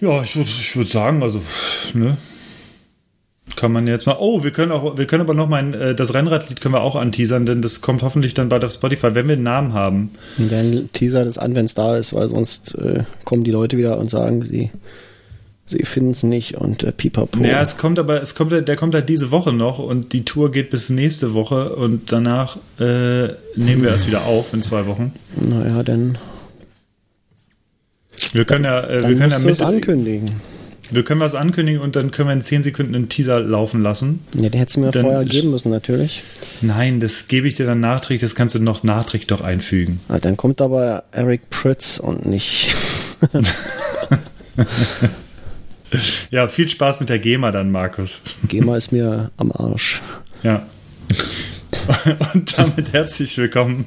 Ja, ich würde ich würd sagen, also, ne? Kann man jetzt mal. Oh, wir können auch, wir können aber noch mal ein, das Rennradlied können wir auch anteasern, denn das kommt hoffentlich dann bald auf Spotify, wenn wir einen Namen haben. Der Teaser des an, wenn es da ist, weil sonst äh, kommen die Leute wieder und sagen, sie, sie finden es nicht und äh, pipapo. Ja, es kommt aber, es kommt, der kommt halt diese Woche noch und die Tour geht bis nächste Woche und danach äh, nehmen wir es wieder auf in zwei Wochen. Naja, dann. Wir können ja, äh, wir können ja mit ankündigen. Wir können was ankündigen und dann können wir in 10 Sekunden einen Teaser laufen lassen. Ja, den hättest du mir dann, vorher geben müssen, natürlich. Nein, das gebe ich dir dann nachträglich, das kannst du noch nachträglich doch einfügen. Ah, dann kommt aber Eric Pritz und nicht. ja, viel Spaß mit der GEMA dann, Markus. GEMA ist mir am Arsch. Ja. Und damit herzlich willkommen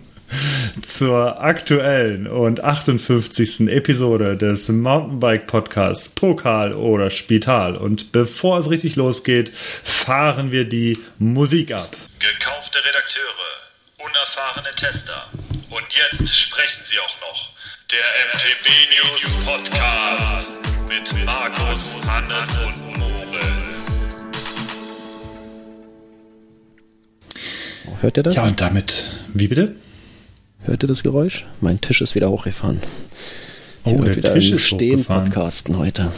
zur aktuellen und 58. Episode des Mountainbike Podcasts Pokal oder Spital. Und bevor es richtig losgeht, fahren wir die Musik ab. Gekaufte Redakteure, unerfahrene Tester. Und jetzt sprechen sie auch noch. Der MTB News Podcast mit Markus, Hannes und Moritz. Hört ihr das? Ja, und damit, wie bitte? Hört ihr das Geräusch? Mein Tisch ist wieder hochgefahren. Ich oh, der wieder Tisch ist Stehen hochgefahren. podcasten heute.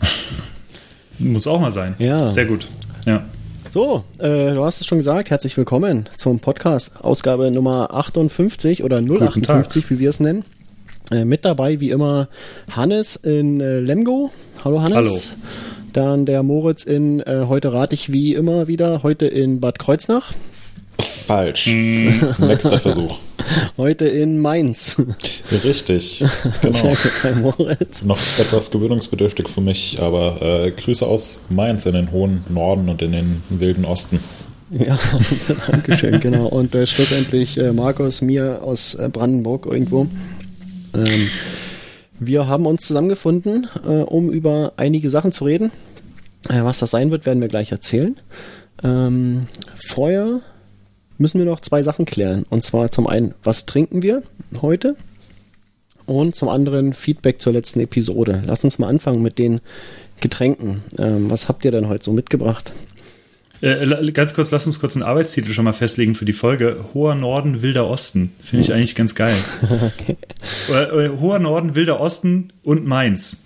Muss auch mal sein. Ja. Sehr gut. Ja. So, äh, du hast es schon gesagt. Herzlich willkommen zum Podcast, Ausgabe Nummer 58 oder 058, wie wir es nennen. Äh, mit dabei, wie immer, Hannes in äh, Lemgo. Hallo Hannes. Hallo. Dann der Moritz in, äh, heute rate ich wie immer wieder, heute in Bad Kreuznach. Falsch. Nächster Versuch. Heute in Mainz. Richtig. Genau. Moritz. Noch etwas gewöhnungsbedürftig für mich, aber äh, Grüße aus Mainz in den hohen Norden und in den wilden Osten. Ja, danke schön, genau. Und äh, schlussendlich äh, Markus, mir aus äh, Brandenburg irgendwo. Ähm, wir haben uns zusammengefunden, äh, um über einige Sachen zu reden. Äh, was das sein wird, werden wir gleich erzählen. Ähm, vorher müssen wir noch zwei Sachen klären. Und zwar zum einen, was trinken wir heute? Und zum anderen Feedback zur letzten Episode. Lass uns mal anfangen mit den Getränken. Ähm, was habt ihr denn heute so mitgebracht? Äh, ganz kurz, lass uns kurz einen Arbeitstitel schon mal festlegen für die Folge. Hoher Norden, Wilder Osten. Finde ich eigentlich ganz geil. okay. Äh, äh, Hoher Norden, Wilder Osten und Mainz.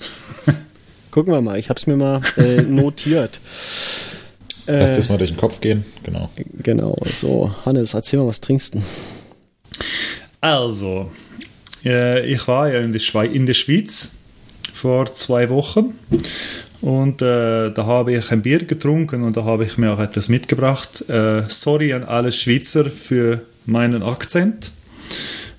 Gucken wir mal, ich habe es mir mal notiert. Lass das mal durch den Kopf gehen, genau. Genau, so. Hannes, erzähl mal, was trinkst du? Also, äh, ich war ja in der, Schweiz, in der Schweiz vor zwei Wochen und äh, da habe ich ein Bier getrunken und da habe ich mir auch etwas mitgebracht. Äh, sorry an alle Schweizer für meinen Akzent.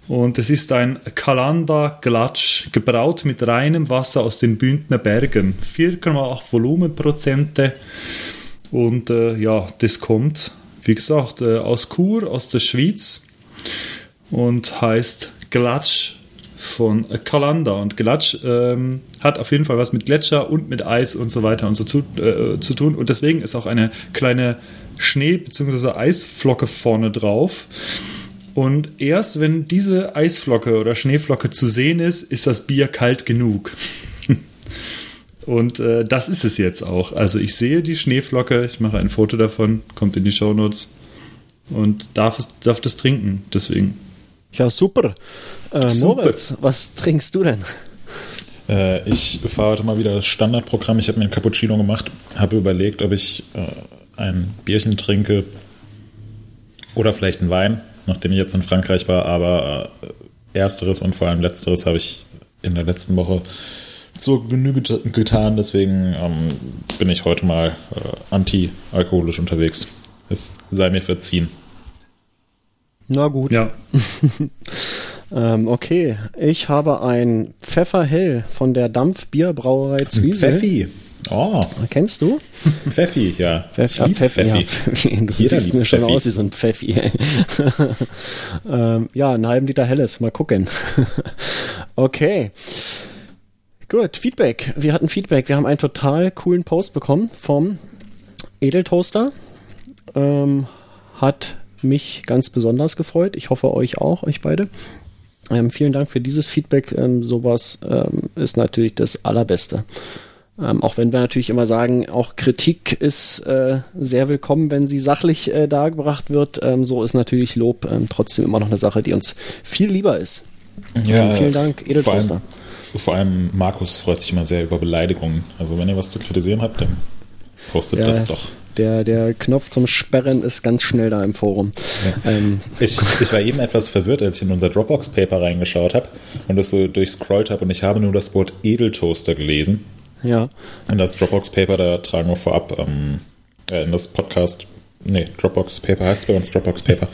Und es ist ein Kalanda Glatsch, gebraut mit reinem Wasser aus den Bündner Bergen. 4,8 Volumenprozente. Und äh, ja, das kommt, wie gesagt, äh, aus Chur, aus der Schweiz und heißt Glatsch von Kalanda. Und Glatsch ähm, hat auf jeden Fall was mit Gletscher und mit Eis und so weiter und so zu, äh, zu tun. Und deswegen ist auch eine kleine Schnee- bzw. Eisflocke vorne drauf. Und erst wenn diese Eisflocke oder Schneeflocke zu sehen ist, ist das Bier kalt genug. Und äh, das ist es jetzt auch. Also ich sehe die Schneeflocke, ich mache ein Foto davon, kommt in die Shownotes und darf, es, darf das trinken. Deswegen. Ja, super. Äh, Super. Moritz, was trinkst du denn? Äh, ich fahre heute mal wieder das Standardprogramm. Ich habe mir ein Cappuccino gemacht, habe überlegt, ob ich äh, ein Bierchen trinke oder vielleicht einen Wein, nachdem ich jetzt in Frankreich war. Aber äh, ersteres und vor allem letzteres habe ich in der letzten Woche zur Genüge getan. Deswegen ähm, bin ich heute mal äh, anti-alkoholisch unterwegs. Es sei mir verziehen. Na gut. Ja. Ähm, okay, ich habe ein Pfefferhell von der Dampfbierbrauerei Zwiesel. Pfeffi. Oh, Kennst du? Pfeffi, ja. Pfeffi, Ich lieb Pfeffi. Ja, Pfeffi. Pfeffi. Du Jeder siehst mir schon Pfeffi. aus wie so ein Pfeffi. ähm, ja, einen halben Liter Helles. Mal gucken. okay. Gut, Feedback. Wir hatten Feedback. Wir haben einen total coolen Post bekommen vom Edeltoaster. Ähm, hat mich ganz besonders gefreut. Ich hoffe euch auch, euch beide. Ähm, vielen Dank für dieses Feedback. Ähm, sowas ähm, ist natürlich das Allerbeste. Ähm, auch wenn wir natürlich immer sagen, auch Kritik ist äh, sehr willkommen, wenn sie sachlich äh, dargebracht wird. Ähm, so ist natürlich Lob ähm, trotzdem immer noch eine Sache, die uns viel lieber ist. Ja, vielen Dank, allem, vor allem Markus freut sich immer sehr über Beleidigungen. Also wenn ihr was zu kritisieren habt, dann postet Ja, das doch. Der, der Knopf zum Sperren ist ganz schnell da im Forum. Ähm, Ich, ich war eben etwas verwirrt, als ich in unser Dropbox-Paper reingeschaut habe und das so durchscrollt habe und ich habe nur das Wort Edeltoaster gelesen. ja, Und das Dropbox-Paper, da tragen wir vorab ähm, äh, in das Podcast, nee, Dropbox-Paper heißt es bei uns Dropbox-Paper.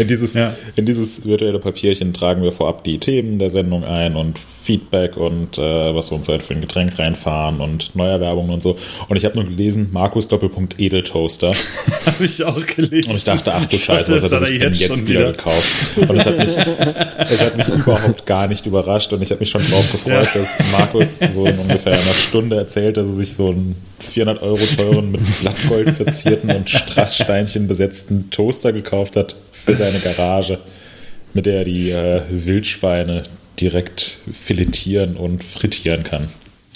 In dieses, Ja. in dieses virtuelle Papierchen tragen wir vorab die Themen der Sendung ein und Feedback und äh, was wir uns halt für ein Getränk reinfahren und Neuerwerbungen und so. Und ich habe nur gelesen, Markus Doppelpunkt Edeltoaster. Habe ich auch gelesen. Und ich dachte, ach du Scheiße, was hat er sich denn jetzt, schon wieder gekauft? Und es hat, mich, es hat mich überhaupt gar nicht überrascht und ich habe mich schon drauf gefreut, Ja. dass Markus so in ungefähr einer Stunde erzählt, dass er sich so einen 400 Euro teuren, mit Blattgold verzierten und Strasssteinchen besetzten Toaster gekauft hat für seine Garage, mit der er die äh, Wildschweine direkt filetieren und frittieren kann.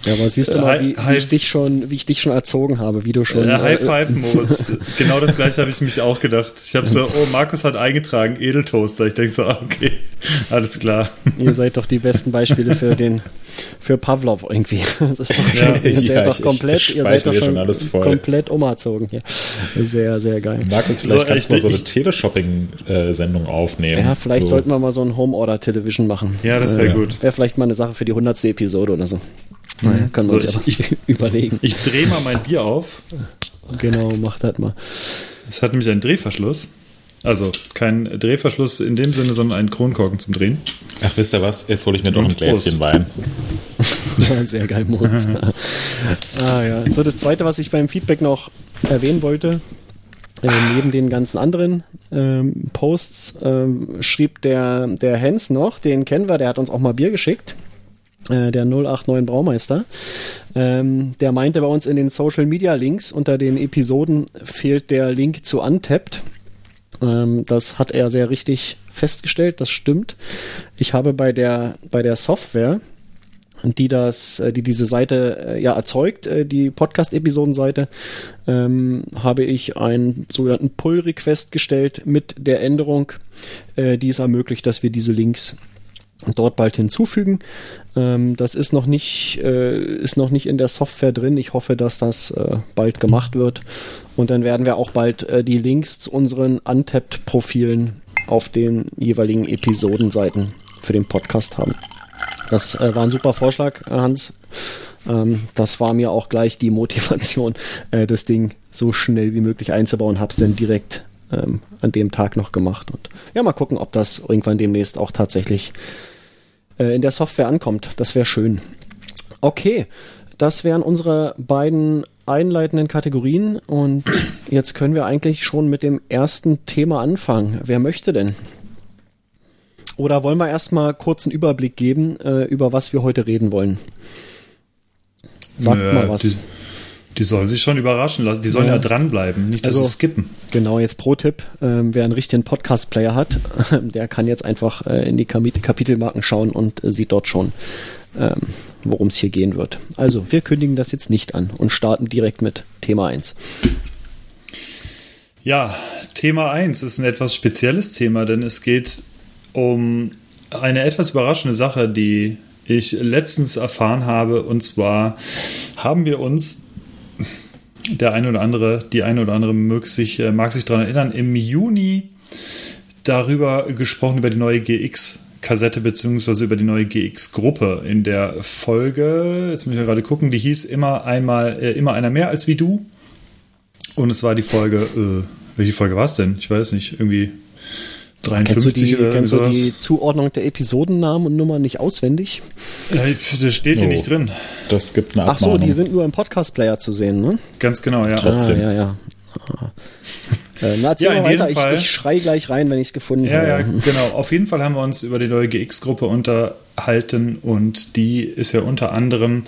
Ja, aber siehst du Äh, mal, wie, wie, ich dich schon, wie ich dich schon erzogen habe, wie du schon. Äh, High äh, Five Moritz. genau das gleiche habe ich mich auch gedacht. Ich habe so, oh, Markus hat eingetragen, Edeltoaster. Ich denke so, ah, okay, alles klar. Ihr seid doch die besten Beispiele für den für Pavlov irgendwie. Das ist doch Ja, ihr ja, seid doch ich- komplett, ich ihr seid doch schon, schon alles voll. komplett umerzogen hier. Sehr, sehr geil. Markus, vielleicht So, kannst du ich- mal so eine ich- Teleshopping-Sendung aufnehmen. Ja, vielleicht so. sollten wir mal so ein Home-Order-Television machen. Ja, das wäre gut. Wäre vielleicht mal eine Sache für die 100. Episode oder so. Naja, können wir uns So, ja ich- überlegen. Ich drehe mal mein Bier auf. Genau, macht das mal. Es hat nämlich einen Drehverschluss. Also kein Drehverschluss in dem Sinne, sondern einen Kronkorken zum Drehen. Ach, wisst ihr was? Jetzt hole ich mir doch ein Gläschen Prost. Wein. Sehr geil, Moritz. ah, ja. So, das zweite, was ich beim Feedback noch erwähnen wollte, äh, neben den ganzen anderen ähm, Posts, ähm, schrieb der, der Hens noch, den kennen wir, der hat uns auch mal Bier geschickt. Äh, der 089 Braumeister. Ähm, der meinte bei uns in den Social Media Links unter den Episoden fehlt der Link zu Untapped. Ähm, das hat er sehr richtig festgestellt, das stimmt. Ich habe bei der, bei der Software, die das, äh, die diese Seite äh, ja erzeugt, die Podcast-Episodenseite, ähm, habe ich einen sogenannten Pull-Request gestellt mit der Änderung, äh, die es ermöglicht, dass wir diese Links dort bald hinzufügen. Ähm, das ist noch nicht, äh, ist noch nicht in der Software drin. Ich hoffe, dass das äh, bald gemacht wird. Und dann werden wir auch bald äh, die Links zu unseren Untapped-Profilen auf den jeweiligen Episodenseiten für den Podcast haben. Das war ein super Vorschlag, Hans. Ähm, das war mir auch gleich die Motivation, das Ding so schnell wie möglich einzubauen. Hab's dann direkt ähm, an dem Tag noch gemacht. Und ja, mal gucken, ob das irgendwann demnächst auch tatsächlich äh, in der Software ankommt. Das wäre schön. Okay, das wären unsere beiden einleitenden Kategorien und jetzt können wir eigentlich schon mit dem ersten Thema anfangen. Wer möchte denn? Oder wollen wir erstmal kurz einen Überblick geben, äh, über was wir heute reden wollen? Sagt Nö, mal was. Die, die sollen sich schon überraschen lassen. Die sollen Ja. ja, dranbleiben, nicht dass Also- sie skippen. Genau, jetzt Pro-Tipp. Ähm, wer einen richtigen Podcast-Player hat, der kann jetzt einfach äh, in die Kapit- Kapitelmarken schauen und äh, sieht dort schon, ähm, worum es hier gehen wird. Also, wir kündigen das jetzt nicht an und starten direkt mit Thema 1. Ja, Thema 1 ist ein etwas spezielles Thema, denn es geht um eine etwas überraschende Sache, die ich letztens erfahren habe. Und zwar haben wir uns, der eine oder andere, die eine oder andere mag sich, äh, mag sich daran erinnern, im Juni darüber gesprochen, über die neue GX-Kassette beziehungsweise über die neue GX-Gruppe in der Folge, jetzt muss ich gerade gucken, die hieß immer einmal, äh, immer einer mehr als wie du. Und es war die Folge, äh, welche Folge war es denn? Ich weiß nicht, irgendwie Kennst du 53 die, oder kennst du die Zuordnung der Episodennamen und Nummern nicht auswendig? Das steht hier Oh. nicht drin. Das gibt eine Ach so, Abmahnung. die sind nur im Podcast-Player zu sehen, ne? Ganz genau, ja. Trotzdem. Ah, ja, ja. Äh, na, erzähl Ja, mal weiter. Ich, ich schrei gleich rein, wenn ich es gefunden Ja, ja, habe. genau. Auf jeden Fall haben wir uns über die neue GX-Gruppe unterhalten und die ist ja unter anderem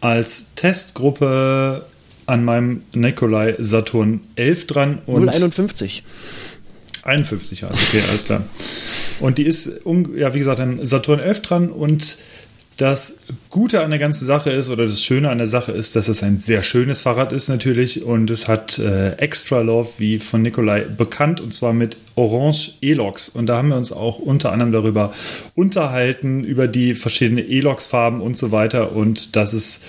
als Testgruppe an meinem Nikolai Saturn 11 dran und 051. 51, ja, ist okay, alles klar. Und die ist, um, ja, wie gesagt, an Saturn 11 dran und das Gute an der ganzen Sache ist oder das Schöne an der Sache ist, dass es ein sehr schönes Fahrrad ist natürlich und es hat äh, Extra Love, wie von Nikolai bekannt, und zwar mit Orange Elox. Und da haben wir uns auch unter anderem darüber unterhalten, über die verschiedenen Elox-Farben und so weiter und dass es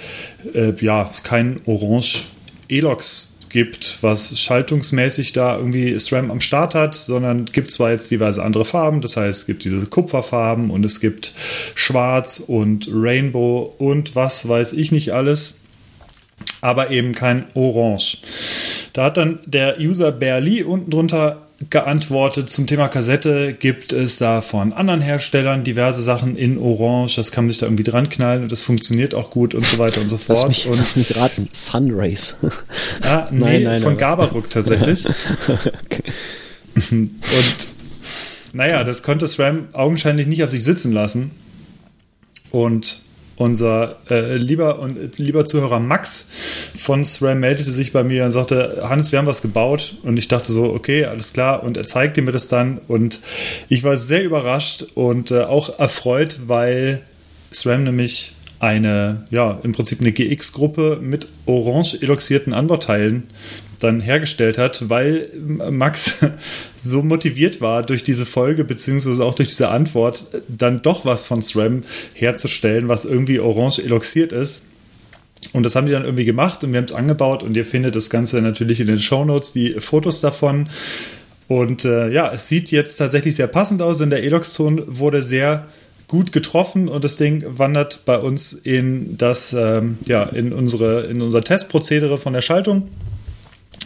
äh, ja kein Orange Elox gibt, was schaltungsmäßig da irgendwie SRAM am Start hat, sondern gibt zwar jetzt diverse andere Farben, das heißt, es gibt diese Kupferfarben und es gibt Schwarz und Rainbow und was weiß ich nicht alles, aber eben kein Orange. Da hat dann der User Berli unten drunter geantwortet zum Thema Kassette. Gibt es da von anderen Herstellern diverse Sachen in Orange? Das kann man sich da irgendwie dran knallen und das funktioniert auch gut und so weiter und so fort. Lass mich, und, lass mich raten. Sunrays. Ah, nee, Nein, nein, von aber- Gabaruk tatsächlich. Und naja, das konnte SRAM augenscheinlich nicht auf sich sitzen lassen. Und unser äh, lieber und lieber Zuhörer Max von SRAM meldete sich bei mir und sagte, Hannes, wir haben was gebaut. Und ich dachte so, okay, alles klar. Und er zeigte mir das dann. Und ich war sehr überrascht und äh, auch erfreut, weil SRAM nämlich eine, ja, im Prinzip eine GX-Gruppe mit orange eloxierten Anbauteilen dann hergestellt hat, weil Max so motiviert war durch diese Folge, beziehungsweise auch durch diese Antwort, dann doch was von SRAM herzustellen, was irgendwie orange eloxiert ist. Und das haben die dann irgendwie gemacht und wir haben es angebaut und ihr findet das Ganze natürlich in den Shownotes, die Fotos davon. Und äh, ja, es sieht jetzt tatsächlich sehr passend aus, denn der Elox-Ton wurde sehr gut getroffen und das Ding wandert bei uns in das, ähm, ja, in unsere, in unser Testprozedere von der Schaltung.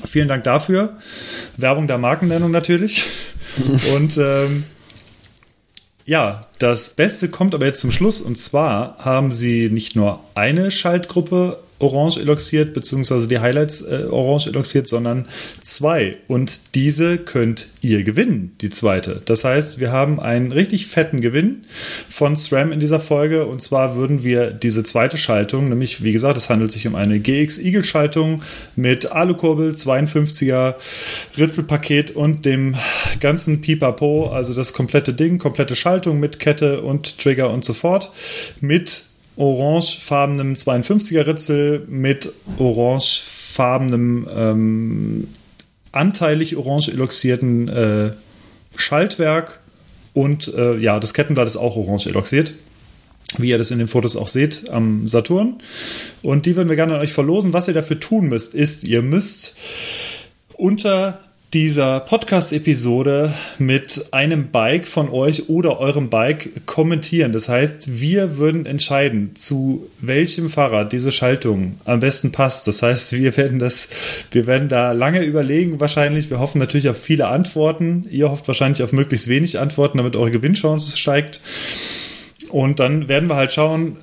Vielen Dank dafür. Werbung der Markennennung natürlich. und ähm, ja, das Beste kommt aber jetzt zum Schluss. Und zwar haben sie nicht nur eine Schaltgruppe orange eloxiert, beziehungsweise die Highlights äh, orange eloxiert, sondern zwei. Und diese könnt ihr gewinnen, die zweite. Das heißt, wir haben einen richtig fetten Gewinn von SRAM in dieser Folge. Und zwar würden wir diese zweite Schaltung, nämlich wie gesagt, es handelt sich um eine GX Eagle Schaltung mit Alukurbel, 52er Ritzelpaket und dem ganzen Pipapo, also das komplette Ding, komplette Schaltung mit Kette und Trigger und so fort, mit orangefarbenem 52er Ritzel mit orangefarbenem ähm, anteilig orange eloxierten äh, Schaltwerk und äh, ja, das Kettenblatt ist auch orange eloxiert. Wie ihr das in den Fotos auch seht am Saturn. Und die würden wir gerne an euch verlosen. Was ihr dafür tun müsst, ist, ihr müsst unter dieser Podcast-Episode mit einem Bike von euch oder eurem Bike kommentieren. Das heißt, wir würden entscheiden, zu welchem Fahrrad diese Schaltung am besten passt. Das heißt, wir werden das, wir werden da lange überlegen wahrscheinlich. Wir hoffen natürlich auf viele Antworten. Ihr hofft wahrscheinlich auf möglichst wenig Antworten, damit eure Gewinnchance steigt. Und dann werden wir halt schauen,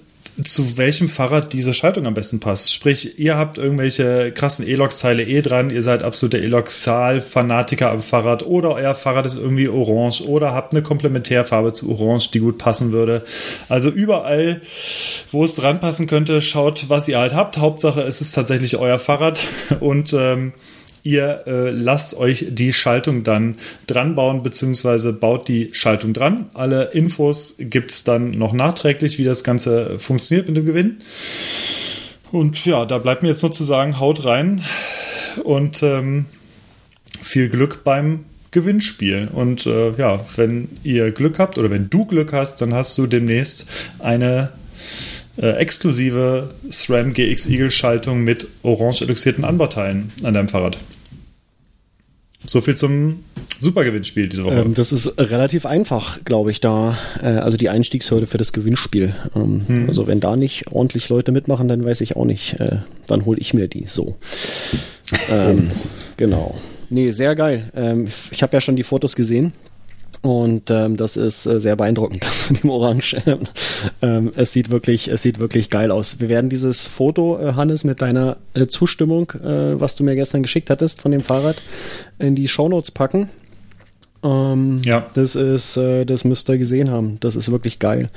zu welchem Fahrrad diese Schaltung am besten passt. Sprich, ihr habt irgendwelche krassen Elox-Teile eh dran, ihr seid absolute Eloxal-Fanatiker am Fahrrad oder euer Fahrrad ist irgendwie orange oder habt eine Komplementärfarbe zu orange, die gut passen würde. Also überall, wo es dran passen könnte, schaut, was ihr halt habt. Hauptsache, es ist tatsächlich euer Fahrrad und ähm, ihr äh, lasst euch die Schaltung dann dran bauen, beziehungsweise baut die Schaltung dran. Alle Infos gibt es dann noch nachträglich, wie das Ganze funktioniert mit dem Gewinn. Und ja, da bleibt mir jetzt nur zu sagen, haut rein und ähm, viel Glück beim Gewinnspiel. Und äh, ja, wenn ihr Glück habt oder wenn du Glück hast, dann hast du demnächst eine äh, exklusive SRAM GX Eagle Schaltung mit orange eloxierten Anbauteilen an deinem Fahrrad. So viel zum Supergewinnspiel diese Woche. Ähm, das ist relativ einfach, glaube ich, da, äh, also die Einstiegshürde für das Gewinnspiel. Ähm, Hm. Also wenn da nicht ordentlich Leute mitmachen, dann weiß ich auch nicht, äh, dann hole ich mir die so. ähm, genau. Nee, sehr geil. Ähm, ich habe ja schon die Fotos gesehen. Und ähm, das ist äh, sehr beeindruckend, das mit dem Orange. ähm, es sieht wirklich, es sieht wirklich geil aus. Wir werden dieses Foto, äh, Hannes, mit deiner äh, Zustimmung, äh, was du mir gestern geschickt hattest von dem Fahrrad, in die Shownotes packen. Ähm, Ja. Das ist, äh, das müsst ihr gesehen haben. Das ist wirklich geil.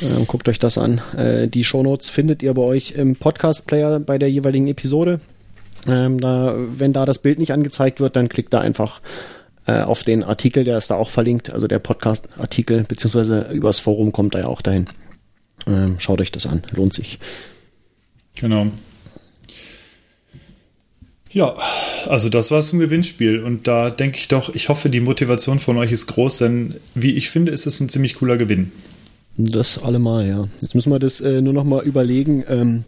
Ähm, guckt euch das an. Äh, die Shownotes findet ihr bei euch im Podcast-Player bei der jeweiligen Episode. Ähm, da, wenn da das Bild nicht angezeigt wird, dann klickt da einfach äh, auf den Artikel, der ist da auch verlinkt, also der Podcast-Artikel, beziehungsweise übers Forum kommt er ja auch dahin. Ähm, schaut euch das an, lohnt sich. Genau. Ja, also das war zum Gewinnspiel und da denke ich doch, ich hoffe, die Motivation von euch ist groß, denn wie ich finde, ist es ein ziemlich cooler Gewinn. Das allemal, ja. Jetzt müssen wir das äh, nur noch mal überlegen, ähm,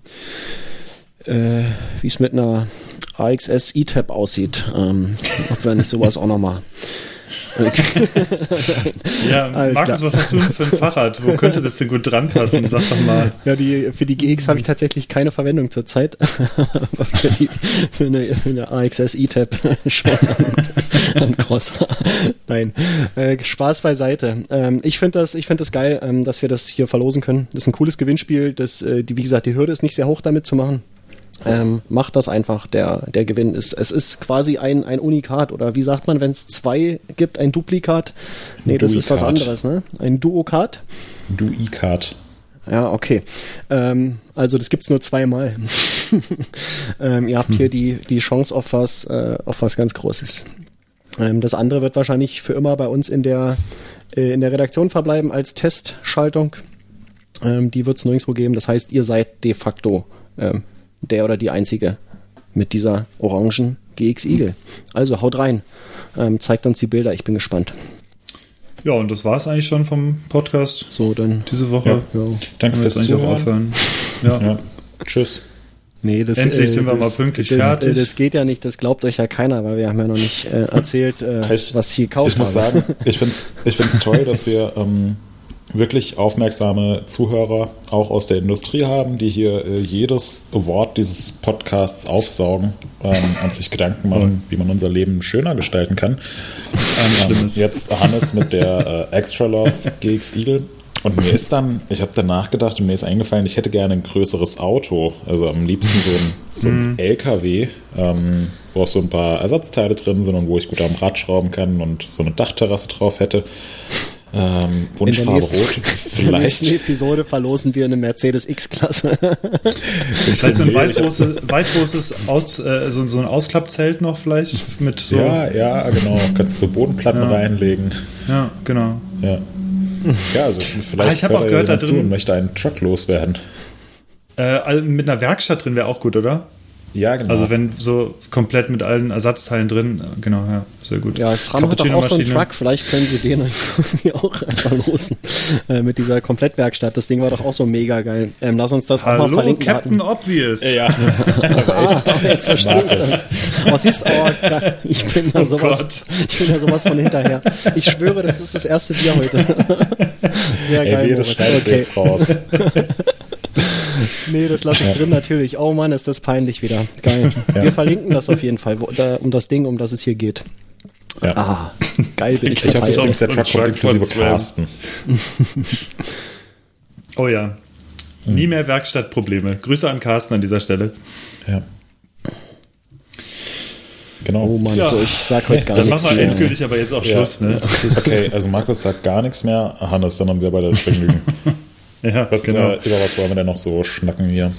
äh, wie es mit einer AXS E-Tab aussieht. Ähm, ob wir nicht sowas auch noch mal ja, Alles Markus, klar. was hast du für ein Fahrrad? Wo könnte das denn gut dran passen? Sag doch mal. Ja, die, für die GX habe ich tatsächlich keine Verwendung zurzeit. Aber für, die, für, eine, für eine AXS E-Tab schon an, an Cross. Nein, äh, Spaß beiseite. Ähm, ich finde das, ich finde das geil, ähm, dass wir das hier verlosen können. Das ist ein cooles Gewinnspiel. Das, äh, die, wie gesagt, die Hürde ist nicht sehr hoch damit zu machen. Ähm, macht das einfach, der, der Gewinn ist. Es ist quasi ein, ein Unikat oder wie sagt man, wenn es zwei gibt, ein Duplikat? Nee, das ist was anderes, ne? Ein Duokat? Duikat. Ja, okay. Ähm, also das gibt's nur zweimal. ähm, ihr habt hm. hier die, die Chance auf was, äh, auf was ganz Großes. Ähm, das andere wird wahrscheinlich für immer bei uns in der, äh, in der Redaktion verbleiben als Testschaltung. Ähm, die wird's nirgendwo geben. Das heißt, ihr seid de facto ähm, der oder die einzige mit dieser orangen GX Eagle. Also haut rein, ähm, zeigt uns die Bilder, ich bin gespannt. Ja, und das war es eigentlich schon vom Podcast. So, dann diese Woche. Ja. Ja. Danke fürs Zuhören. aufhören. Ja. ja. Tschüss. Nee, das, Endlich äh, sind wir das, mal pünktlich das, fertig. Das geht ja nicht, das glaubt euch ja keiner, weil wir haben ja noch nicht äh, erzählt, äh, ich, was hier kauft. Ich muss sagen, ich finde es ich find's toll, dass wir ähm, wirklich aufmerksame Zuhörer auch aus der Industrie haben, die hier äh, jedes Wort dieses Podcasts aufsaugen ähm, und sich Gedanken machen, wie man unser Leben schöner gestalten kann. Ähm, jetzt Hannes mit der äh, Extra Love GX Eagle. Und mir ist dann, ich habe dann nachgedacht und mir ist eingefallen, ich hätte gerne ein größeres Auto. Also am liebsten so ein, so ein mm. LKW, ähm, wo auch so ein paar Ersatzteile drin sind und wo ich gut am Rad schrauben kann und so eine Dachterrasse drauf hätte. Ähm, Wunschfarbe nächsten, rot. Vielleicht. In der nächsten Episode verlosen wir eine Mercedes X-Klasse. vielleicht so ein weit großes, weit großes Aus, äh, so, so, ein Ausklappzelt noch vielleicht mit so. Ja, ja, genau. Kannst du so Bodenplatten ja. reinlegen. Ja, genau. Ja. Ja, also vielleicht ah, ich habe auch gehört, da drin möchte einen Truck loswerden. Äh, also mit einer Werkstatt drin wäre auch gut, oder? Ja, genau. Also wenn so komplett mit allen Ersatzteilen drin, genau, ja, sehr gut. Ja, das Ram hat doch auch so einen Truck, vielleicht können sie den auch einfach losen. Äh, mit dieser Komplettwerkstatt. Das Ding war doch auch so mega geil. Ähm, lass uns das Hallo, auch mal verlinken. Captain hatten. Obvious. Ja. ah, jetzt verstehe ich das. Oh, siehst, oh, ich bin da oh sowas, Gott. ich bin da sowas von hinterher. Ich schwöre, das ist das erste Bier heute. Sehr geil, Ey, Moritz. Okay. Jetzt raus. Nee, das lasse ich ja. drin natürlich. Oh Mann, ist das peinlich wieder. Geil. Ja. Wir verlinken das auf jeden Fall, wo, da, um das Ding, um das es hier geht. Ja. Ah, geil bin ich. Ich habe übrigens der Truck kommt inklusive Carsten. oh ja. Mhm. Nie mehr Werkstattprobleme. Grüße an Carsten an dieser Stelle. Ja. Genau. Oh Mann, ja. so ich sag heute gar das nichts. Das machen wir endgültig aber jetzt auch Schluss. Ne? Okay, also Markus sagt gar nichts mehr. Hannes, dann haben wir beide das Vergnügen. Ja, was, genau. äh, über was wollen wir denn noch so schnacken hier?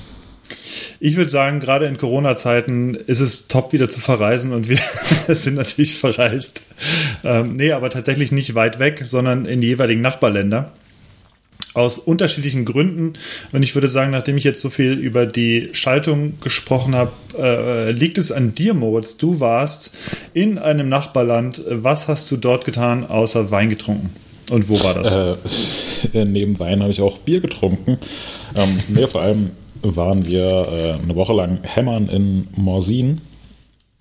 Ich würde sagen, gerade in Corona-Zeiten ist es top, wieder zu verreisen und wir sind natürlich verreist. Ähm, nee, aber tatsächlich nicht weit weg, sondern in die jeweiligen Nachbarländer. Aus unterschiedlichen Gründen. Und ich würde sagen, nachdem ich jetzt so viel über die Schaltung gesprochen habe, äh, liegt es an dir, Moritz. Du warst in einem Nachbarland. Was hast du dort getan, außer Wein getrunken? Und wo war das? Äh, neben Wein habe ich auch Bier getrunken. Ähm, nee, vor allem waren wir äh, eine Woche lang hämmern in Morzine.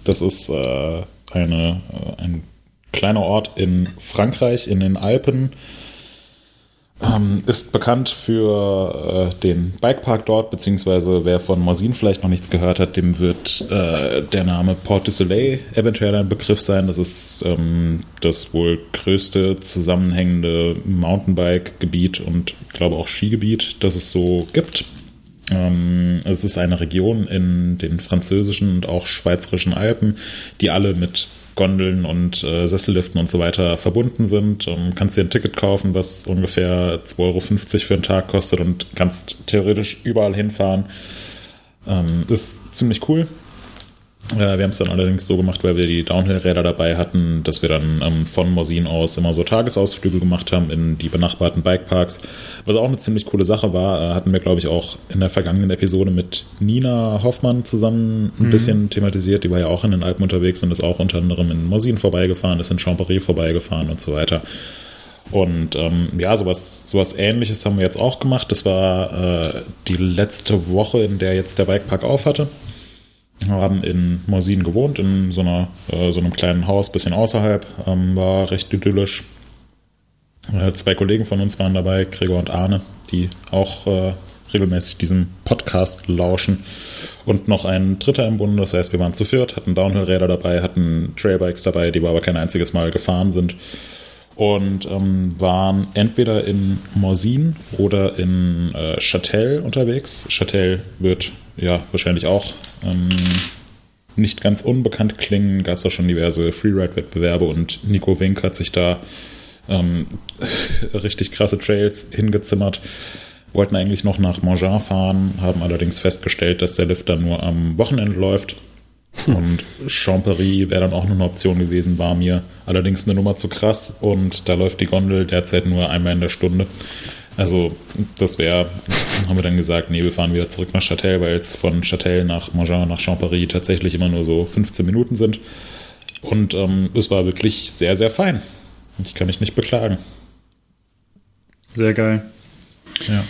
Das ist äh, eine, äh, ein kleiner Ort in Frankreich, in den Alpen. Ähm, ist bekannt für äh, den Bikepark dort, beziehungsweise wer von Morzine vielleicht noch nichts gehört hat, dem wird äh, der Name Port du Soleil eventuell ein Begriff sein. Das ist ähm, das wohl größte zusammenhängende Mountainbike-Gebiet und glaube auch Skigebiet, das es so gibt. Ähm, es ist eine Region in den französischen und auch schweizerischen Alpen, die alle mit Gondeln und äh, Sesselliften und so weiter verbunden sind. Ähm, kannst dir ein Ticket kaufen, was ungefähr 2,50 Euro für einen Tag kostet und kannst theoretisch überall hinfahren. Ähm, ist ziemlich cool. Äh, wir haben es dann allerdings so gemacht, weil wir die Downhill-Räder dabei hatten, dass wir dann ähm, von Morsin aus immer so Tagesausflüge gemacht haben in die benachbarten Bikeparks. Was auch eine ziemlich coole Sache war, äh, hatten wir, glaube ich, auch in der vergangenen Episode mit Nina Hoffmann zusammen ein mhm. bisschen thematisiert. Die war ja auch in den Alpen unterwegs und ist auch unter anderem in Morsin vorbeigefahren, ist in Champery vorbeigefahren und so weiter. Und ähm, ja, sowas, sowas ähnliches haben wir jetzt auch gemacht. Das war äh, die letzte Woche, in der jetzt der Bikepark auf hatte. Wir haben in Morsin gewohnt, in so, einer, äh, so einem kleinen Haus, bisschen außerhalb. Ähm, war recht idyllisch. Äh, zwei Kollegen von uns waren dabei, Gregor und Arne, die auch äh, regelmäßig diesen Podcast lauschen. Und noch ein Dritter im Bunde, das heißt, wir waren zu viert, hatten Downhill-Räder dabei, hatten Trailbikes dabei, die wir aber kein einziges Mal gefahren sind und ähm, waren entweder in Morsin oder in äh, Châtel unterwegs. Châtel wird ja wahrscheinlich auch ähm, nicht ganz unbekannt klingen. Gab es auch schon diverse Freeride-Wettbewerbe und Nico Wink hat sich da ähm, richtig krasse Trails hingezimmert. Wollten eigentlich noch nach Montjean fahren, haben allerdings festgestellt, dass der Lift dann nur am Wochenende läuft und Champery wäre dann auch noch eine Option gewesen, war mir allerdings eine Nummer zu krass und da läuft die Gondel derzeit nur einmal in der Stunde. Also das wäre, haben wir dann gesagt, nee, wir fahren wieder zurück nach Châtel, weil es von Châtel nach Montjean nach Champery tatsächlich immer nur so 15 Minuten sind. Und ähm, es war wirklich sehr, sehr fein. Ich kann mich nicht beklagen. Sehr geil. Ja.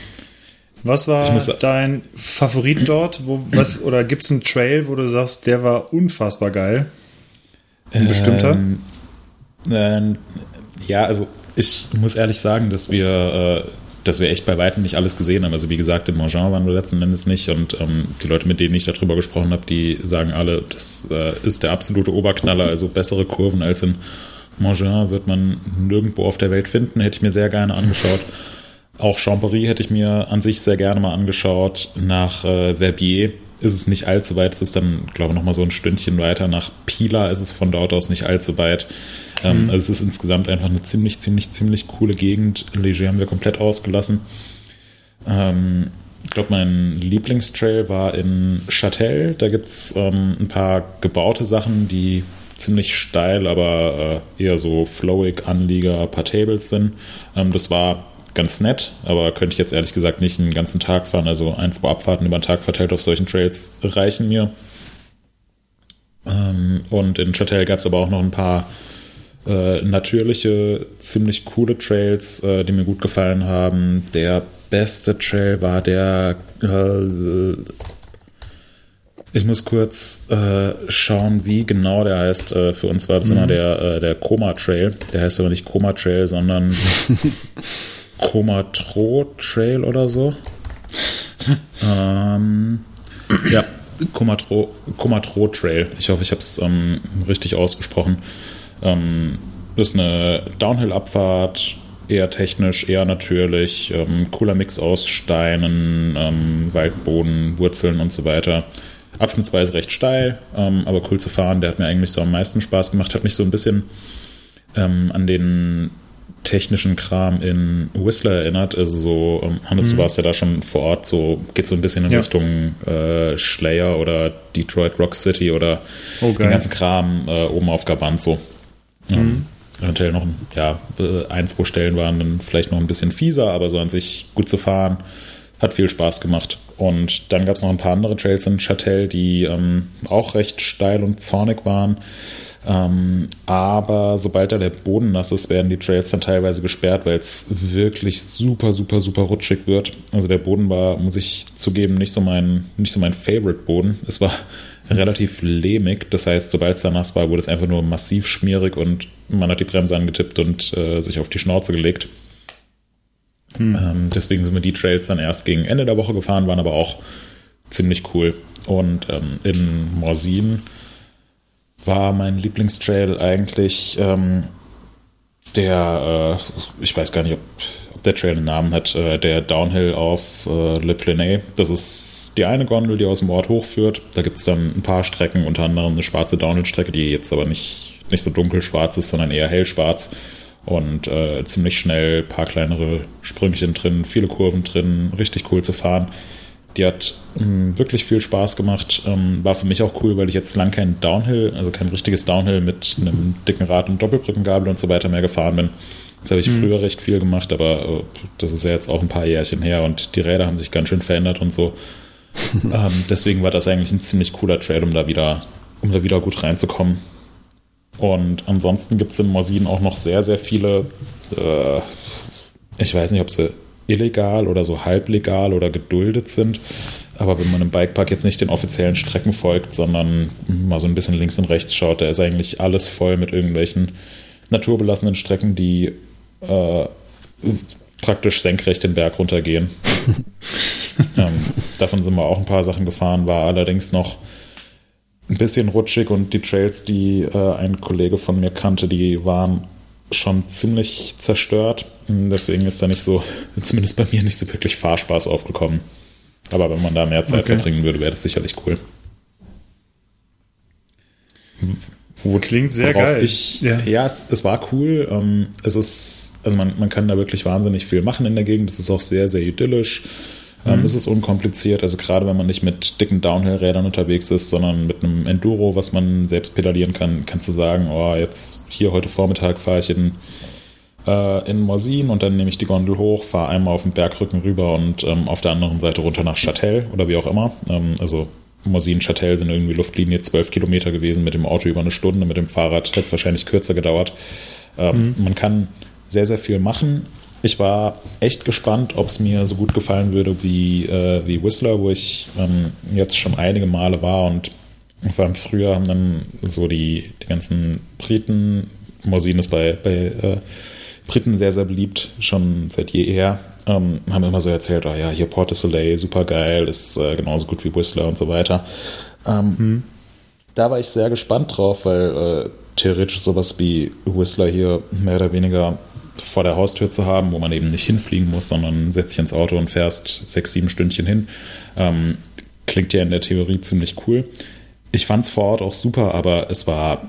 Was war dein Favorit dort? Wo, was, oder gibt es einen Trail, wo du sagst, der war unfassbar geil? Ein ähm, bestimmter? Ähm, ja, also ich muss ehrlich sagen, dass wir, äh, dass wir echt bei weitem nicht alles gesehen haben. Also wie gesagt, in Montjean waren wir letzten Endes nicht und ähm, die Leute, mit denen ich darüber gesprochen habe, die sagen alle, das äh, ist der absolute Oberknaller. Also bessere Kurven als in Montjean wird man nirgendwo auf der Welt finden. Hätte ich mir sehr gerne angeschaut. Auch Champery hätte ich mir an sich sehr gerne mal angeschaut. Nach äh, Verbier ist es nicht allzu weit. Es ist dann, glaube ich, nochmal so ein Stündchen weiter. Nach Pila ist es von dort aus nicht allzu weit. Ähm, mhm. also es ist insgesamt einfach eine ziemlich, ziemlich, ziemlich coole Gegend. Leger haben wir komplett ausgelassen. Ähm, ich glaube, mein Lieblingstrail war in Châtel. Da gibt es ähm, ein paar gebaute Sachen, die ziemlich steil, aber äh, eher so flowig Anlieger, ein paar Tables sind. Ähm, das war ganz nett, aber könnte ich jetzt ehrlich gesagt nicht einen ganzen Tag fahren. Also ein, zwei Abfahrten über den Tag verteilt auf solchen Trails reichen mir. Ähm, und in Châtel gab es aber auch noch ein paar äh, natürliche, ziemlich coole Trails, äh, die mir gut gefallen haben. Der beste Trail war der. Äh, ich muss kurz äh, schauen, wie genau der heißt. Äh, für uns war das mhm. immer der, der Koma Trail. Der heißt aber nicht Koma Trail, sondern Comatro Trail oder so. ähm, ja, Comatro, Comatro Trail. Ich hoffe, ich habe es ähm, richtig ausgesprochen. Ähm, ist eine Downhill-Abfahrt, eher technisch, eher natürlich. Ähm, cooler Mix aus Steinen, ähm, Waldboden, Wurzeln und so weiter. Abschnittsweise recht steil, ähm, aber cool zu fahren. Der hat mir eigentlich so am meisten Spaß gemacht. Hat mich so ein bisschen ähm, an den technischen Kram in Whistler erinnert. Also so, ähm, Hannes, mhm. du warst ja da schon vor Ort, so geht so ein bisschen in ja. Richtung äh, Slayer oder Detroit Rock City oder oh, den ganzen Kram äh, oben auf Gabant so. Mhm. eventuell noch ja, ein, zwei Stellen waren dann vielleicht noch ein bisschen fieser, aber so an sich gut zu fahren. Hat viel Spaß gemacht. Und dann gab es noch ein paar andere Trails in Châtel, die ähm, auch recht steil und zornig waren. Ähm, aber sobald da der Boden nass ist, werden die Trails dann teilweise gesperrt, weil es wirklich super, super, super rutschig wird. Also der Boden war, muss ich zugeben, nicht so mein, nicht so mein Favorite-Boden. Es war relativ lehmig. Das heißt, sobald es da nass war, wurde es einfach nur massiv schmierig und man hat die Bremse angetippt und äh, sich auf die Schnauze gelegt. Hm. Ähm, deswegen sind wir die Trails dann erst gegen Ende der Woche gefahren, waren aber auch ziemlich cool. Und ähm, in Morsin war mein Lieblingstrail eigentlich ähm, der, äh, ich weiß gar nicht, ob, ob, der Trail einen Namen hat, äh, der Downhill auf äh, Le Plenet. Das ist die eine Gondel, die aus dem Ort hochführt. Da gibt es dann ein paar Strecken, unter anderem eine schwarze Downhill-Strecke, die jetzt aber nicht, nicht so dunkelschwarz ist, sondern eher hellschwarz. Und äh, ziemlich schnell ein paar kleinere Sprüngchen drin, viele Kurven drin, richtig cool zu fahren die hat mh, wirklich viel Spaß gemacht. Ähm, war für mich auch cool, weil ich jetzt lang kein Downhill, also kein richtiges Downhill mit einem dicken Rad und Doppelbrückengabel und so weiter mehr gefahren bin. Das habe ich mhm. früher recht viel gemacht, aber äh, das ist ja jetzt auch ein paar Jährchen her und die Räder haben sich ganz schön verändert und so. ähm, deswegen war das eigentlich ein ziemlich cooler Trail, um da wieder, um da wieder gut reinzukommen. Und ansonsten gibt es in Morsin auch noch sehr, sehr viele, äh, ich weiß nicht, ob sie illegal oder so halblegal oder geduldet sind. Aber wenn man im Bikepark jetzt nicht den offiziellen Strecken folgt, sondern mal so ein bisschen links und rechts schaut, da ist eigentlich alles voll mit irgendwelchen naturbelassenen Strecken, die äh, praktisch senkrecht den Berg runtergehen. ähm, davon sind wir auch ein paar Sachen gefahren, war allerdings noch ein bisschen rutschig und die Trails, die äh, ein Kollege von mir kannte, die waren schon ziemlich zerstört. Deswegen ist da nicht so, zumindest bei mir nicht so wirklich Fahrspaß aufgekommen. Aber wenn man da mehr Zeit okay. verbringen würde, wäre das sicherlich cool. Wo, Klingt sehr geil. Ich, ja, ja es, es, war cool. Ähm, es ist, also man, man kann da wirklich wahnsinnig viel machen in der Gegend. Es ist auch sehr, sehr idyllisch. Ähm, mhm. Es ist unkompliziert, also gerade wenn man nicht mit dicken Downhill-Rädern unterwegs ist, sondern mit einem Enduro, was man selbst pedalieren kann, kannst du sagen, oh, jetzt hier heute Vormittag fahre ich in, äh, in Morsin und dann nehme ich die Gondel hoch, fahre einmal auf den Bergrücken rüber und ähm, auf der anderen Seite runter nach Châtel oder wie auch immer. Ähm, also Morsin, Châtel sind irgendwie Luftlinie 12 Kilometer gewesen, mit dem Auto über eine Stunde, mit dem Fahrrad hätte es wahrscheinlich kürzer gedauert. Ähm, mhm. Man kann sehr, sehr viel machen ich war echt gespannt, ob es mir so gut gefallen würde wie, äh, wie Whistler, wo ich ähm, jetzt schon einige Male war und vor allem früher haben dann so die, die ganzen Briten, Morsin ist bei, bei äh, Briten sehr, sehr beliebt, schon seit jeher, ähm, haben immer so erzählt, oh ja, hier Port de Soleil, super geil, ist äh, genauso gut wie Whistler und so weiter. Ähm, hm. Da war ich sehr gespannt drauf, weil äh, theoretisch sowas wie Whistler hier mehr oder weniger vor der Haustür zu haben, wo man eben nicht hinfliegen muss, sondern setzt sich ins Auto und fährst sechs, sieben Stündchen hin. Ähm, klingt ja in der Theorie ziemlich cool. Ich fand es vor Ort auch super, aber es war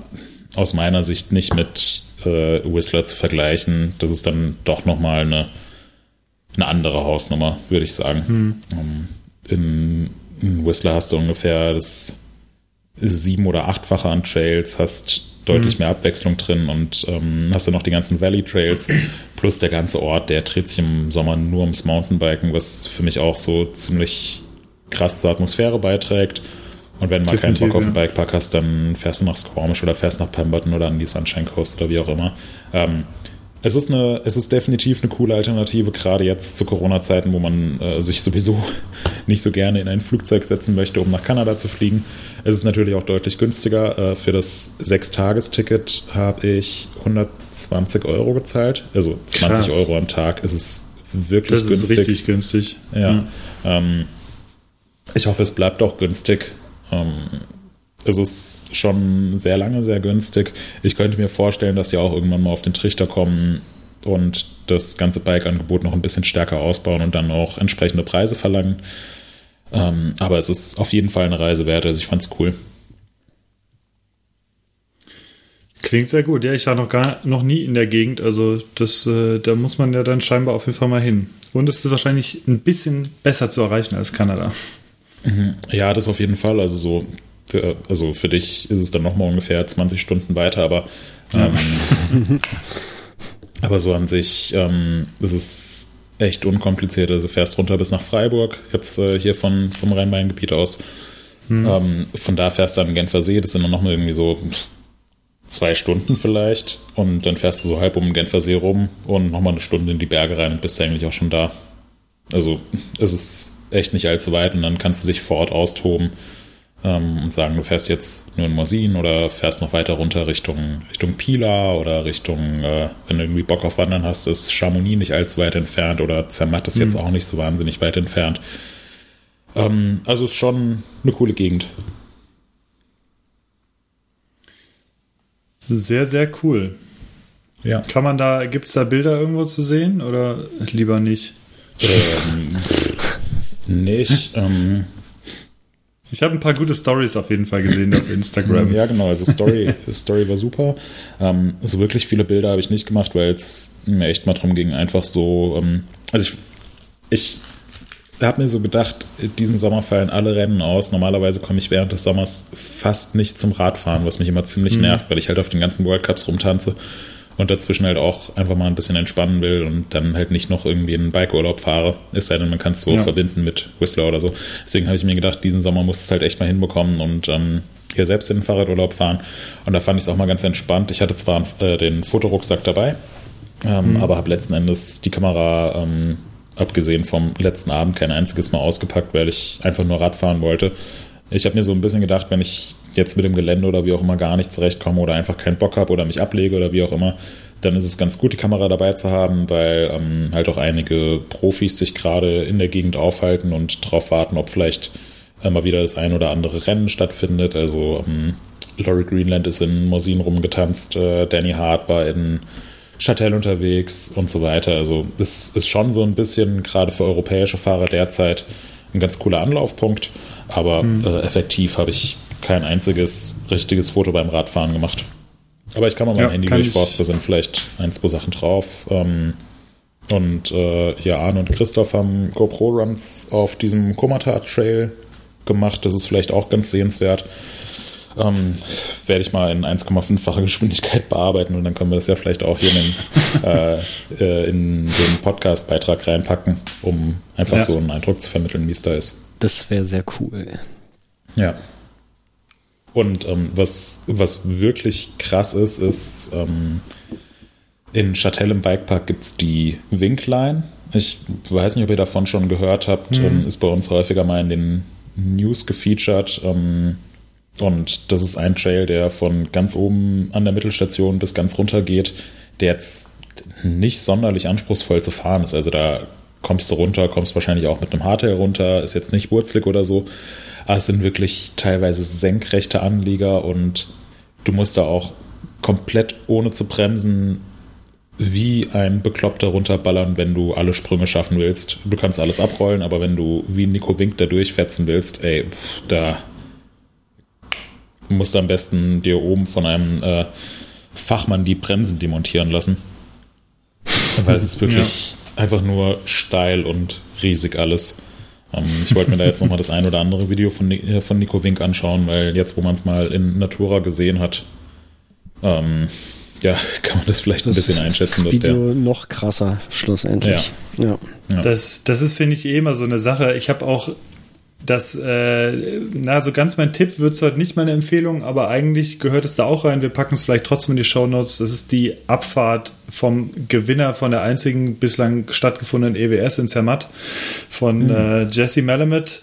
aus meiner Sicht nicht mit äh, Whistler zu vergleichen. Das ist dann doch nochmal eine, eine andere Hausnummer, würde ich sagen. Hm. Ähm, in, in Whistler hast du ungefähr das sieben- oder achtfache an Trails, hast deutlich mhm. mehr Abwechslung drin und ähm, hast dann noch die ganzen Valley Trails plus der ganze Ort, der dreht sich im Sommer nur ums Mountainbiken, was für mich auch so ziemlich krass zur Atmosphäre beiträgt. Und wenn mal keinen Bock auf den Bikepark hast, dann fährst du nach Squamish oder fährst nach Pemberton oder an die Sunshine Coast oder wie auch immer. Ähm, es ist, eine, es ist definitiv eine coole Alternative, gerade jetzt zu Corona-Zeiten, wo man äh, sich sowieso nicht so gerne in ein Flugzeug setzen möchte, um nach Kanada zu fliegen. Es ist natürlich auch deutlich günstiger. Äh, für das Sechstagesticket habe ich 120 Euro gezahlt. Also 20 Krass. Euro am Tag. Es ist wirklich das günstig. Das ist richtig günstig. Ja. Mhm. Ähm, ich hoffe, es bleibt auch günstig. Ähm, es ist schon sehr lange sehr günstig. Ich könnte mir vorstellen, dass sie auch irgendwann mal auf den Trichter kommen und das ganze Bike-Angebot noch ein bisschen stärker ausbauen und dann auch entsprechende Preise verlangen. Ähm, aber es ist auf jeden Fall eine Reise wert. Also ich fand es cool. Klingt sehr gut. Ja, ich war noch gar noch nie in der Gegend. Also das, äh, da muss man ja dann scheinbar auf jeden Fall mal hin. Und es ist wahrscheinlich ein bisschen besser zu erreichen als Kanada. Mhm. Ja, das auf jeden Fall. Also so also für dich ist es dann nochmal ungefähr 20 Stunden weiter, aber, ähm, aber so an sich ähm, ist es echt unkompliziert. Also fährst runter bis nach Freiburg, jetzt äh, hier von, vom Rhein-Main-Gebiet aus. Hm. Ähm, von da fährst du an Genfersee, das sind dann nochmal irgendwie so zwei Stunden vielleicht. Und dann fährst du so halb um den Genfersee rum und nochmal eine Stunde in die Berge rein und bist eigentlich auch schon da. Also es ist echt nicht allzu weit und dann kannst du dich vor Ort austoben ähm, und sagen, du fährst jetzt nur in Morsin oder fährst noch weiter runter Richtung, Richtung Pila oder Richtung, äh, wenn du irgendwie Bock auf Wandern hast, ist Chamonix nicht allzu weit entfernt oder Zermatt ist mhm. jetzt auch nicht so wahnsinnig weit entfernt. Ähm, also ist schon eine coole Gegend. Sehr, sehr cool. Ja. Kann man da, gibt es da Bilder irgendwo zu sehen oder lieber nicht? Ähm, nicht. ähm, ich habe ein paar gute Stories auf jeden Fall gesehen auf Instagram. ja, genau. Also Story, Story war super. Ähm, so wirklich viele Bilder habe ich nicht gemacht, weil es mir echt mal darum ging, einfach so. Ähm, also ich, ich habe mir so gedacht, diesen Sommer fallen alle Rennen aus. Normalerweise komme ich während des Sommers fast nicht zum Radfahren, was mich immer ziemlich mhm. nervt, weil ich halt auf den ganzen World Cups rumtanze und dazwischen halt auch einfach mal ein bisschen entspannen will und dann halt nicht noch irgendwie einen Bikeurlaub fahre. Es sei denn, man kann es so ja. verbinden mit Whistler oder so. Deswegen habe ich mir gedacht, diesen Sommer muss es halt echt mal hinbekommen und ähm, hier selbst in den Fahrradurlaub fahren. Und da fand ich es auch mal ganz entspannt. Ich hatte zwar äh, den Fotorucksack dabei, ähm, mhm. aber habe letzten Endes die Kamera, ähm, abgesehen vom letzten Abend, kein einziges Mal ausgepackt, weil ich einfach nur Rad fahren wollte. Ich habe mir so ein bisschen gedacht, wenn ich jetzt mit dem Gelände oder wie auch immer gar nicht zurechtkomme oder einfach keinen Bock habe oder mich ablege oder wie auch immer, dann ist es ganz gut, die Kamera dabei zu haben, weil ähm, halt auch einige Profis sich gerade in der Gegend aufhalten und darauf warten, ob vielleicht äh, mal wieder das ein oder andere Rennen stattfindet. Also ähm, Laurie Greenland ist in Mosin rumgetanzt, äh, Danny Hart war in Châtel unterwegs und so weiter. Also es ist schon so ein bisschen gerade für europäische Fahrer derzeit ein ganz cooler Anlaufpunkt, aber mhm. äh, effektiv habe ich kein einziges richtiges Foto beim Radfahren gemacht. Aber ich kann mal mein ja, Handy durchforsten, da sind vielleicht ein, zwei Sachen drauf. Ähm, und äh, hier Arne und Christoph haben GoPro-Runs auf diesem Komata-Trail gemacht. Das ist vielleicht auch ganz sehenswert. Ähm, werde ich mal in 1,5-facher Geschwindigkeit bearbeiten und dann können wir das ja vielleicht auch hier in den, äh, äh, in den Podcast-Beitrag reinpacken, um einfach ja. so einen Eindruck zu vermitteln, wie es da ist. Das wäre sehr cool. Ja. Und ähm, was, was wirklich krass ist, ist, ähm, in Châtel im Bikepark gibt es die Winkline. Ich weiß nicht, ob ihr davon schon gehört habt. Mhm. ist bei uns häufiger mal in den News gefeatured. Ähm, und das ist ein Trail, der von ganz oben an der Mittelstation bis ganz runter geht, der jetzt nicht sonderlich anspruchsvoll zu fahren ist. Also da kommst du runter, kommst wahrscheinlich auch mit einem Hardtail runter, ist jetzt nicht wurzlig oder so. Aber es sind wirklich teilweise senkrechte Anlieger und du musst da auch komplett ohne zu bremsen wie ein Bekloppter runterballern, wenn du alle Sprünge schaffen willst. Du kannst alles abrollen, aber wenn du wie Nico Wink da durchfetzen willst, ey, da musst du am besten dir oben von einem äh, Fachmann die Bremsen demontieren lassen. Weil es ist wirklich ja. einfach nur steil und riesig alles. Ähm, ich wollte mir da jetzt nochmal das ein oder andere Video von, äh, von Nico Wink anschauen, weil jetzt, wo man es mal in Natura gesehen hat, ähm, ja, kann man das vielleicht das ein bisschen einschätzen, das Video dass der noch krasser schlussendlich. Ja. ja. Das, das ist, finde ich, eh immer so eine Sache. Ich habe auch das, äh, na, so ganz mein Tipp wird es heute nicht meine Empfehlung, aber eigentlich gehört es da auch rein. Wir packen es vielleicht trotzdem in die Show Notes. Das ist die Abfahrt vom Gewinner von der einzigen bislang stattgefundenen EWS in Zermatt von mhm. äh, Jesse Malamet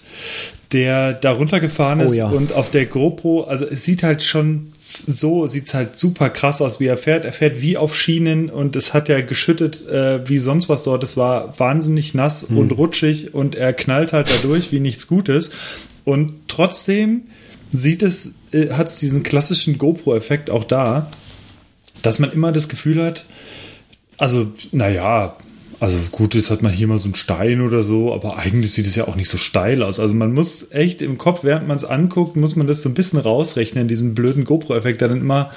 der da runtergefahren oh ist oh, ja. und auf der GoPro, also es sieht halt schon so, sieht es halt super krass aus, wie er fährt. Er fährt wie auf Schienen und es hat ja geschüttet äh, wie sonst was dort. Es war wahnsinnig nass hm. und rutschig und er knallt halt dadurch wie nichts Gutes. Und trotzdem sieht es, äh, hat es diesen klassischen GoPro-Effekt auch da, dass man immer das Gefühl hat, also, naja, also gut, jetzt hat man hier mal so einen Stein oder so, aber eigentlich sieht es ja auch nicht so steil aus. Also man muss echt im Kopf, während man es anguckt, muss man das so ein bisschen rausrechnen, diesen blöden GoPro-Effekt, der dann immer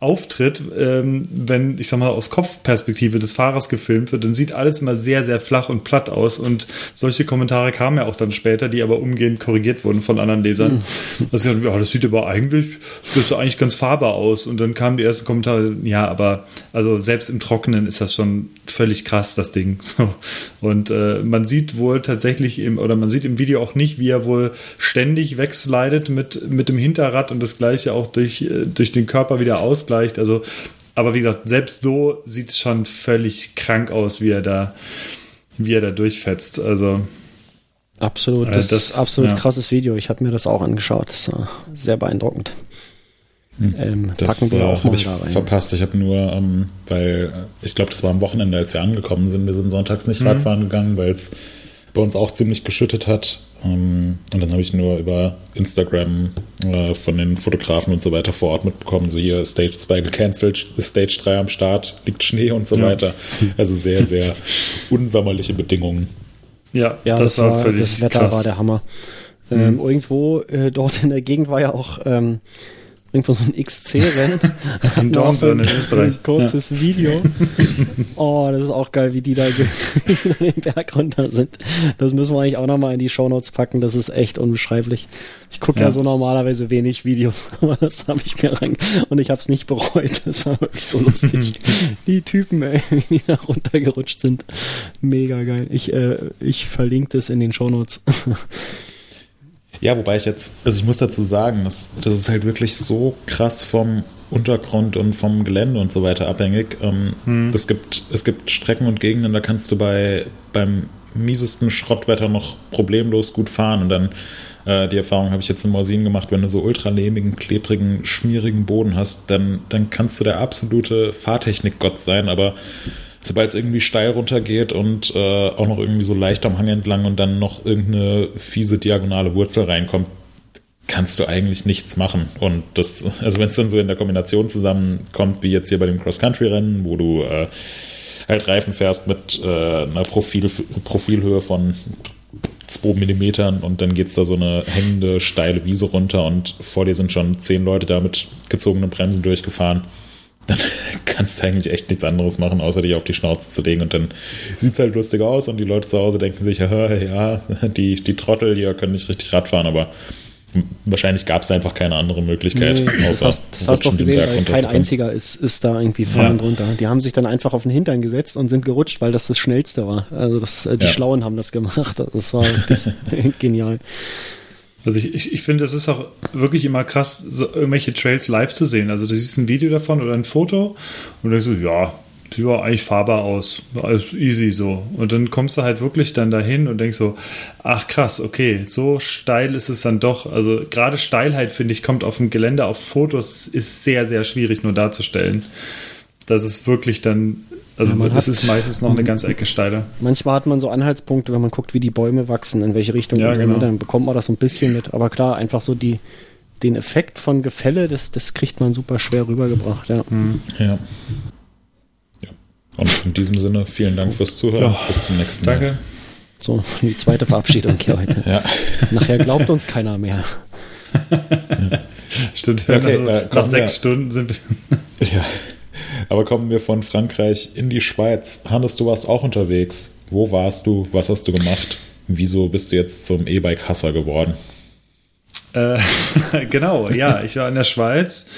auftritt, ähm, wenn, ich sag mal, aus Kopfperspektive des Fahrers gefilmt wird, dann sieht alles immer sehr, sehr flach und platt aus. Und solche Kommentare kamen ja auch dann später, die aber umgehend korrigiert wurden von anderen Lesern. Mhm. Also, ja, das sieht aber eigentlich, das sieht eigentlich ganz fahrbar aus. Und dann kamen die ersten Kommentare, ja, aber also selbst im Trockenen ist das schon völlig krass, das Ding. So. Und äh, man sieht wohl tatsächlich im, oder man sieht im Video auch nicht, wie er wohl ständig wegslidet mit, mit dem Hinterrad und das gleiche auch durch, äh, durch den Körper wieder aus ausgleicht. Also, aber wie gesagt, selbst so sieht es schon völlig krank aus, wie er da, wie er da durchfetzt. Also absolut, äh, das, das ist absolut ja. krasses Video. Ich habe mir das auch angeschaut. Das war sehr beeindruckend. Hm. Ähm, das packen wir äh, auch mal ich da rein. verpasst. Ich habe nur, ähm, weil äh, ich glaube, das war am Wochenende, als wir angekommen sind. Wir sind sonntags nicht mhm. Radfahren gegangen, weil es bei uns auch ziemlich geschüttet hat. Ähm, und dann habe ich nur über Instagram äh, von den Fotografen und so weiter vor Ort mitbekommen, so hier Stage 2 gecancelt, Stage 3 am Start, liegt Schnee und so ja. weiter. Also sehr, sehr unsommerliche Bedingungen. Ja, ja das, das war völlig Das Wetter krass. war der Hammer. Ähm, mhm. Irgendwo äh, dort in der Gegend war ja auch ähm, irgendwo so ein XC-Rennen. In so in Österreich. Ein kurzes Video. Oh, das ist auch geil, wie die da den Berg runter sind. Das müssen wir eigentlich auch nochmal in die Shownotes packen. Das ist echt unbeschreiblich. Ich gucke ja. Ja. so normalerweise wenig Videos, aber das habe ich mir rein und ich habe es nicht bereut. Das war wirklich so lustig. die Typen, ey, wie die da runtergerutscht sind. Mega geil. Ich, äh, ich verlinke das in den Shownotes. Ja, wobei ich jetzt, also ich muss dazu sagen, das, das ist halt wirklich so krass vom Untergrund und vom Gelände und so weiter abhängig. Ähm, es, gibt, es gibt Strecken und Gegenden, da kannst du bei, beim miesesten Schrottwetter noch problemlos gut fahren. Und dann äh, die Erfahrung habe ich jetzt in Morsin gemacht, wenn du so ultralehmigen, klebrigen, schmierigen Boden hast, dann, dann kannst du der absolute Fahrtechnik-Gott sein, aber sobald es irgendwie steil runtergeht und äh, auch noch irgendwie so leicht am Hang entlang und dann noch irgendeine fiese diagonale Wurzel reinkommt, kannst du eigentlich nichts machen. Und das, also wenn es dann so in der Kombination zusammenkommt, wie jetzt hier bei dem Cross-Country-Rennen, wo du äh, halt Reifen fährst mit äh, einer Profil, Profilhöhe von 2 Millimetern und dann geht's da so eine hängende, steile Wiese runter und vor dir sind schon zehn Leute da mit gezogenen Bremsen durchgefahren dann kannst du eigentlich echt nichts anderes machen, außer dich auf die Schnauze zu legen. Und dann sieht's halt lustig aus und die Leute zu Hause denken sich, ja, die, die Trottel hier können nicht richtig Rad fahren, aber wahrscheinlich gab es einfach keine andere Möglichkeit, Nee, das außer hast, das hast du doch gesehen, weil kein einziger ist, ist da irgendwie fahrend Ja. runter. Die haben sich dann einfach auf den Hintern gesetzt und sind gerutscht, weil das das Schnellste war. Also das, äh, die Ja. Schlauen haben das gemacht. Das war genial. Also ich, ich, ich finde, es ist auch wirklich immer krass, so irgendwelche Trails live zu sehen. Also du siehst ein Video davon oder ein Foto und denkst so, ja, sieht ja eigentlich fahrbar aus. Alles easy so. Und dann kommst du halt wirklich dann dahin und denkst so, ach krass, okay, so steil ist es dann doch. Also gerade Steilheit, finde ich, kommt auf dem Gelände, auf Fotos, ist sehr, sehr schwierig nur darzustellen. Das ist wirklich dann, also Ja, man es hat- ist meistens noch eine ganze Ecke steiler. Manchmal hat man so Anhaltspunkte, wenn man guckt, wie die Bäume wachsen, in welche Richtung. Ja, so, genau. ne, Dann bekommt man das so ein bisschen mit. Aber klar, einfach so die, den Effekt von Gefälle, das, das kriegt man super schwer rübergebracht. Ja. Ja. ja. Und in diesem Sinne, vielen Dank fürs Zuhören. Ja. Bis zum nächsten Mal. Danke. So, die zweite Verabschiedung hier heute. Ja. Nachher glaubt uns keiner mehr. Stimmt, Okay, also, äh, nach sechs Stunden sind wir. Ja. Aber kommen wir von Frankreich in die Schweiz. Hannes, du warst auch unterwegs. Wo warst du? Was hast du gemacht? Wieso bist du jetzt zum E-Bike-Hasser geworden? Äh, genau, ja, ich war in der Schweiz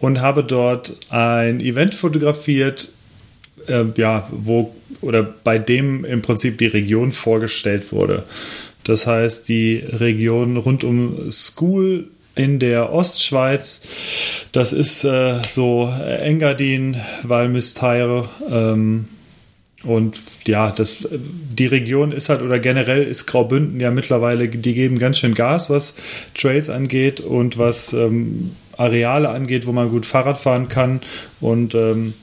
und habe dort ein Event fotografiert, äh, ja, wo oder bei dem im Prinzip die Region vorgestellt wurde. Das heißt, die Region rund um School in der Ostschweiz, das ist äh, so Engadin, Valmüsteire, ähm, und ja, das, die Region ist halt, oder generell ist Graubünden ja mittlerweile, die geben ganz schön Gas, was Trails angeht und was ähm, Areale angeht, wo man gut Fahrrad fahren kann. Und ähm,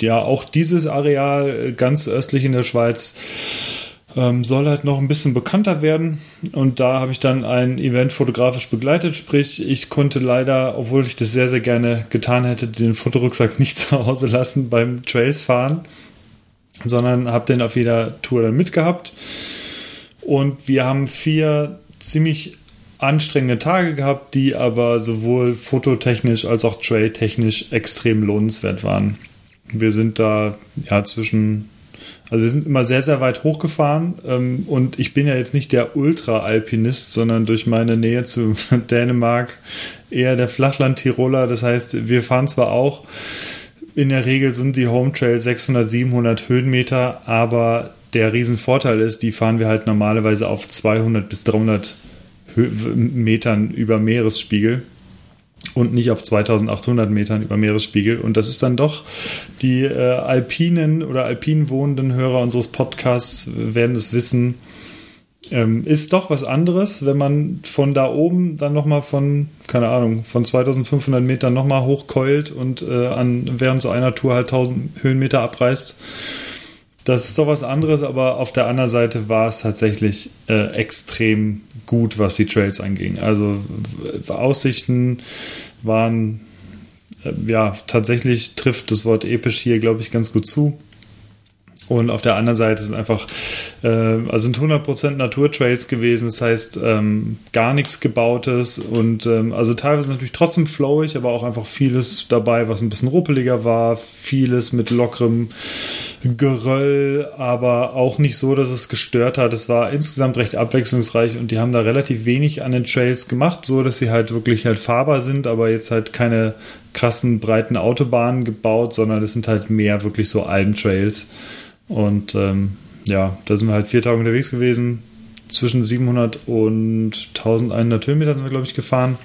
ja, auch dieses Areal äh, ganz östlich in der Schweiz ähm, soll halt noch ein bisschen bekannter werden. Und da habe ich dann ein Event fotografisch begleitet. Sprich, ich konnte leider, obwohl ich das sehr, sehr gerne getan hätte, den Fotorucksack nicht zu Hause lassen beim Trails fahren sondern habe den auf jeder Tour dann mitgehabt. Und wir haben vier ziemlich anstrengende Tage gehabt, die aber sowohl fototechnisch als auch trailtechnisch extrem lohnenswert waren. Wir sind da ja zwischen, also wir sind immer sehr, sehr weit hochgefahren ähm, und ich bin ja jetzt nicht der Ultra-Alpinist, sondern durch meine Nähe zu Dänemark eher der Flachland-Tiroler. Das heißt, wir fahren zwar auch in der Regel sind die Home Trail 600, 700 Höhenmeter, aber der Riesenvorteil ist, die fahren wir halt normalerweise auf 200 bis 300 Hö Metern über Meeresspiegel und nicht auf 2800 Metern über Meeresspiegel. Und das ist dann doch, die äh, alpinen oder alpin wohnenden Hörer unseres Podcasts werden es wissen, ähm, ist doch was anderes, wenn man von da oben dann nochmal von, keine Ahnung, von 2500 Metern nochmal hochkeult und äh, an, während so einer Tour halt 1000 Höhenmeter abreißt. Das ist doch was anderes, aber auf der anderen Seite war es tatsächlich äh, extrem gut, was die Trails anging. Also Aussichten waren, äh, ja, tatsächlich trifft das Wort episch hier, glaube ich, ganz gut zu. Und auf der anderen Seite sind einfach, äh, also sind 100% Naturtrails gewesen, das heißt ähm, gar nichts Gebautes und ähm, also teilweise natürlich trotzdem flowig, aber auch einfach vieles dabei, was ein bisschen ruppeliger war, vieles mit lockerem Geröll, aber auch nicht so, dass es gestört hat. Es war insgesamt recht abwechslungsreich und die haben da relativ wenig an den Trails gemacht, so dass sie halt wirklich halt fahrbar sind, aber jetzt halt keine krassen breiten Autobahnen gebaut, sondern es sind halt mehr wirklich so Alpentrails. Und ähm, ja, da sind wir halt vier Tage unterwegs gewesen. Zwischen 700 und 1100 Höhenmeter sind wir, glaube ich, gefahren.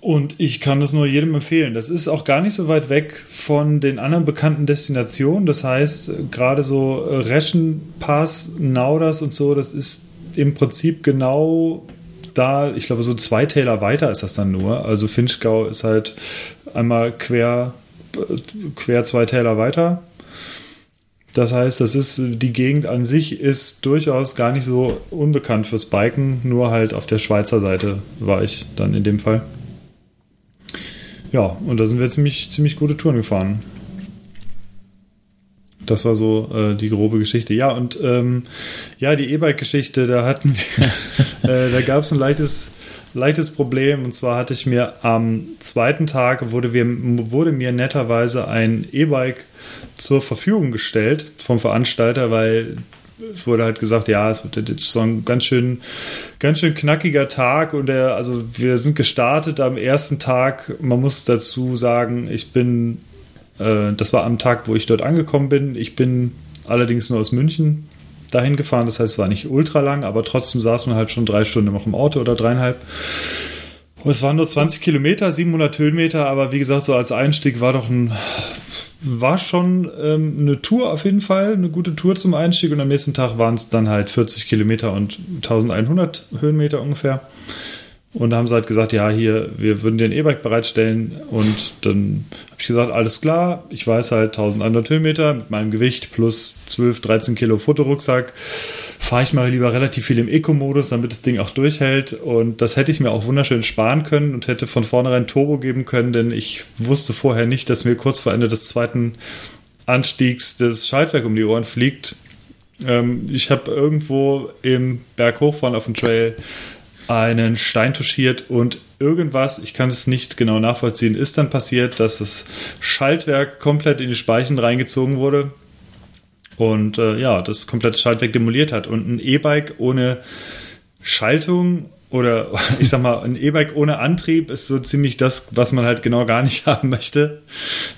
Und ich kann das nur jedem empfehlen. Das ist auch gar nicht so weit weg von den anderen bekannten Destinationen. Das heißt, gerade so Reschenpass, Nauders und so, das ist im Prinzip genau da, ich glaube, so zwei Täler weiter ist das dann nur. Also Finchgau ist halt einmal quer, quer zwei Täler weiter. Das heißt, das ist die Gegend an sich ist durchaus gar nicht so unbekannt fürs Biken, nur halt auf der Schweizer Seite war ich dann in dem Fall. Ja, und da sind wir ziemlich, ziemlich gute Touren gefahren. Das war so äh, die grobe Geschichte. Ja, und ähm, ja, die E-Bike-Geschichte, da hatten wir, äh, da gab es ein leichtes, leichtes Problem. Und zwar hatte ich mir am zweiten Tag wurde, wir, wurde mir netterweise ein E-Bike zur Verfügung gestellt vom Veranstalter, weil es wurde halt gesagt, ja, es wird jetzt so ein ganz schön, ganz schön knackiger Tag und der, also wir sind gestartet am ersten Tag. Man muss dazu sagen, ich bin, äh, das war am Tag, wo ich dort angekommen bin. Ich bin allerdings nur aus München dahin gefahren. Das heißt, es war nicht ultra lang, aber trotzdem saß man halt schon drei Stunden noch im Auto oder dreieinhalb. Es waren nur 20 Kilometer, 700 Höhenmeter, aber wie gesagt, so als Einstieg war doch ein war schon ähm, eine Tour auf jeden Fall, eine gute Tour zum Einstieg und am nächsten Tag waren es dann halt 40 Kilometer und 1100 Höhenmeter ungefähr. Und da haben sie halt gesagt, ja, hier, wir würden dir ein E-Bike bereitstellen. Und dann habe ich gesagt, alles klar, ich weiß halt 1100 Höhenmeter mit meinem Gewicht plus 12, 13 Kilo Fotorucksack. Fahre ich mal lieber relativ viel im Eco-Modus, damit das Ding auch durchhält. Und das hätte ich mir auch wunderschön sparen können und hätte von vornherein Turbo geben können, denn ich wusste vorher nicht, dass mir kurz vor Ende des zweiten Anstiegs das Schaltwerk um die Ohren fliegt. Ähm, ich habe irgendwo im Berg hochfahren auf dem Trail einen Stein touchiert und irgendwas, ich kann es nicht genau nachvollziehen, ist dann passiert, dass das Schaltwerk komplett in die Speichen reingezogen wurde und äh, ja, das komplette Schaltwerk demoliert hat. Und ein E-Bike ohne Schaltung oder ich sag mal, ein E-Bike ohne Antrieb ist so ziemlich das, was man halt genau gar nicht haben möchte.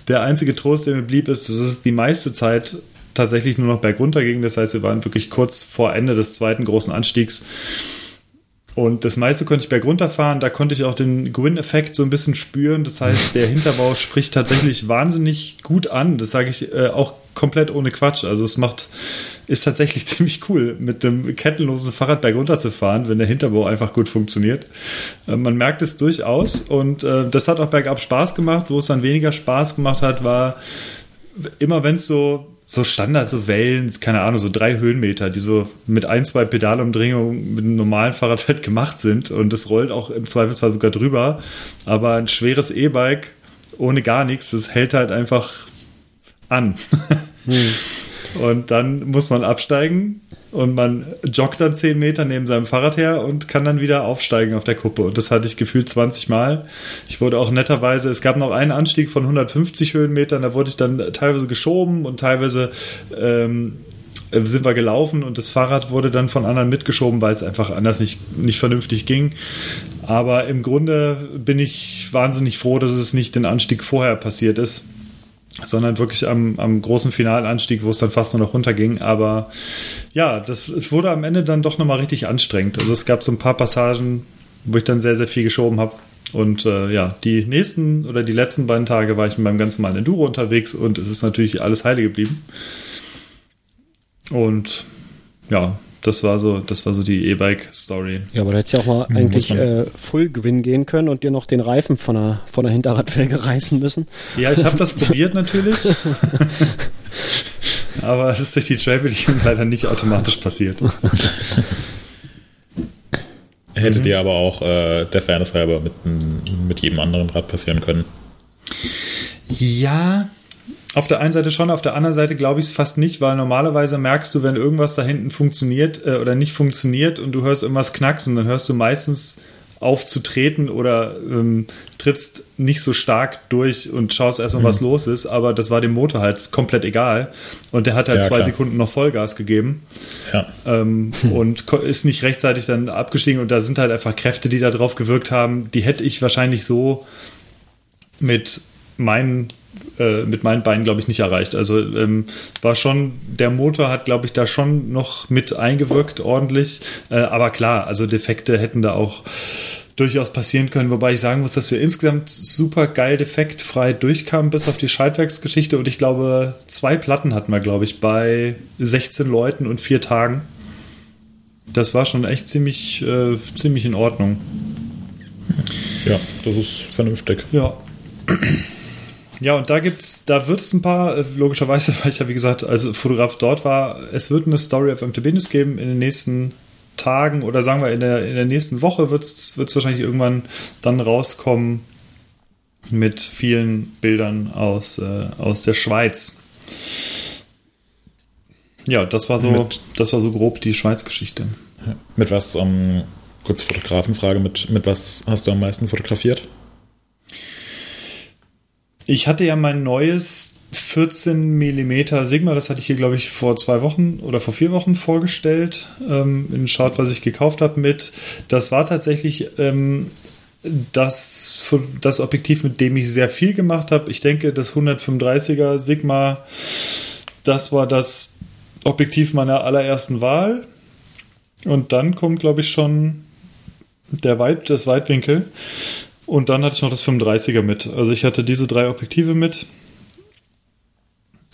Der einzige Trost, der mir blieb, ist, dass es die meiste Zeit tatsächlich nur noch bergunter ging. Das heißt, wir waren wirklich kurz vor Ende des zweiten großen Anstiegs und das meiste konnte ich bergunter fahren. Da konnte ich auch den Gwyn-Effekt so ein bisschen spüren. Das heißt, der Hinterbau spricht tatsächlich wahnsinnig gut an. Das sage ich äh, auch komplett ohne Quatsch. Also es macht, ist tatsächlich ziemlich cool, mit dem kettenlosen Fahrrad bergunter zu fahren, wenn der Hinterbau einfach gut funktioniert. Äh, man merkt es durchaus und äh, das hat auch bergab Spaß gemacht. Wo es dann weniger Spaß gemacht hat, war immer wenn es so so Standard, so Wellen, keine Ahnung, so drei Höhenmeter, die so mit ein, zwei Pedalumdrehungen mit einem normalen Fahrrad halt gemacht sind und das rollt auch im Zweifelsfall sogar drüber. Aber ein schweres E-Bike ohne gar nichts, das hält halt einfach an. Hm. Und dann muss man absteigen, und man joggt dann 10 Meter neben seinem Fahrrad her und kann dann wieder aufsteigen auf der Kuppe. Und das hatte ich gefühlt 20 Mal. Ich wurde auch netterweise, es gab noch einen Anstieg von 150 Höhenmetern, da wurde ich dann teilweise geschoben und teilweise ähm, sind wir gelaufen und das Fahrrad wurde dann von anderen mitgeschoben, weil es einfach anders nicht, nicht vernünftig ging. Aber im Grunde bin ich wahnsinnig froh, dass es nicht den Anstieg vorher passiert ist sondern wirklich am, am großen Finalanstieg, wo es dann fast nur noch runterging. Aber ja, das, es wurde am Ende dann doch nochmal richtig anstrengend. Also es gab so ein paar Passagen, wo ich dann sehr, sehr viel geschoben habe. Und äh, ja, die nächsten oder die letzten beiden Tage war ich mit meinem ganz normalen Enduro unterwegs und es ist natürlich alles heile geblieben. Und ja, das war so, das war so die E-Bike-Story. Ja, aber du hättest ja auch mal mhm, eigentlich äh, Full gewinnen gehen können und dir noch den Reifen von der, von der Hinterradfelge reißen müssen. Ja, ich habe das probiert natürlich. aber es ist durch die Trailbedingung leider nicht automatisch passiert. Hätte mhm. dir aber auch äh, der Fairness halber mit, mit jedem anderen Rad passieren können. Ja, Auf der einen Seite schon, auf der anderen Seite glaube ich es fast nicht, weil normalerweise merkst du, wenn irgendwas da hinten funktioniert äh, oder nicht funktioniert und du hörst irgendwas knacksen, dann hörst du meistens auf zu treten oder ähm, trittst nicht so stark durch und schaust erstmal, mhm. was los ist. Aber das war dem Motor halt komplett egal. Und der hat halt ja, zwei klar. Sekunden noch Vollgas gegeben. Ja. Ähm, hm. Und ist nicht rechtzeitig dann abgestiegen. Und da sind halt einfach Kräfte, die da drauf gewirkt haben. Die hätte ich wahrscheinlich so mit meinen äh, mit meinen Beinen, glaube ich, nicht erreicht. Also ähm, war schon, der Motor hat, glaube ich, da schon noch mit eingewirkt, ordentlich. Äh, aber klar, also Defekte hätten da auch durchaus passieren können, wobei ich sagen muss, dass wir insgesamt super geil defektfrei durchkamen bis auf die Schaltwerksgeschichte und ich glaube, zwei Platten hatten wir, glaube ich, bei 16 Leuten und vier Tagen. Das war schon echt ziemlich, äh, ziemlich in Ordnung. Ja, das ist vernünftig. Ja. Ja, und da gibt's, da wird es ein paar, äh, logischerweise, weil ich ja wie gesagt als Fotograf dort war, es wird eine Story auf MTB News geben in den nächsten Tagen oder sagen wir in der, in der nächsten Woche wird es wahrscheinlich irgendwann dann rauskommen mit vielen Bildern aus, äh, aus der Schweiz. Ja, das war so, mit, das war so grob die Schweiz-Geschichte. Mit was, um, ähm, kurze Fotografenfrage, mit, mit was hast du am meisten fotografiert? Ich hatte ja mein neues 14 mm Sigma, das hatte ich hier, glaube ich, vor zwei Wochen oder vor vier Wochen vorgestellt. Ähm, Schaut, was ich gekauft habe mit. Das war tatsächlich ähm, das, das Objektiv, mit dem ich sehr viel gemacht habe. Ich denke, das 135er Sigma, das war das Objektiv meiner allerersten Wahl. Und dann kommt, glaube ich, schon der Weit, das Weitwinkel. Und dann hatte ich noch das 35er mit. Also ich hatte diese drei Objektive mit.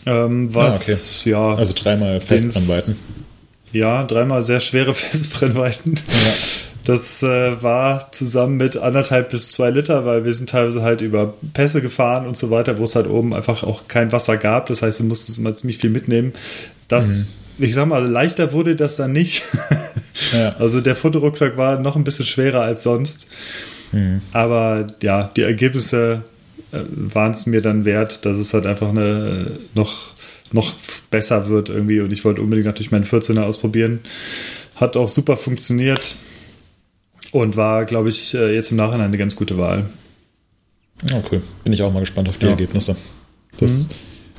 Ähm, was, ah, okay. ja. Also dreimal Festbrennweiten. Ja, dreimal sehr schwere Festbrennweiten. Ja. Das äh, war zusammen mit anderthalb bis zwei Liter, weil wir sind teilweise halt über Pässe gefahren und so weiter, wo es halt oben einfach auch kein Wasser gab. Das heißt, wir mussten immer ziemlich viel mitnehmen. Das, mhm. ich sag mal, leichter wurde das dann nicht. ja. Also der Fotorucksack war noch ein bisschen schwerer als sonst. Mhm. Aber ja, die Ergebnisse äh, waren es mir dann wert, dass es halt einfach eine, noch, noch besser wird irgendwie. Und ich wollte unbedingt natürlich meinen 14er ausprobieren. Hat auch super funktioniert und war, glaube ich, äh, jetzt im Nachhinein eine ganz gute Wahl. Okay, bin ich auch mal gespannt auf die ja. Ergebnisse. Das, mhm.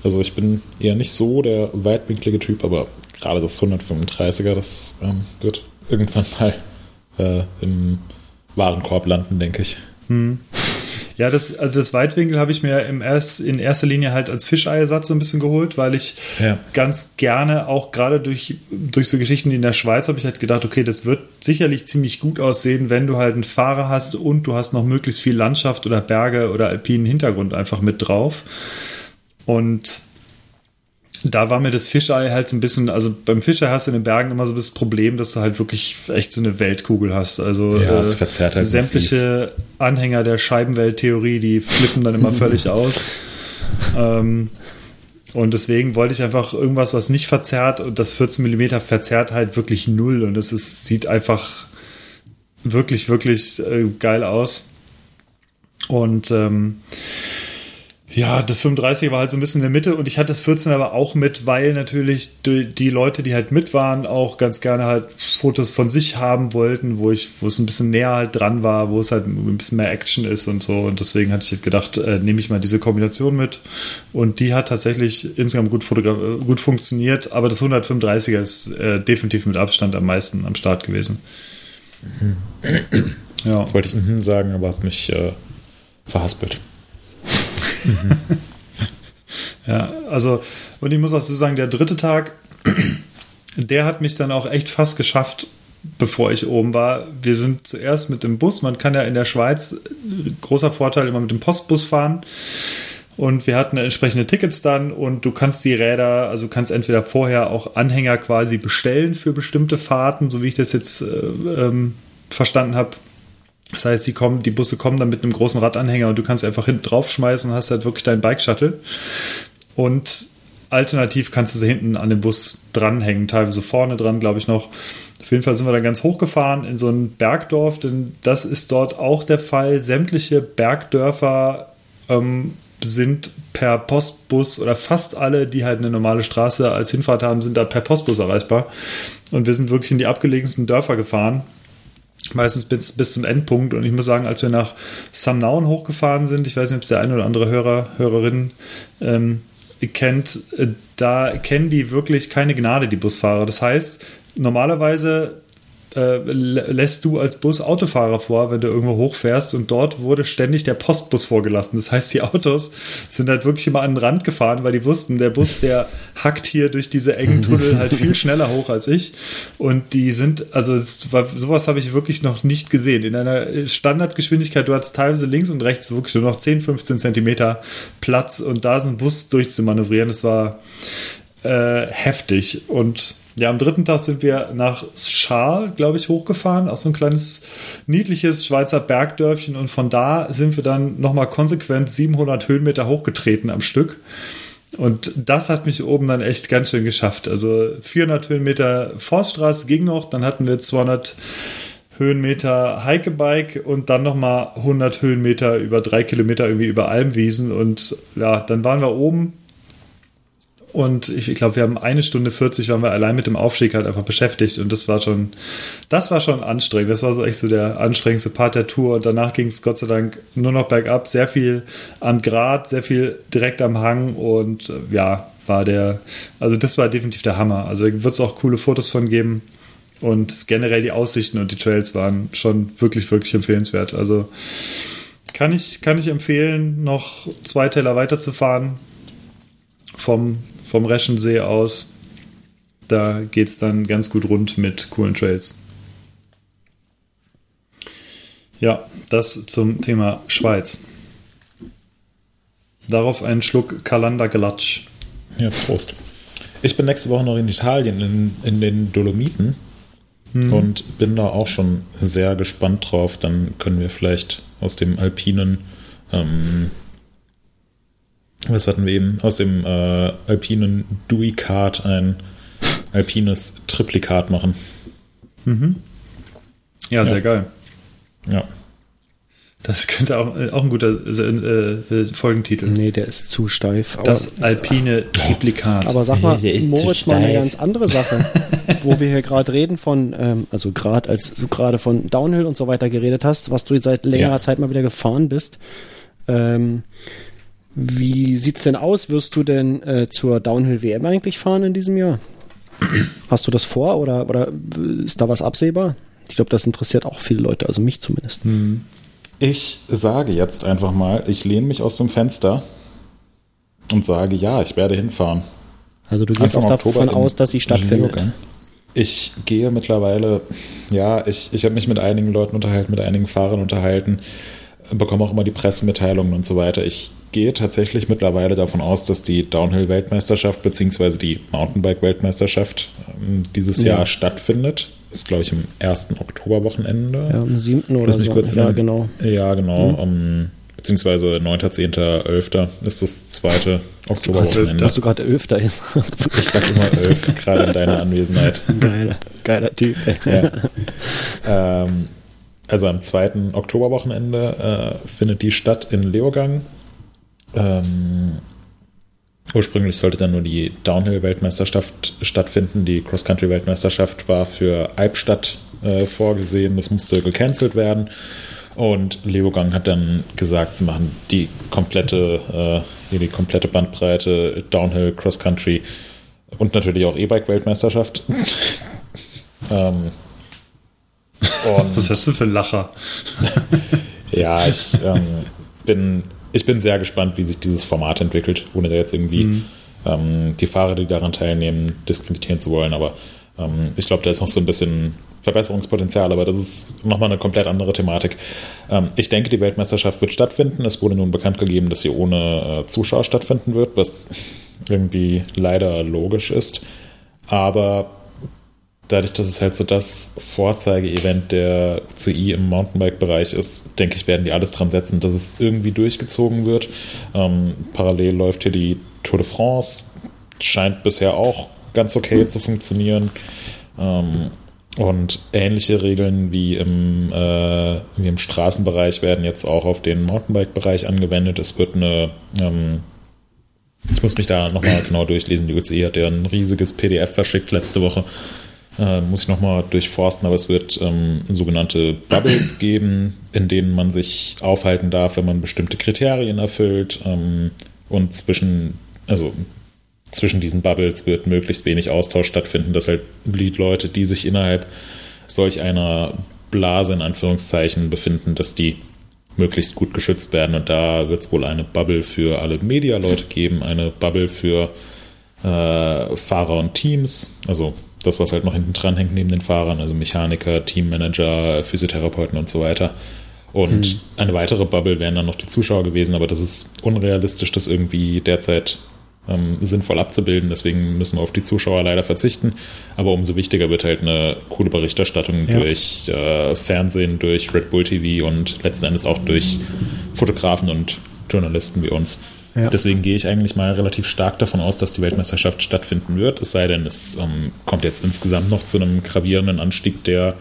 Also ich bin eher nicht so der weitwinklige Typ, aber gerade das 135er, das ähm, wird irgendwann mal äh, im Warenkorb landen, denke ich. Hm. Ja, das, also das Weitwinkel habe ich mir im erst, in erster Linie halt als Fischeiersatz so ein bisschen geholt, weil ich ja. ganz gerne auch gerade durch, durch so Geschichten in der Schweiz habe ich halt gedacht, okay, das wird sicherlich ziemlich gut aussehen, wenn du halt einen Fahrer hast und du hast noch möglichst viel Landschaft oder Berge oder alpinen Hintergrund einfach mit drauf. Und da war mir das Fischei halt so ein bisschen, also beim Fischei hast du in den Bergen immer so das Problem, dass du halt wirklich echt so eine Weltkugel hast. Also ja, äh, verzerrt halt sämtliche massiv. Anhänger der Scheibenwelttheorie, die flippen dann immer völlig aus. Ähm, und deswegen wollte ich einfach irgendwas, was nicht verzerrt und das 14 mm verzerrt halt wirklich null und es ist, sieht einfach wirklich, wirklich äh, geil aus. Und ähm, ja, das 35 war halt so ein bisschen in der Mitte und ich hatte das 14 aber auch mit, weil natürlich die Leute, die halt mit waren, auch ganz gerne halt Fotos von sich haben wollten, wo ich, wo es ein bisschen näher halt dran war, wo es halt ein bisschen mehr Action ist und so. Und deswegen hatte ich halt gedacht, äh, nehme ich mal diese Kombination mit. Und die hat tatsächlich insgesamt gut, gut funktioniert, aber das 135er ist äh, definitiv mit Abstand am meisten am Start gewesen. Mhm. Ja. Das wollte ich mhm sagen, aber habe mich äh, verhaspelt. ja, also, und ich muss auch so sagen, der dritte Tag, der hat mich dann auch echt fast geschafft, bevor ich oben war. Wir sind zuerst mit dem Bus. Man kann ja in der Schweiz, großer Vorteil, immer mit dem Postbus fahren. Und wir hatten entsprechende Tickets dann und du kannst die Räder, also du kannst entweder vorher auch Anhänger quasi bestellen für bestimmte Fahrten, so wie ich das jetzt äh, ähm, verstanden habe. Das heißt, die, kommen, die Busse kommen dann mit einem großen Radanhänger und du kannst einfach hinten draufschmeißen und hast halt wirklich deinen Bike-Shuttle. Und alternativ kannst du sie hinten an den Bus dranhängen, teilweise vorne dran, glaube ich noch. Auf jeden Fall sind wir dann ganz hochgefahren in so ein Bergdorf, denn das ist dort auch der Fall. Sämtliche Bergdörfer ähm, sind per Postbus oder fast alle, die halt eine normale Straße als Hinfahrt haben, sind da per Postbus erreichbar. Und wir sind wirklich in die abgelegensten Dörfer gefahren. Meistens bis, bis zum Endpunkt. Und ich muss sagen, als wir nach Samnaun hochgefahren sind, ich weiß nicht, ob es der eine oder andere Hörer, Hörerin ähm, kennt, äh, da kennen die wirklich keine Gnade, die Busfahrer. Das heißt, normalerweise äh, lässt du als Bus Autofahrer vor, wenn du irgendwo hochfährst und dort wurde ständig der Postbus vorgelassen. Das heißt, die Autos sind halt wirklich immer an den Rand gefahren, weil die wussten, der Bus, der hackt hier durch diese engen Tunnel halt viel schneller hoch als ich. Und die sind, also sowas habe ich wirklich noch nicht gesehen. In einer Standardgeschwindigkeit, du hast teilweise links und rechts wirklich nur noch 10, 15 Zentimeter Platz und da ist ein Bus durchzumanövrieren. Das war äh, heftig und ja, am dritten Tag sind wir nach Schal, glaube ich, hochgefahren, auch so ein kleines, niedliches Schweizer Bergdörfchen. Und von da sind wir dann nochmal konsequent 700 Höhenmeter hochgetreten am Stück. Und das hat mich oben dann echt ganz schön geschafft. Also 400 Höhenmeter Forststraße ging noch, dann hatten wir 200 Höhenmeter Hikebike und dann nochmal 100 Höhenmeter über drei Kilometer irgendwie über Almwiesen. Und ja, dann waren wir oben und ich, ich glaube, wir haben eine Stunde 40 waren wir allein mit dem Aufstieg halt einfach beschäftigt. Und das war schon, das war schon anstrengend. Das war so echt so der anstrengendste Part der Tour. Und danach ging es Gott sei Dank nur noch bergab. Sehr viel am Grat, sehr viel direkt am Hang. Und äh, ja, war der, also das war definitiv der Hammer. Also wird es auch coole Fotos von geben. Und generell die Aussichten und die Trails waren schon wirklich, wirklich empfehlenswert. Also kann ich, kann ich empfehlen, noch zwei Teller weiterzufahren vom vom Reschensee aus. Da geht es dann ganz gut rund mit coolen Trails. Ja, das zum Thema Schweiz. Darauf einen Schluck Kalanda Glatsch. Ja, Prost. Ich bin nächste Woche noch in Italien, in, in den Dolomiten. Mhm. Und bin da auch schon sehr gespannt drauf. Dann können wir vielleicht aus dem alpinen ähm, was hatten wir eben? Aus dem äh, alpinen Dui-Kart ein alpines Triplikat machen. Mhm. Ja, ja, sehr geil. Ja. Das könnte auch, äh, auch ein guter äh, äh, Folgentitel. Nee, der ist zu steif. das alpine Triplikat. Aber sag mal, Moritz, mal eine ganz andere Sache, wo wir hier gerade reden von, ähm, also gerade als du gerade von Downhill und so weiter geredet hast, was du seit längerer ja. Zeit mal wieder gefahren bist. Ähm, wie sieht's denn aus? Wirst du denn äh, zur Downhill WM eigentlich fahren in diesem Jahr? Hast du das vor oder, oder ist da was absehbar? Ich glaube, das interessiert auch viele Leute, also mich zumindest. Hm. Ich sage jetzt einfach mal, ich lehne mich aus dem Fenster und sage, ja, ich werde hinfahren. Also du gehst Anfang auch davon in, aus, dass sie stattfindet. Ich gehe mittlerweile, ja, ich, ich habe mich mit einigen Leuten unterhalten, mit einigen Fahrern unterhalten, bekomme auch immer die Pressemitteilungen und so weiter. Ich gehe tatsächlich mittlerweile davon aus, dass die Downhill-Weltmeisterschaft bzw. die Mountainbike-Weltmeisterschaft ähm, dieses ja. Jahr stattfindet. Ist, glaube ich, im ersten Oktoberwochenende. Ja, am 7. oder so. Ja, genau. Ja, genau. Mhm. Um, beziehungsweise 9., 10., 11. ist das zweite Oktoberwochenende. Dass du gerade 11. ist. ich sag immer 11, gerade in deiner Anwesenheit. Geiler, geiler Typ. Ja. Ähm, also am zweiten Oktoberwochenende äh, findet die statt in Leogang ähm, ursprünglich sollte dann nur die Downhill-Weltmeisterschaft stattfinden. Die Cross-Country-Weltmeisterschaft war für Albstadt äh, vorgesehen. Das musste gecancelt werden. Und Leogang hat dann gesagt, sie machen die komplette, äh, die komplette Bandbreite Downhill, Cross-Country und natürlich auch E-Bike-Weltmeisterschaft. ähm, Was hast du für Lacher? ja, ich ähm, bin ich bin sehr gespannt, wie sich dieses Format entwickelt, ohne da jetzt irgendwie mhm. ähm, die Fahrer, die daran teilnehmen, diskreditieren zu wollen. Aber ähm, ich glaube, da ist noch so ein bisschen Verbesserungspotenzial, aber das ist nochmal eine komplett andere Thematik. Ähm, ich denke, die Weltmeisterschaft wird stattfinden. Es wurde nun bekannt gegeben, dass sie ohne äh, Zuschauer stattfinden wird, was irgendwie leider logisch ist. Aber dadurch, dass es halt so das Vorzeige-Event der CI im Mountainbike-Bereich ist, denke ich, werden die alles dran setzen, dass es irgendwie durchgezogen wird. Ähm, parallel läuft hier die Tour de France, scheint bisher auch ganz okay zu funktionieren. Ähm, Und ähnliche Regeln wie im, äh, wie im Straßenbereich werden jetzt auch auf den Mountainbike-Bereich angewendet. Es wird eine, ähm, ich muss mich da nochmal genau durchlesen, die UCE hat ja ein riesiges PDF verschickt letzte Woche. Äh, muss ich nochmal durchforsten, aber es wird ähm, sogenannte Bubbles geben, in denen man sich aufhalten darf, wenn man bestimmte Kriterien erfüllt. Ähm, und zwischen, also zwischen diesen Bubbles wird möglichst wenig Austausch stattfinden, dass halt die Leute, die sich innerhalb solch einer Blase in Anführungszeichen befinden, dass die möglichst gut geschützt werden. Und da wird es wohl eine Bubble für alle Media-Leute geben, eine Bubble für äh, Fahrer und Teams, also das, was halt noch hinten dran hängt neben den Fahrern, also Mechaniker, Teammanager, Physiotherapeuten und so weiter. Und mhm. eine weitere Bubble wären dann noch die Zuschauer gewesen, aber das ist unrealistisch, das irgendwie derzeit ähm, sinnvoll abzubilden. Deswegen müssen wir auf die Zuschauer leider verzichten. Aber umso wichtiger wird halt eine coole Berichterstattung ja. durch äh, Fernsehen, durch Red Bull TV und letzten Endes auch durch Fotografen und Journalisten wie uns. Ja. Deswegen gehe ich eigentlich mal relativ stark davon aus, dass die Weltmeisterschaft stattfinden wird. Es sei denn, es ähm, kommt jetzt insgesamt noch zu einem gravierenden Anstieg der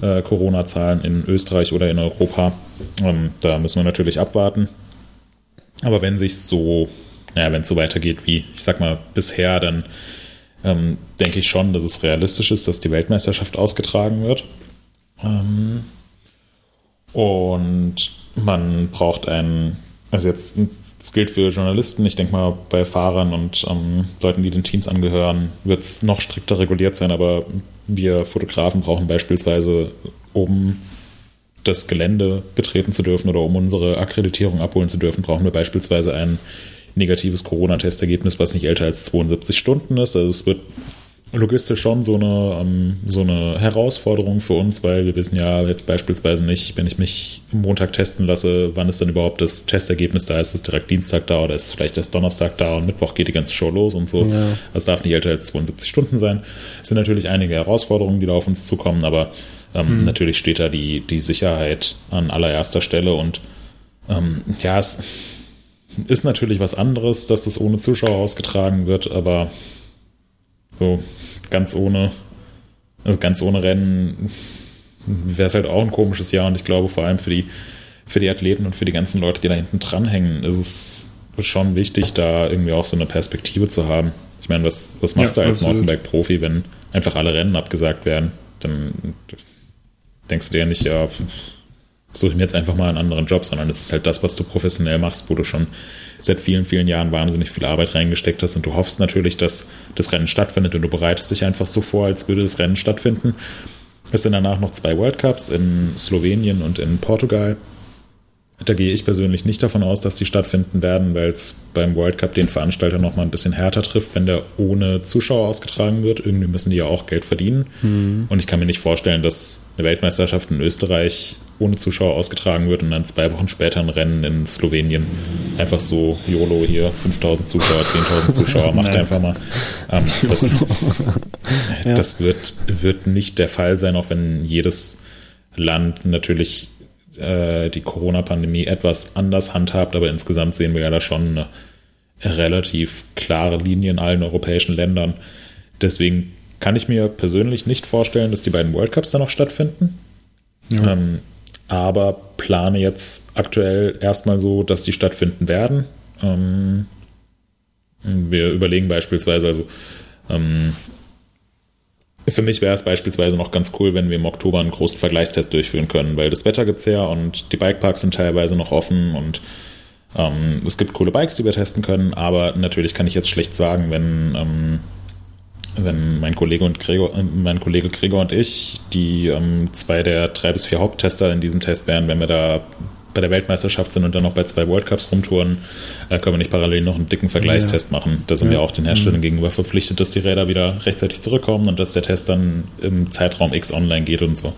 äh, Corona-Zahlen in Österreich oder in Europa. Ähm, da müssen wir natürlich abwarten. Aber wenn sich so naja, wenn es so weitergeht wie, ich sag mal, bisher, dann ähm, denke ich schon, dass es realistisch ist, dass die Weltmeisterschaft ausgetragen wird. Ähm, und man braucht einen, also jetzt, das gilt für Journalisten, ich denke mal, bei Fahrern und ähm, Leuten, die den Teams angehören, wird es noch strikter reguliert sein, aber wir Fotografen brauchen beispielsweise, um das Gelände betreten zu dürfen oder um unsere Akkreditierung abholen zu dürfen, brauchen wir beispielsweise einen negatives Corona-Testergebnis, was nicht älter als 72 Stunden ist. Also es wird logistisch schon so eine, ähm, so eine Herausforderung für uns, weil wir wissen ja jetzt beispielsweise nicht, wenn ich mich Montag testen lasse, wann ist dann überhaupt das Testergebnis da? Ist es direkt Dienstag da oder ist es vielleicht erst Donnerstag da und Mittwoch geht die ganze Show los und so. Ja. Das darf nicht älter als 72 Stunden sein. Es sind natürlich einige Herausforderungen, die da auf uns zukommen, aber ähm, hm. natürlich steht da die, die Sicherheit an allererster Stelle und ähm, ja, es ist natürlich was anderes, dass das ohne Zuschauer ausgetragen wird, aber so ganz ohne, also ganz ohne Rennen wäre es halt auch ein komisches Jahr und ich glaube vor allem für die, für die Athleten und für die ganzen Leute, die da hinten dranhängen, ist es schon wichtig, da irgendwie auch so eine Perspektive zu haben. Ich meine, was, was machst ja, du als Mountainbike-Profi, wenn einfach alle Rennen abgesagt werden? Dann denkst du dir ja nicht, ja, suche mir jetzt einfach mal einen anderen Job, sondern es ist halt das, was du professionell machst, wo du schon seit vielen, vielen Jahren wahnsinnig viel Arbeit reingesteckt hast und du hoffst natürlich, dass das Rennen stattfindet und du bereitest dich einfach so vor, als würde das Rennen stattfinden. Es sind danach noch zwei World Cups in Slowenien und in Portugal. Da gehe ich persönlich nicht davon aus, dass sie stattfinden werden, weil es beim World Cup den Veranstalter noch mal ein bisschen härter trifft, wenn der ohne Zuschauer ausgetragen wird. Irgendwie müssen die ja auch Geld verdienen. Mhm. Und ich kann mir nicht vorstellen, dass eine Weltmeisterschaft in Österreich ohne Zuschauer ausgetragen wird und dann zwei Wochen später ein Rennen in Slowenien einfach so YOLO hier 5000 Zuschauer, 10.000 Zuschauer, macht einfach mal. Ähm, das, ja. das wird, wird nicht der Fall sein, auch wenn jedes Land natürlich äh, die Corona-Pandemie etwas anders handhabt, aber insgesamt sehen wir ja da schon eine relativ klare Linie in allen europäischen Ländern. Deswegen kann ich mir persönlich nicht vorstellen, dass die beiden World Cups dann noch stattfinden. Ja. Ähm, aber plane jetzt aktuell erstmal so, dass die stattfinden werden. Ähm, wir überlegen beispielsweise, also ähm, für mich wäre es beispielsweise noch ganz cool, wenn wir im Oktober einen großen Vergleichstest durchführen können, weil das Wetter gibt es ja und die Bikeparks sind teilweise noch offen und ähm, es gibt coole Bikes, die wir testen können, aber natürlich kann ich jetzt schlecht sagen, wenn, ähm, wenn mein Kollege und Gregor, äh, mein Kollege Gregor und ich, die ähm, zwei der drei bis vier Haupttester in diesem Test wären, wenn wir da bei der Weltmeisterschaft sind und dann noch bei zwei World Cups rumtouren, äh, können wir nicht parallel noch einen dicken Vergleichstest ja. machen. Da sind ja. wir auch den Herstellern mhm. gegenüber verpflichtet, dass die Räder wieder rechtzeitig zurückkommen und dass der Test dann im Zeitraum X online geht und so.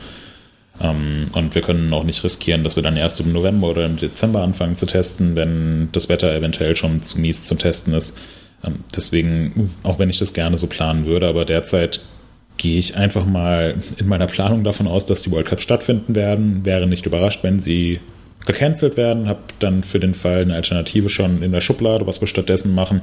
Ähm, und wir können auch nicht riskieren, dass wir dann erst im November oder im Dezember anfangen zu testen, wenn das Wetter eventuell schon zu mies zum Testen ist. Ähm, deswegen, auch wenn ich das gerne so planen würde, aber derzeit gehe ich einfach mal in meiner Planung davon aus, dass die World Cups stattfinden werden. Wäre nicht überrascht, wenn sie gecancelt werden, habe dann für den Fall eine Alternative schon in der Schublade, was wir stattdessen machen.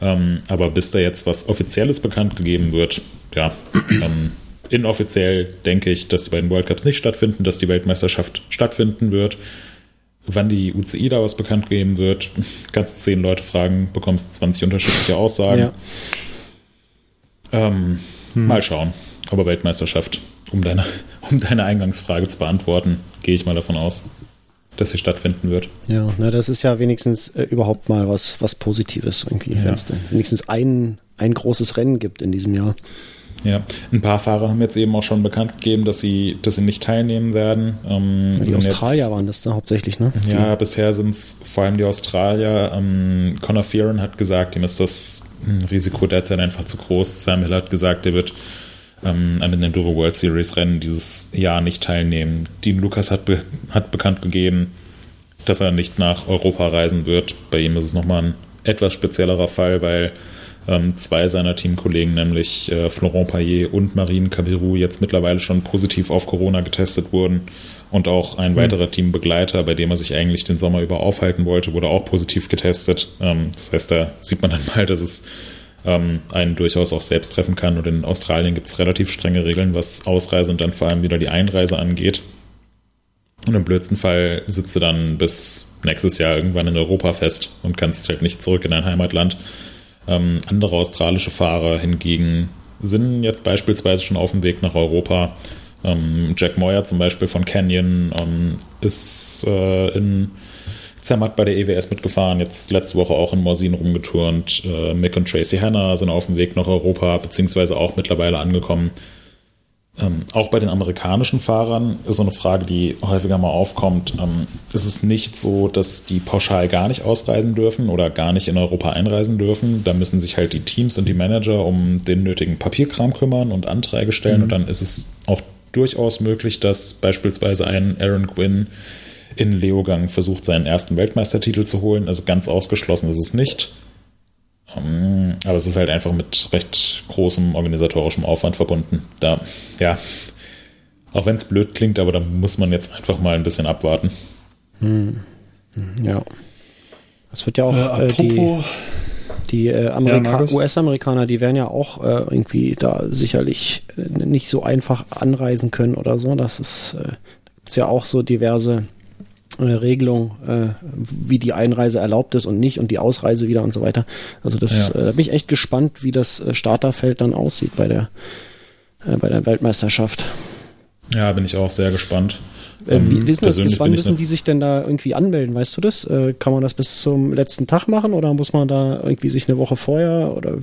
Ähm, aber bis da jetzt was Offizielles bekannt gegeben wird, ja, ähm, inoffiziell denke ich, dass die beiden World Cups nicht stattfinden, dass die Weltmeisterschaft stattfinden wird. Wann die UCI da was bekannt geben wird, kannst zehn Leute fragen, bekommst 20 unterschiedliche Aussagen. Ja. Ähm, hm. Mal schauen. Aber Weltmeisterschaft, um deine, um deine Eingangsfrage zu beantworten, gehe ich mal davon aus, dass sie stattfinden wird. Ja, na, das ist ja wenigstens äh, überhaupt mal was, was Positives irgendwie, ja. wenn es wenigstens ein, ein großes Rennen gibt in diesem Jahr. Ja, ein paar Fahrer haben jetzt eben auch schon bekannt gegeben, dass sie, dass sie nicht teilnehmen werden. Ähm, die Australier jetzt, waren das da hauptsächlich, ne? Ja, die. bisher sind es vor allem die Australier. Ähm, Conor Fearon hat gesagt, ihm ist das Risiko derzeit einfach zu groß. Sam Hill hat gesagt, er wird ähm, an den Enduro World Series Rennen dieses Jahr nicht teilnehmen. Dean Lucas hat, be hat bekannt gegeben, dass er nicht nach Europa reisen wird. Bei ihm ist es nochmal ein etwas speziellerer Fall, weil ähm, zwei seiner Teamkollegen, nämlich äh, Florent Payet und Marine Cabirou, jetzt mittlerweile schon positiv auf Corona getestet wurden. Und auch ein mhm. weiterer Teambegleiter, bei dem er sich eigentlich den Sommer über aufhalten wollte, wurde auch positiv getestet. Ähm, das heißt, da sieht man dann mal, dass es ähm, einen durchaus auch selbst treffen kann. Und in Australien gibt es relativ strenge Regeln, was Ausreise und dann vor allem wieder die Einreise angeht. Und im blödsten Fall sitzt du dann bis nächstes Jahr irgendwann in Europa fest und kannst halt nicht zurück in dein Heimatland. Ähm, andere australische Fahrer hingegen sind jetzt beispielsweise schon auf dem Weg nach Europa. Ähm, Jack Moyer zum Beispiel von Canyon ähm, ist äh, in Zermatt bei der EWS mitgefahren, jetzt letzte Woche auch in Morsin rumgeturnt. Äh, Mick und Tracy Hanna sind auf dem Weg nach Europa, beziehungsweise auch mittlerweile angekommen. Ähm, auch bei den amerikanischen Fahrern ist so eine Frage, die häufiger mal aufkommt. Ähm, ist es nicht so, dass die pauschal gar nicht ausreisen dürfen oder gar nicht in Europa einreisen dürfen? Da müssen sich halt die Teams und die Manager um den nötigen Papierkram kümmern und Anträge stellen. Mhm. Und dann ist es auch durchaus möglich, dass beispielsweise ein Aaron Quinn in Leogang versucht, seinen ersten Weltmeistertitel zu holen. Also ganz ausgeschlossen ist es nicht. Ähm, aber es ist halt einfach mit recht großem organisatorischem Aufwand verbunden. Da, ja, auch wenn es blöd klingt, aber da muss man jetzt einfach mal ein bisschen abwarten. Hm. Ja. Es wird ja auch äh, äh, die, die äh, Amerika ja, US-Amerikaner, die werden ja auch äh, irgendwie da sicherlich äh, nicht so einfach anreisen können oder so. Das ist äh, gibt's ja auch so diverse Regelung, äh, wie die Einreise erlaubt ist und nicht und die Ausreise wieder und so weiter. Also das, ja. äh, da bin ich echt gespannt, wie das äh, Starterfeld dann aussieht bei der, äh, bei der Weltmeisterschaft. Ja, bin ich auch sehr gespannt. Äh, wie, ähm, wissen das, bis wann müssen die sich denn da irgendwie anmelden? Weißt du das? Äh, kann man das bis zum letzten Tag machen oder muss man da irgendwie sich eine Woche vorher oder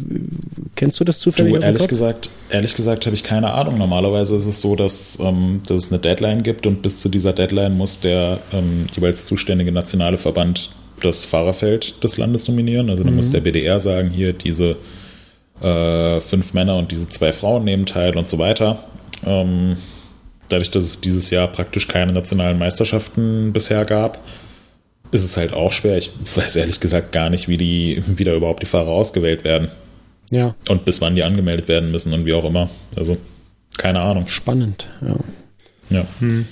kennst du das zufällig? Du, ehrlich gesagt, ehrlich gesagt habe ich keine Ahnung. Normalerweise ist es so, dass, ähm, dass es eine Deadline gibt und bis zu dieser Deadline muss der ähm, jeweils zuständige nationale Verband das Fahrerfeld des Landes nominieren. Also dann mhm. muss der BDR sagen, hier diese äh, fünf Männer und diese zwei Frauen nehmen teil und so weiter. Ähm, dadurch, dass es dieses Jahr praktisch keine nationalen Meisterschaften bisher gab, ist es halt auch schwer. Ich weiß ehrlich gesagt gar nicht, wie, die, wie da überhaupt die Fahrer ausgewählt werden. Ja. Und bis wann die angemeldet werden müssen und wie auch immer. Also, keine Ahnung. Spannend, ja. Ja. Hm.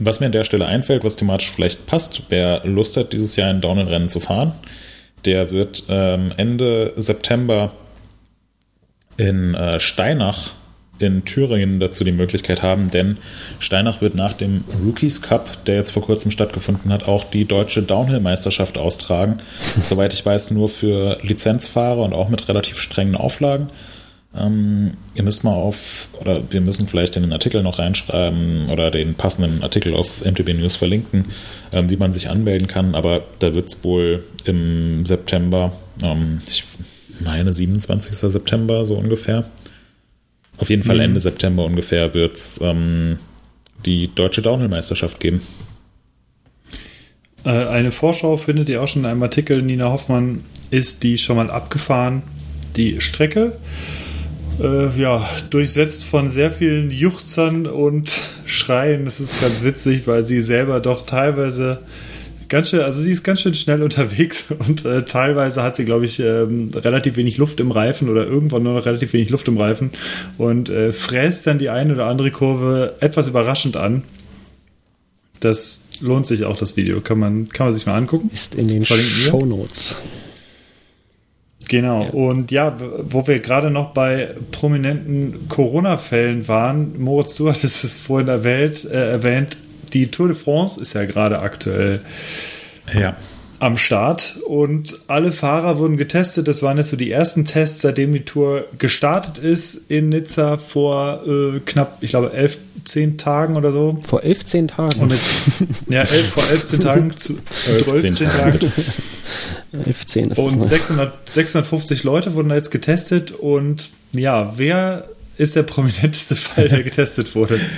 Was mir an der Stelle einfällt, was thematisch vielleicht passt, wer Lust hat, dieses Jahr ein Downhill-Rennen zu fahren, der wird ähm, Ende September in äh, Steinach in Thüringen dazu die Möglichkeit haben, denn Steinach wird nach dem Rookies Cup, der jetzt vor kurzem stattgefunden hat, auch die deutsche Downhill-Meisterschaft austragen. Soweit ich weiß, nur für Lizenzfahrer und auch mit relativ strengen Auflagen. Ähm, ihr müsst mal auf, oder wir müssen vielleicht in den Artikel noch reinschreiben oder den passenden Artikel auf MTB News verlinken, ähm, wie man sich anmelden kann, aber da wird es wohl im September, ähm, ich meine 27. September so ungefähr, auf jeden Fall mhm. Ende September ungefähr wird es ähm, die deutsche Downhill-Meisterschaft geben. Äh, eine Vorschau findet ihr auch schon in einem Artikel. Nina Hoffmann ist die schon mal abgefahren, die Strecke. Äh, ja, durchsetzt von sehr vielen Juchzern und Schreien. Das ist ganz witzig, weil sie selber doch teilweise ganz schön, also sie ist ganz schön schnell unterwegs und äh, teilweise hat sie, glaube ich, ähm, relativ wenig Luft im Reifen oder irgendwann nur noch relativ wenig Luft im Reifen und äh, fräst dann die eine oder andere Kurve etwas überraschend an. Das lohnt sich auch, das Video. Kann man, kann man sich mal angucken. Ist in den Show Notes. Genau. Und ja, wo wir gerade noch bei prominenten Corona-Fällen waren, Moritz, du hattest es vorhin erwähnt, äh, erwähnt, die Tour de France ist ja gerade aktuell Ja. am Start und alle Fahrer wurden getestet. Das waren jetzt so die ersten Tests, seitdem die Tour gestartet ist in Nizza vor äh, knapp, ich glaube, elf, zehn Tagen oder so. Vor 11 Tagen. Und jetzt, ja, elf, vor 11 Tagen zu 12 Tagen. Tagen. 11 ist das Und noch. 600, 650 Leute wurden da jetzt getestet. Und ja, wer ist der prominenteste Fall, der getestet wurde?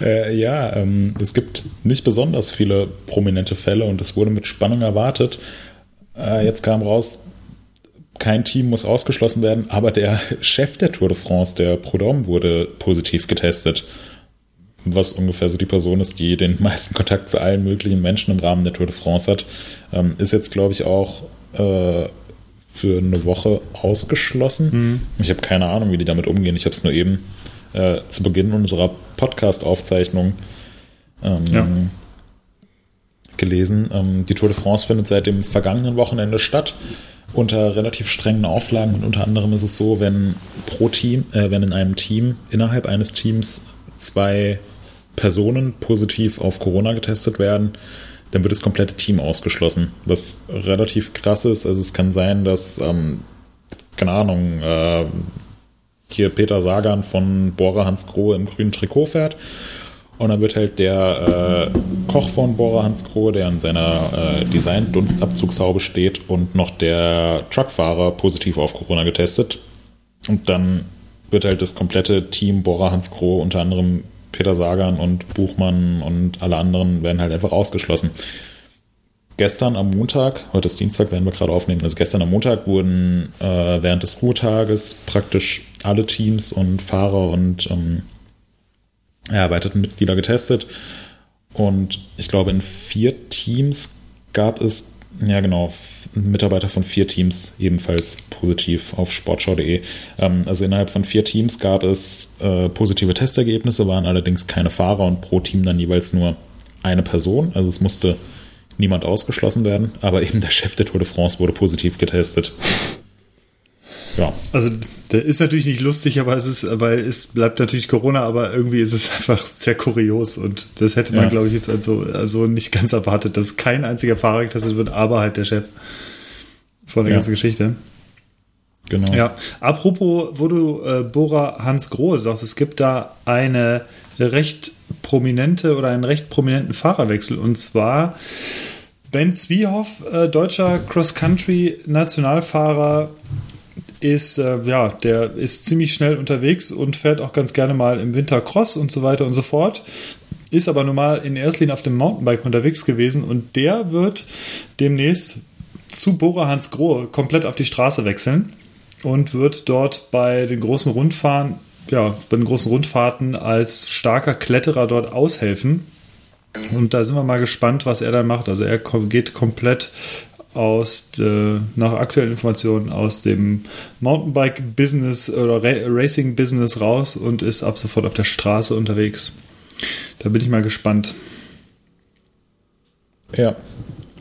Äh, ja, ähm, es gibt nicht besonders viele prominente Fälle und es wurde mit Spannung erwartet. Äh, jetzt kam raus, kein Team muss ausgeschlossen werden, aber der Chef der Tour de France, der Prudhomme, wurde positiv getestet. Was ungefähr so die Person ist, die den meisten Kontakt zu allen möglichen Menschen im Rahmen der Tour de France hat. Ähm, ist jetzt, glaube ich, auch äh, für eine Woche ausgeschlossen. Ich habe keine Ahnung, wie die damit umgehen. Ich habe es nur eben äh, zu Beginn unserer Podcast-Aufzeichnung ähm, Ja. gelesen. Ähm, die Tour de France findet seit dem vergangenen Wochenende statt unter relativ strengen Auflagen und unter anderem ist es so, wenn pro Team, äh, wenn in einem Team innerhalb eines Teams zwei Personen positiv auf Corona getestet werden, dann wird das komplette Team ausgeschlossen, was relativ krass ist. Also es kann sein, dass ähm, keine Ahnung, äh, hier Peter Sagan von Bora Hans Grohe im grünen Trikot fährt. Und dann wird halt der äh, Koch von Bora Hans Grohe, der in seiner äh, Design-Dunstabzugshaube steht, und noch der Truckfahrer positiv auf Corona getestet. Und dann wird halt das komplette Team Bora Hans Grohe, unter anderem Peter Sagan und Buchmann und alle anderen, werden halt einfach ausgeschlossen gestern am Montag, heute ist Dienstag, werden wir gerade aufnehmen, also gestern am Montag wurden äh, während des Ruhetages praktisch alle Teams und Fahrer und ähm, erarbeiteten Mitglieder getestet. Und ich glaube, in vier Teams gab es, ja genau, Mitarbeiter von vier Teams ebenfalls positiv auf sportschau.de. Ähm, also innerhalb von vier Teams gab es äh, positive Testergebnisse, waren allerdings keine Fahrer und pro Team dann jeweils nur eine Person. Also es musste niemand ausgeschlossen werden, aber eben der Chef der Tour de France wurde positiv getestet. Ja, Also, der ist natürlich nicht lustig, aber es ist, weil es bleibt natürlich Corona, aber irgendwie ist es einfach sehr kurios und das hätte man, Ja. glaube ich, jetzt also, also nicht ganz erwartet, dass kein einziger Fahrer getestet wird, aber halt der Chef von der Ja. ganzen Geschichte. genau. Ja, apropos, wo du äh, Bora Hans Grohe sagst, es gibt da eine recht prominente oder einen recht prominenten Fahrerwechsel und zwar Ben Zwiehoff, äh, deutscher Cross-Country-Nationalfahrer, ist, äh, ja, der ist ziemlich schnell unterwegs und fährt auch ganz gerne mal im Winter Cross und so weiter und so fort. Ist aber normal in erster Linie auf dem Mountainbike unterwegs gewesen und der wird demnächst zu Bora Hans Grohe komplett auf die Straße wechseln und wird dort bei den großen Rundfahren, ja, bei den großen Rundfahrten als starker Kletterer dort aushelfen. Und da sind wir mal gespannt, was er dann macht. Also er geht komplett aus, äh, nach aktuellen Informationen aus dem Mountainbike-Business oder Ra Racing-Business raus und ist ab sofort auf der Straße unterwegs. Da bin ich mal gespannt. Ja,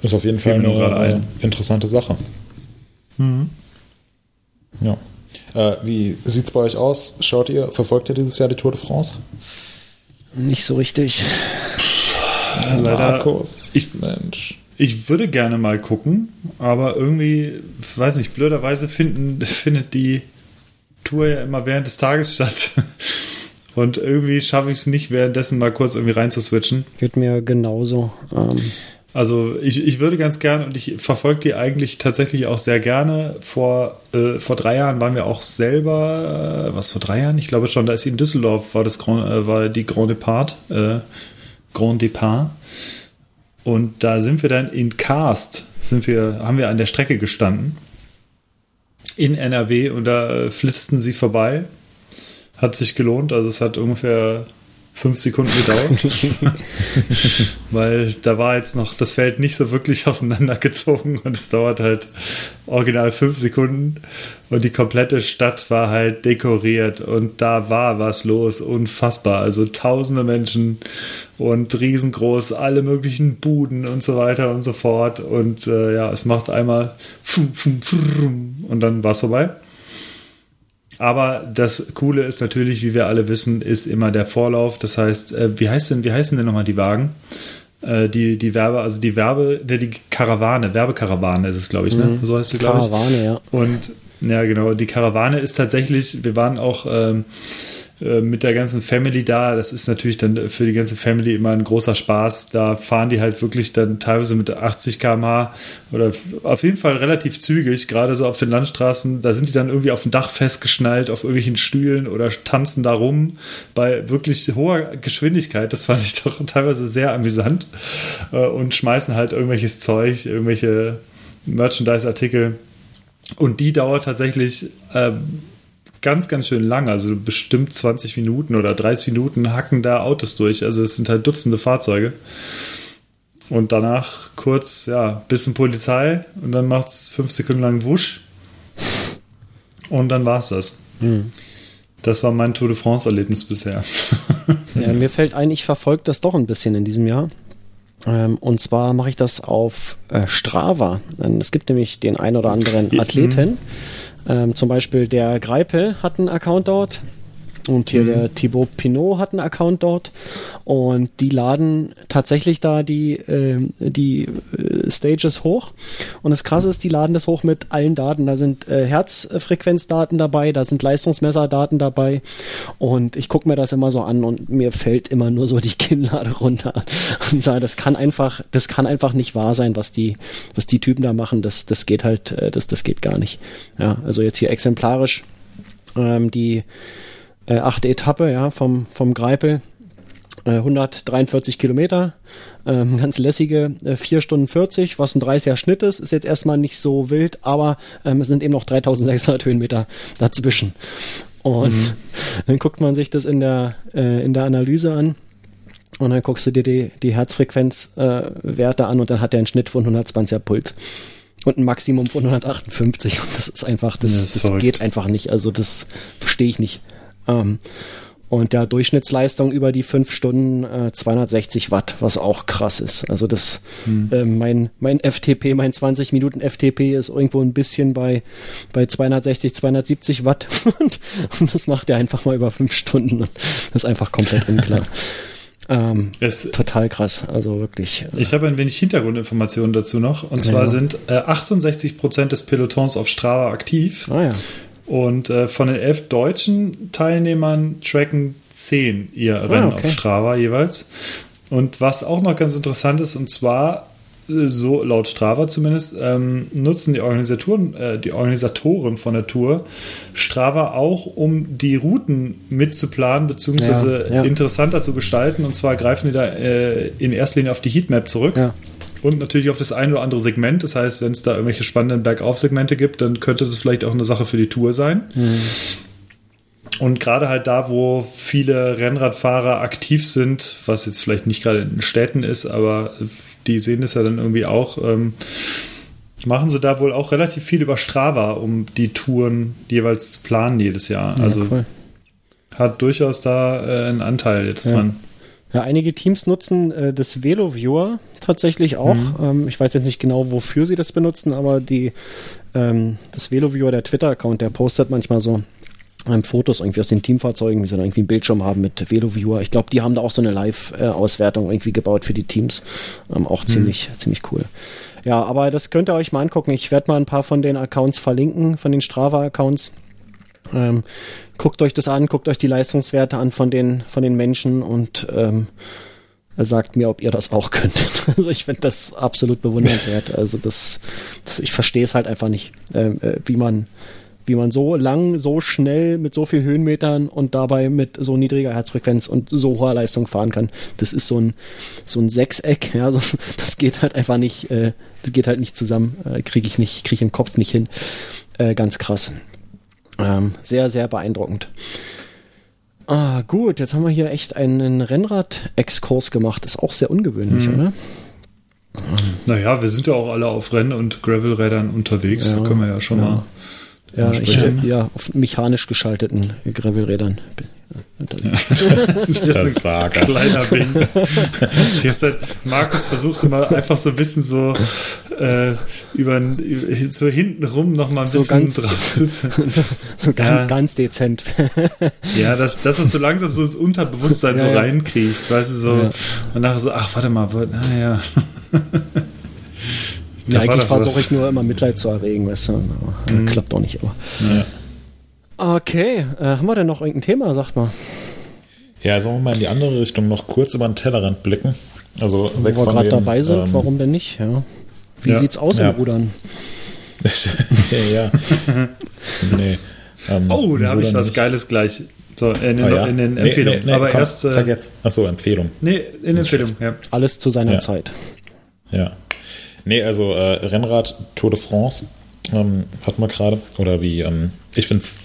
ist auf jeden Fall eine nur gerade äh, interessante Sache. Ja. Äh, wie sieht es bei euch aus? Schaut ihr, verfolgt ihr dieses Jahr die Tour de France? Nicht so richtig. Leider, Markus, ich- Mensch. Ich würde gerne mal gucken, aber irgendwie, weiß nicht, blöderweise finden, findet die Tour ja immer während des Tages statt. Und irgendwie schaffe ich es nicht, währenddessen mal kurz irgendwie reinzuswitchen. Geht mir genauso. Ähm, Also ich, ich würde ganz gerne und ich verfolge die eigentlich tatsächlich auch sehr gerne. Vor, äh, vor drei Jahren waren wir auch selber, äh, was vor drei Jahren? Ich glaube schon, da ist in Düsseldorf, war das Grand, äh, war die Grand Depart, äh, Grand Depart. Und da sind wir dann in Karst, sind wir, haben wir an der Strecke gestanden. In NRW und da äh, flitzten sie vorbei. Hat sich gelohnt, also es hat ungefähr fünf Sekunden gedauert. Weil da war jetzt noch das Feld nicht so wirklich auseinandergezogen und es dauert halt original fünf Sekunden und die komplette Stadt war halt dekoriert und da war was los, unfassbar. Also tausende Menschen und riesengroß, alle möglichen Buden und so weiter und so fort. Und äh, ja, es macht einmal und dann war es vorbei. Aber das Coole ist natürlich, wie wir alle wissen, ist immer der Vorlauf. Das heißt, äh, wie heißt denn, wie heißen denn nochmal die Wagen? Äh, die, die Werbe, also die Werbe, die Karawane, Werbekarawane ist es, glaube ich, ne? Mhm. So heißt sie, glaube ich. Karawane, ja. Und ja, genau, die Karawane ist tatsächlich, wir waren auch ähm, äh, mit der ganzen Family da. Das ist natürlich dann für die ganze Family immer ein großer Spaß. Da fahren die halt wirklich dann teilweise mit 80 km/h oder auf jeden Fall relativ zügig, gerade so auf den Landstraßen. Da sind die dann irgendwie auf dem Dach festgeschnallt, auf irgendwelchen Stühlen oder tanzen da rum bei wirklich hoher Geschwindigkeit. Das fand ich doch teilweise sehr amüsant äh, und schmeißen halt irgendwelches Zeug, irgendwelche Merchandise-Artikel. Und die dauert tatsächlich ähm, ganz, ganz schön lang. Also bestimmt 20 Minuten oder 30 Minuten hacken da Autos durch. Also es sind halt Dutzende Fahrzeuge. Und danach kurz, ja, bisschen Polizei und dann macht es fünf Sekunden lang Wusch. Und dann war es das. Mhm. Das war mein Tour de France-Erlebnis bisher. Ja, mir fällt ein, ich verfolge das doch ein bisschen in diesem Jahr. Ähm, und zwar mache ich das auf äh, Strava. Es gibt nämlich den ein oder anderen Athleten. Ähm, zum Beispiel der Greipel hat einen Account dort. Und hier mhm. der Thibaut Pinot hat einen Account dort und die laden tatsächlich da die, äh, die Stages hoch. Und das Krasse ist, die laden das hoch mit allen Daten. Da sind äh, Herzfrequenzdaten dabei, da sind Leistungsmesserdaten dabei. Und ich gucke mir das immer so an und mir fällt immer nur so die Kinnlade runter und sage, das kann einfach, das kann einfach nicht wahr sein, was die, was die Typen da machen. Das, das geht halt, äh, das, das geht gar nicht. Ja, also jetzt hier exemplarisch ähm, die äh, achte Etappe ja, vom, vom Greipel. 143 äh, Kilometer, ähm, ganz lässige äh, 4 Stunden 40, was ein 30er Schnitt ist, ist jetzt erstmal nicht so wild, aber ähm, es sind eben noch 3600 Höhenmeter dazwischen. Und mhm. dann guckt man sich das in der, äh, in der Analyse an und dann guckst du dir die, die Herzfrequenzwerte äh, an und dann hat er einen Schnitt von 120er Puls und ein Maximum von 158 und das ist einfach, das, das, das geht einfach nicht, also das verstehe ich nicht. Ähm, und der Durchschnittsleistung über die fünf Stunden äh, 260 Watt, was auch krass ist. Also das, hm. äh, mein, mein FTP, mein 20 Minuten FTP ist irgendwo ein bisschen bei, bei 260, 270 Watt. und, und das macht er einfach mal über fünf Stunden. Das ist einfach komplett unklar. Ähm, es, total krass, also wirklich. Äh, ich habe ein wenig Hintergrundinformationen dazu noch. Und zwar ja. sind äh, 68 Prozent des Pelotons auf Strava aktiv. Ah ja. Und äh, von den elf deutschen Teilnehmern tracken zehn ihr ah, Rennen okay. auf Strava jeweils. Und was auch noch ganz interessant ist, und zwar äh, so laut Strava zumindest, ähm, nutzen die Organisatoren, äh, die Organisatoren von der Tour Strava auch, um die Routen mitzuplanen bzw. Ja, ja. interessanter zu gestalten. Und zwar greifen die da äh, in erster Linie auf die Heatmap zurück. Ja und natürlich auf das ein oder andere Segment. Das heißt, wenn es da irgendwelche spannenden Bergauf-Segmente gibt, dann könnte das vielleicht auch eine Sache für die Tour sein. Mhm. Und gerade halt da, wo viele Rennradfahrer aktiv sind, was jetzt vielleicht nicht gerade in Städten ist, aber die sehen das ja dann irgendwie auch, ähm, machen sie da wohl auch relativ viel über Strava, um die Touren jeweils zu planen jedes Jahr. Ja, also cool. hat durchaus da äh, einen Anteil jetzt ja. dran. Ja, einige Teams nutzen äh, das VeloViewer tatsächlich auch. Mhm. Ähm, ich weiß jetzt nicht genau, wofür sie das benutzen, aber die, ähm, das VeloViewer, der Twitter-Account, der postet manchmal so ähm, Fotos irgendwie aus den Teamfahrzeugen, wie sie dann irgendwie einen Bildschirm haben mit VeloViewer. Ich glaube, die haben da auch so eine Live-Auswertung irgendwie gebaut für die Teams. Ähm, auch mhm. ziemlich, ziemlich cool. Ja, aber das könnt ihr euch mal angucken. Ich werde mal ein paar von den Accounts verlinken, von den Strava-Accounts. Ähm, guckt euch das an, guckt euch die Leistungswerte an von den, von den Menschen und ähm, sagt mir, ob ihr das auch könnt. Also ich finde das absolut bewundernswert. Also das, das ich verstehe es halt einfach nicht, ähm, äh, wie man wie man so lang, so schnell mit so viel Höhenmetern und dabei mit so niedriger Herzfrequenz und so hoher Leistung fahren kann. Das ist so ein so ein Sechseck, ja, so, das geht halt einfach nicht, äh, das geht halt nicht zusammen, äh, kriege ich nicht, kriege ich im Kopf nicht hin. Äh, ganz krass. Ähm, sehr, sehr beeindruckend. Ah, gut, jetzt haben wir hier echt einen Rennrad-Exkurs gemacht. Ist auch sehr ungewöhnlich, Mhm. oder? Naja, wir sind ja auch alle auf Renn- und Gravelrädern unterwegs. Ja, da können wir ja schon ja. mal Ja, ich, ja, auf mechanisch geschalteten Gravelrädern. unterwegs. Versager. Kleiner Bing. Die ganze Zeit, Markus versucht immer einfach so ein bisschen so äh, über, über so hinten rum noch mal ein So bisschen ganz- drauf zu so so ganz, Ja. ganz dezent. Ja, dass, dass das so langsam so ins Unterbewusstsein so Ja, ja. reinkriecht, weißt du, so. Ja. Und nachher so, ach, warte mal, ah, ja. Ja, eigentlich versuche ich nur immer Mitleid zu erregen, weißt du. Aber, Mhm. Klappt auch nicht immer. Ja. Okay, äh, haben wir denn noch irgendein Thema, sagt mal? Ja, sollen wir mal in die andere Richtung noch kurz über den Tellerrand blicken? Also weg Wo wir von gerade dabei sind, ähm, warum denn nicht? Ja. Wie Ja. sieht's aus Ja. im Rudern? ja. nee. Ähm, Oh, da habe ich was nicht. Geiles gleich. So, in den, Ah, ja? in den Nee, Empfehlungen. nee, nee, Aber komm, erst. Sag Äh, jetzt. Achso, Empfehlung. nee, in Empfehlung, ja. Alles zu seiner Ja. Zeit. Ja. Nee, also äh, Rennrad Tour de France ähm, hat man gerade. Oder wie, ähm, ich finde es,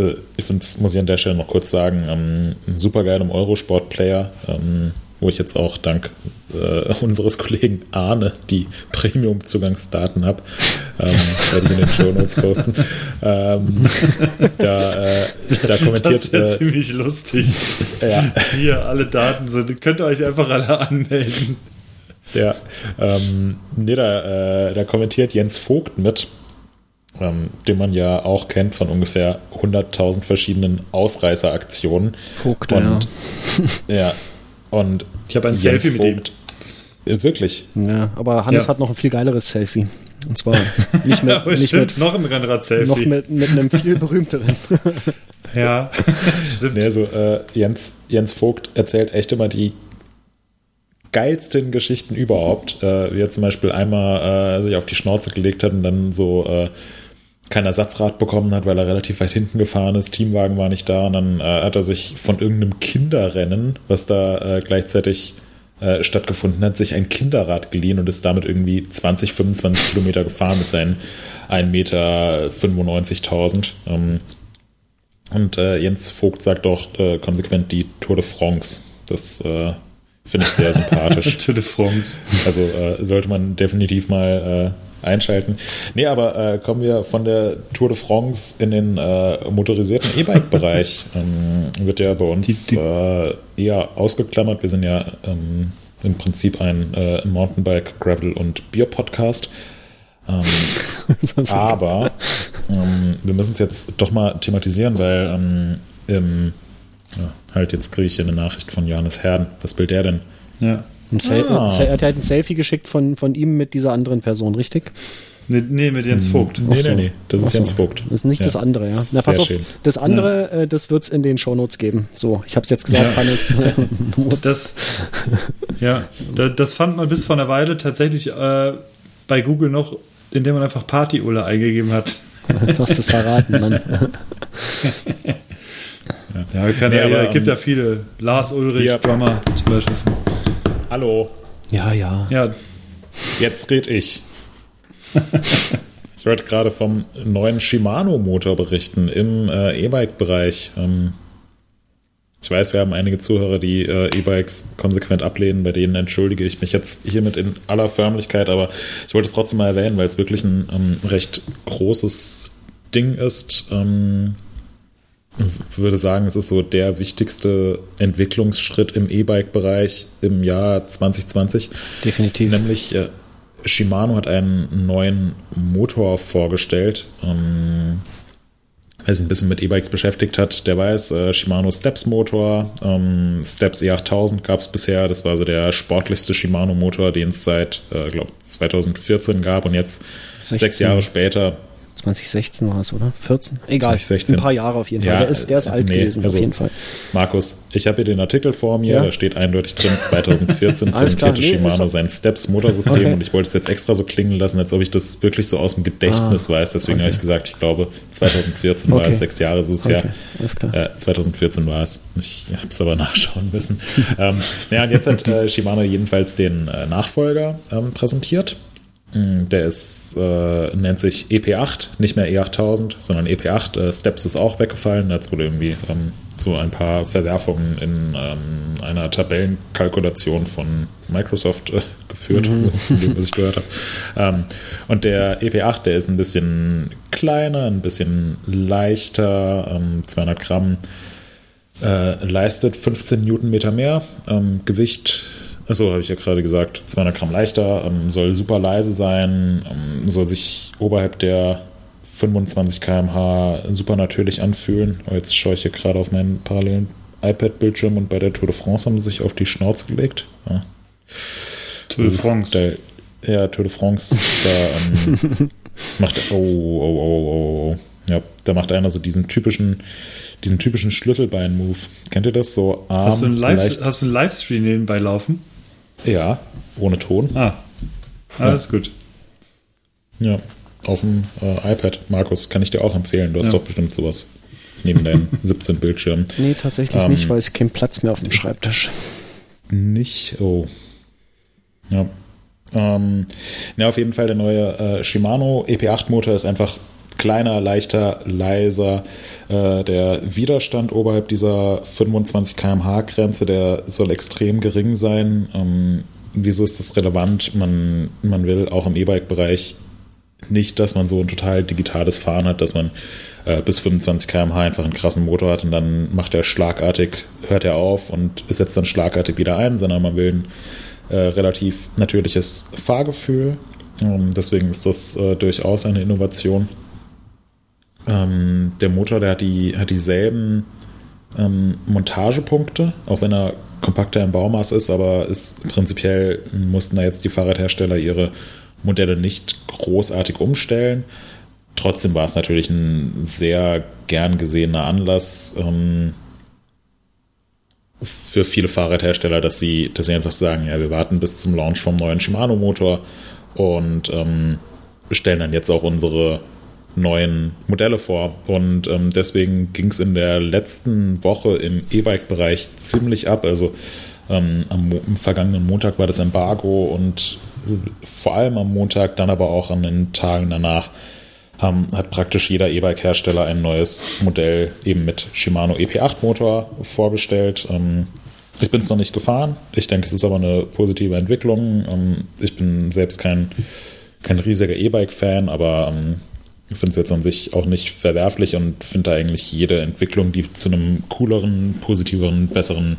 äh, ich find's, muss ich an der Stelle noch kurz sagen, ähm, ein super geilem Eurosport-Player, ähm, wo ich jetzt auch dank äh, unseres Kollegen Arne die Premium-Zugangsdaten habe. Ähm, werde ich in den Show Notes posten. Ähm, da, äh, da Das kommentiert. wäre Äh, ziemlich lustig. ja, Hier, alle Daten sind. Könnt ihr euch einfach alle anmelden. Ja, ähm, nee, da, äh, da kommentiert Jens Vogt mit, ähm, den man ja auch kennt von ungefähr 100.000 verschiedenen Ausreißeraktionen. Vogt, Und, ja, und Ich habe ein Jens Selfie mit ihm. Vogt, äh, wirklich, Ja, aber Hannes Ja. hat noch ein viel geileres Selfie. Und zwar nicht mit, Aber nicht mit, noch ein Rennrad-Selfie. noch mit, mit einem viel berühmteren. Ja, stimmt. nee, also äh, Jens, Jens Vogt erzählt echt immer die geilsten Geschichten überhaupt. Äh, wie er zum Beispiel einmal äh, sich auf die Schnauze gelegt hat und dann so äh, kein Ersatzrad bekommen hat, weil er relativ weit hinten gefahren ist. Teamwagen war nicht da und dann äh, hat er sich von irgendeinem Kinderrennen, was da äh, gleichzeitig äh, stattgefunden hat, sich ein Kinderrad geliehen und ist damit irgendwie 20, 25 Kilometer gefahren mit seinen 1,95 Meter. Ähm, und Jens Vogt sagt auch konsequent die Tour de France. Das äh, finde ich sehr sympathisch. Tour de France. Also äh, sollte man definitiv mal äh, einschalten. Nee, aber äh, kommen wir von der Tour de France in den äh, motorisierten E-Bike-Bereich. ähm, wird ja bei uns Die- die- äh, eher ausgeklammert. Wir sind ja ähm, im Prinzip ein äh, Mountainbike, Gravel und Bier-Podcast. Ähm, aber ähm, wir müssen es jetzt doch mal thematisieren, weil ähm, im, ja, halt jetzt kriege ich hier eine Nachricht von Johannes Herden. Was will der denn? Ja. Ah. er hat halt ein Selfie geschickt von, von ihm mit dieser anderen Person, richtig? Nee, nee, mit Jens Vogt. Nee, so. nee, nee, das ist so. Jens Vogt. Das ist nicht das andere, ja. Na, Sehr pass auf, schön. das andere, äh, das wird's in den Shownotes geben. So, ich habe es jetzt gesagt, Ja. Hannes. du musst, Das, ja, da- das fand man bis vor einer Weile tatsächlich äh, bei Google noch, indem man einfach Party-Ulle eingegeben hat. du hast es verraten, Mann. Ja, kann Nee, ja, aber, ja, gibt ähm, ja viele. Lars Ulrich, ja. Drummer zum Beispiel. Hallo, Ja, ja. Ja, jetzt red ich. ich wollte gerade vom neuen Shimano-Motor berichten im äh, E-Bike-Bereich. Ähm, ich weiß, wir haben einige Zuhörer, die äh, E-Bikes konsequent ablehnen. Bei denen entschuldige ich mich jetzt hiermit in aller Förmlichkeit, aber ich wollte es trotzdem mal erwähnen, weil es wirklich ein ähm, recht großes Ding ist. Ähm, würde sagen, es ist so der wichtigste Entwicklungsschritt im E-Bike-Bereich im Jahr 2020. Definitiv. Nämlich äh, Shimano hat einen neuen Motor vorgestellt. Ähm, wer sich ein bisschen mit E-Bikes beschäftigt hat, der weiß, äh, Shimano Steps Motor, ähm, Steps E8000 gab es bisher. Das war so der sportlichste Shimano Motor, den es seit, äh, glaube 2014 gab und jetzt 16. sechs Jahre später 2016 war es, oder? 14? Egal. 2016. Ein paar Jahre auf jeden Fall. Ja, der ist, der ist äh, alt nee, gewesen, also- auf jeden Fall. Markus, ich habe hier den Artikel vor mir, Ja. da steht eindeutig drin, 2014 Alles klar, präsentierte nee, Shimano sein Steps Motorsystem Okay. und ich wollte es jetzt extra so klingen lassen, als ob ich das wirklich so aus dem Gedächtnis weiß. Deswegen Ah, okay. habe ich gesagt, ich glaube 2014 war Okay. es, sechs Jahre ist es ja. alles klar. Äh, 2014 war es. Ich habe es aber nachschauen müssen. ähm, ja, und jetzt hat äh, Shimano jedenfalls den äh, Nachfolger ähm, präsentiert. Mm, Der ist, äh, nennt sich EP8, nicht mehr E8000, sondern EP8. Äh, Steps ist auch weggefallen. Jetzt wurde irgendwie ähm, so ein paar Verwerfungen in ähm, einer Tabellenkalkulation von Microsoft äh, geführt, mhm. von dem, was ich gehört habe. Ähm, und der EP8, der ist ein bisschen kleiner, ein bisschen leichter, 200 ähm, Gramm, äh, leistet 15 Newtonmeter mehr, ähm, Gewicht Achso, habe ich ja gerade gesagt, 200 Gramm leichter, ähm, soll super leise sein, ähm, soll sich oberhalb der 25 km/h super natürlich anfühlen. Oh, jetzt schaue ich hier gerade auf meinen parallelen iPad-Bildschirm und bei der Tour de France haben sie sich auf die Schnauze gelegt. Ja. Tour de France. Da, ja, Tour de France. Da ähm, macht oh, oh, oh, oh, oh. Ja, da macht einer so diesen typischen, diesen typischen Schlüsselbein-Move. Kennt ihr das? So Arm, hast, du einen Live, hast du einen Livestream nebenbei laufen? Ja, ohne Ton. Ah, alles ja. gut. Ja, auf dem äh, iPad. Markus, kann ich dir auch empfehlen. Du hast ja. doch bestimmt sowas neben deinen 17 Bildschirmen. Nee, tatsächlich ähm, nicht, weil es keinen Platz mehr auf dem Schreibtisch. Nicht? Oh. Ja. Ähm, ja, auf jeden Fall der neue äh, Shimano EP8-Motor ist einfach kleiner, leichter, leiser. Äh, der Widerstand oberhalb dieser 25 km/h Grenze, der soll extrem gering sein. Ähm, wieso ist das relevant? Man, man will auch im E-Bike-Bereich nicht, dass man so ein total digitales Fahren hat, dass man äh, bis 25 km/h einfach einen krassen Motor hat und dann macht er schlagartig, hört er auf und setzt dann schlagartig wieder ein, sondern man will ein äh, relativ natürliches Fahrgefühl. Ähm, deswegen ist das äh, durchaus eine Innovation. Ähm, der Motor, der hat, die, hat dieselben ähm, Montagepunkte, auch wenn er kompakter im Baumaß ist, aber ist prinzipiell mussten da jetzt die Fahrradhersteller ihre Modelle nicht großartig umstellen. Trotzdem war es natürlich ein sehr gern gesehener Anlass ähm, für viele Fahrradhersteller, dass sie, dass sie einfach sagen, ja, wir warten bis zum Launch vom neuen Shimano-Motor und ähm, stellen dann jetzt auch unsere neuen Modelle vor. Und ähm, deswegen ging es in der letzten Woche im E-Bike-Bereich ziemlich ab. Also ähm, am, am, vergangenen Montag war das Embargo und vor allem am Montag, dann aber auch an den Tagen danach, haben, hat praktisch jeder E-Bike-Hersteller ein neues Modell eben mit Shimano EP8-Motor vorgestellt. Ähm, ich bin es noch nicht gefahren. Ich denke, es ist aber eine positive Entwicklung. Ähm, ich bin selbst kein, kein riesiger E-Bike-Fan, aber ähm, finde es jetzt an sich auch nicht verwerflich und finde da eigentlich jede Entwicklung, die zu einem cooleren, positiveren, besseren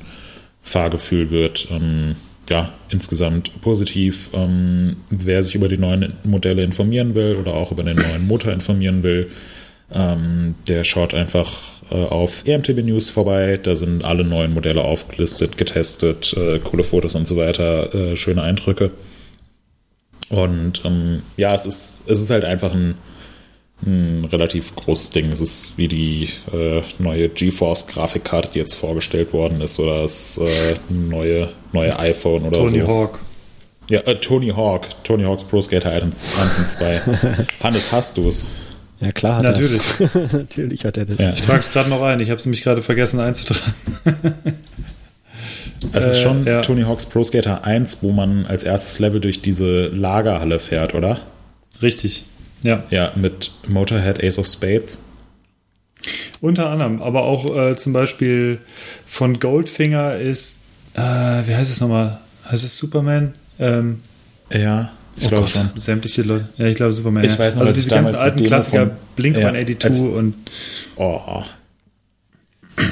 Fahrgefühl wird, ähm, ja, insgesamt positiv. Ähm, wer sich über die neuen Modelle informieren will oder auch über den neuen Motor informieren will, ähm, der schaut einfach äh, auf EMTB News vorbei. Da sind alle neuen Modelle aufgelistet, getestet, äh, coole Fotos und so weiter, äh, schöne Eindrücke. Und ähm, ja, es ist, es ist halt einfach ein ein relativ großes Ding. Es ist wie die äh, neue GeForce-Grafikkarte, die jetzt vorgestellt worden ist, oder das äh, neue, neue iPhone oder Tony so. Tony Hawk. Ja, äh, Tony Hawk. Tony Hawks Pro Skater 1 und 2. Hannes, hast du es? Ja, klar hat Natürlich. das. Natürlich hat er das. Ja. Ich trage es gerade noch ein. Ich habe es nämlich gerade vergessen einzutragen. es ist schon äh, ja. Tony Hawks Pro Skater 1, wo man als erstes Level durch diese Lagerhalle fährt, oder? Richtig. Ja. Ja, mit Motorhead Ace of Spades. Unter anderem, aber auch äh, zum Beispiel von Goldfinger ist, äh, wie heißt es nochmal? Heißt es Superman? Ähm, ja, ich oh glaube Gott, schon. Sämtliche Leute. Ja, ich glaube Superman. Ich ja. weiß noch, also diese ganzen alten Klassiker, Blink ja, 182 und. Oh.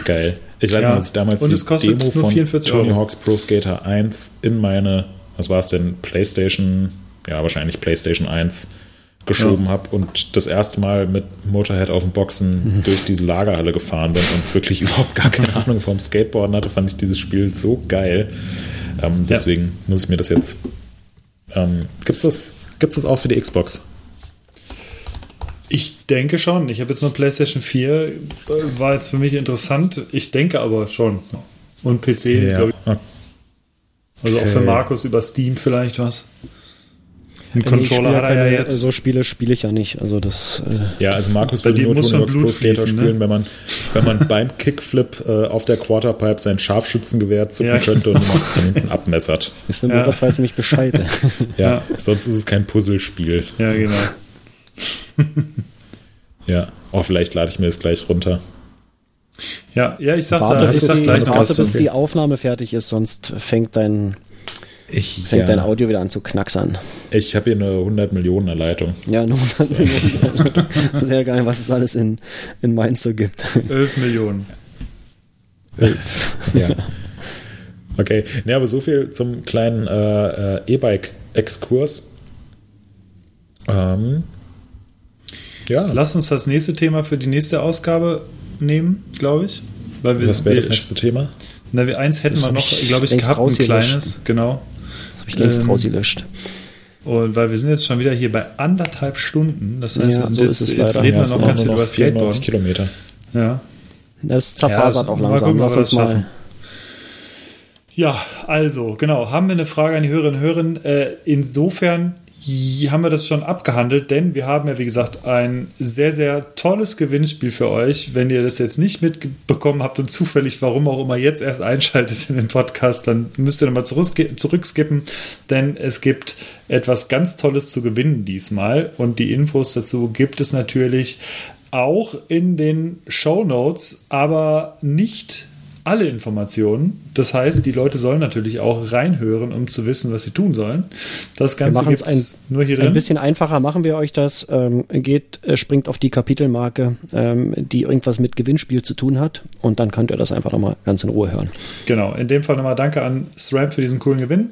Geil. Ich weiß ja. noch, als ich damals und die Demo von Tony Hawk's Pro Skater 1 in meine, was war es denn, PlayStation, ja, wahrscheinlich PlayStation 1 geschoben ja. habe und das erste Mal mit Motorhead auf dem Boxen mhm. durch diese Lagerhalle gefahren bin und wirklich überhaupt gar keine Ahnung vom Skateboarden hatte, fand ich dieses Spiel so geil. Ähm, deswegen ja. muss ich mir das jetzt. Ähm, Gibt es das, gibt's das auch für die Xbox? Ich denke schon. Ich habe jetzt noch PlayStation 4, war jetzt für mich interessant. Ich denke aber schon. Und PC, ja. glaube ich. Also auch für Markus über Steam vielleicht was. Ein Controller hat er ja jetzt. So Spiele spiele ich ja nicht. Also das. Äh, ja, also Markus würde nur Tony Hawk's Pro Skater ne? spielen, wenn man, wenn man beim Kickflip äh, auf der Quarterpipe sein Scharfschützengewehr zucken ja, könnte und genau. von hinten abmessert. Ist denn ja. Weiß nämlich Bescheid. ja, ja, sonst ist es kein Puzzlespiel. Ja, genau. ja, auch oh, vielleicht lade ich mir das gleich runter. Ja, ja, ich sag Warte, da, ich sag die, gleich warte, bis die Aufnahme fertig ist, sonst fängt dein, Ich, fängt ja, dein Audio wieder an zu knacksern. ich habe hier eine 100 Millionen Leitung. Ja, nur 100 Millionen. Also, sehr geil, was es alles in, in Mainz so gibt. 11 Millionen. Ja. Okay, ne, aber so viel zum kleinen äh, äh, E-Bike-Exkurs. Ähm, ja, Lass uns das nächste Thema für die nächste Ausgabe nehmen, glaube ich. Weil wir, was wäre das nächste Thema? Na, wir, eins hätten Das wir noch, glaube ich, gehabt, ein kleines, genau. Habe ich längst Ähm, rausgelöscht. Und weil wir sind jetzt schon wieder hier bei anderthalb Stunden. Das heißt, Ja, so jetzt, ist es jetzt reden Ja, wir noch ganz auch viel über noch 94 Skateboard. Kilometer. Ja. Das zerfasert Ja, auch mal langsam. gucken, ob Lass wir uns mal. schaffen. Ja, also, genau. Haben wir eine Frage an die Hörerinnen und Hörer? Äh, insofern haben wir das schon abgehandelt, denn wir haben ja, wie gesagt, ein sehr, sehr tolles Gewinnspiel für euch. Wenn ihr das jetzt nicht mitbekommen habt und zufällig, warum auch immer, jetzt erst einschaltet in den Podcast, dann müsst ihr nochmal zurückskippen, denn es gibt etwas ganz Tolles zu gewinnen diesmal und die Infos dazu gibt es natürlich auch in den Show Notes, aber nicht alle Informationen. Das heißt, die Leute sollen natürlich auch reinhören, um zu wissen, was sie tun sollen. Das Ganze gibt ein, es nur hier ein drin. bisschen einfacher, machen wir euch das. Ähm, geht, äh, springt auf die Kapitelmarke, ähm, die irgendwas mit Gewinnspiel zu tun hat. Und dann könnt ihr das einfach nochmal ganz in Ruhe hören. Genau, in dem Fall nochmal danke an SRAM für diesen coolen Gewinn.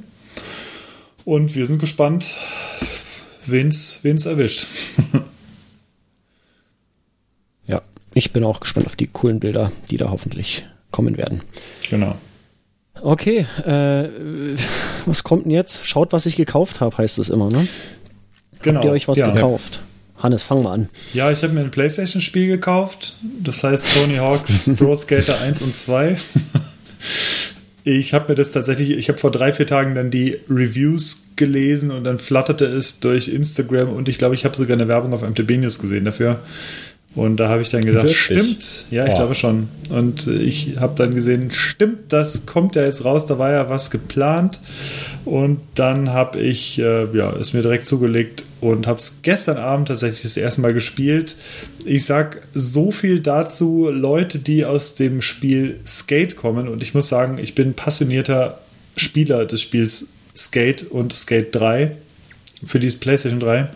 Und wir sind gespannt, wen es erwischt. Ja, ich bin auch gespannt auf die coolen Bilder, die da hoffentlich kommen werden. genau. Okay, äh, was kommt denn jetzt? Schaut, was ich gekauft habe, heißt es immer, ne? genau. Habt ihr euch was ja. gekauft? Hannes, fang mal an. Ja, ich habe mir ein Playstation-Spiel gekauft. Das heißt Tony Hawk's Pro Skater 1 und 2. Ich habe mir das tatsächlich, ich habe vor drei, vier Tagen dann die Reviews gelesen und dann flatterte es durch Instagram und ich glaube, ich habe sogar eine Werbung auf MTB News gesehen dafür. Und da habe ich dann gesagt, Wirklich? stimmt, ja, ich Oh. glaube schon. Und ich habe dann gesehen, stimmt, das kommt ja jetzt raus, da war ja was geplant. Und dann habe ich äh, ja, es mir direkt zugelegt und habe es gestern Abend tatsächlich das erste Mal gespielt. Ich sag so viel dazu, Leute, die aus dem Spiel Skate kommen. Und ich muss sagen, ich bin passionierter Spieler des Spiels Skate und Skate 3 für dieses PlayStation 3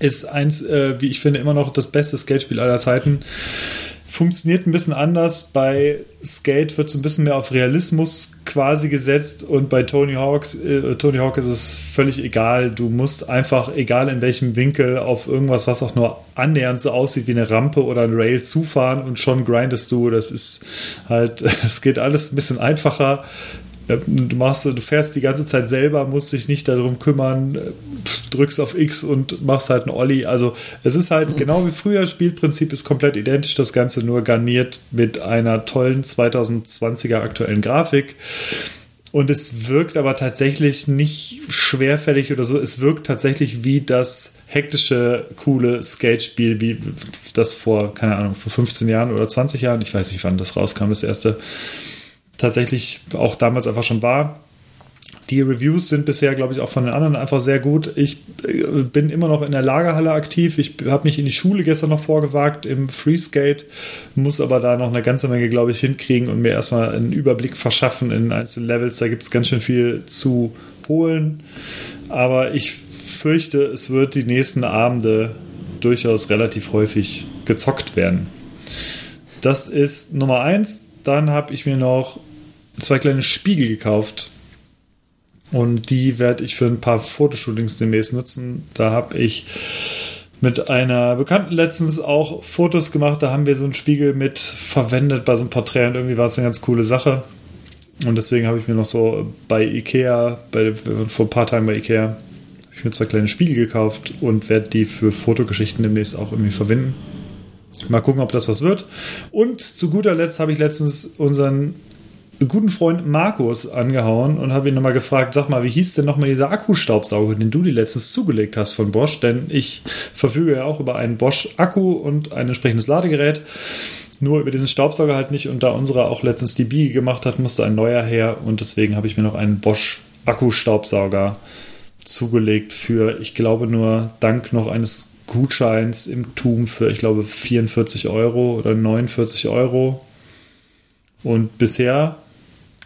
ist eins, äh, wie ich finde, immer noch das beste Skate-Spiel aller Zeiten. Funktioniert ein bisschen anders. Bei Skate wird so ein bisschen mehr auf Realismus quasi gesetzt und bei Tony Hawk, äh, Tony Hawk ist es völlig egal. Du musst einfach, egal in welchem Winkel, auf irgendwas, was auch nur annähernd so aussieht wie eine Rampe oder ein Rail zufahren und schon grindest du. Das ist halt, es geht alles ein bisschen einfacher. Du, machst, du fährst die ganze Zeit selber, musst dich nicht darum kümmern, drückst auf X und machst halt einen Olli. Also es ist halt genau wie früher, Spielprinzip ist komplett identisch, das Ganze nur garniert mit einer tollen 2020er aktuellen Grafik. Und es wirkt aber tatsächlich nicht schwerfällig oder so. Es wirkt tatsächlich wie das hektische, coole Skate-Spiel, wie das vor, keine Ahnung, vor 15 Jahren oder 20 Jahren, ich weiß nicht, wann das rauskam, das erste tatsächlich auch damals einfach schon war. Die Reviews sind bisher, glaube ich, auch von den anderen einfach sehr gut. Ich äh, bin immer noch in der Lagerhalle aktiv. Ich habe mich in die Schule gestern noch vorgewagt im Freeskate, muss aber da noch eine ganze Menge, glaube ich, hinkriegen und mir erstmal einen Überblick verschaffen in einzelnen Levels. Da gibt es ganz schön viel zu holen. Aber ich fürchte, es wird die nächsten Abende durchaus relativ häufig gezockt werden. Das ist Nummer eins. Dann habe ich mir noch zwei kleine Spiegel gekauft. Und die werde ich für ein paar Fotoshootings demnächst nutzen. Da habe ich mit einer Bekannten letztens auch Fotos gemacht. Da haben wir so einen Spiegel mit verwendet bei so einem Porträt und irgendwie war es eine ganz coole Sache. Und deswegen habe ich mir noch so bei Ikea, bei, vor ein paar Tagen bei Ikea, ich mir zwei kleine Spiegel gekauft und werde die für Fotogeschichten demnächst auch irgendwie verwenden. Mal gucken, ob das was wird. Und zu guter Letzt habe ich letztens unseren guten Freund Markus angehauen und habe ihn nochmal gefragt, sag mal, wie hieß denn nochmal dieser Akkustaubsauger, den du dir letztens zugelegt hast von Bosch? Denn ich verfüge ja auch über einen Bosch-Akku und ein entsprechendes Ladegerät. Nur über diesen Staubsauger halt nicht. Und da unsere auch letztens die Biege gemacht hat, musste ein neuer her. Und deswegen habe ich mir noch einen Bosch-Akkustaubsauger zugelegt für, ich glaube, nur dank noch eines Gutscheins im TUM für, ich glaube, 44 Euro oder 49 Euro. Und bisher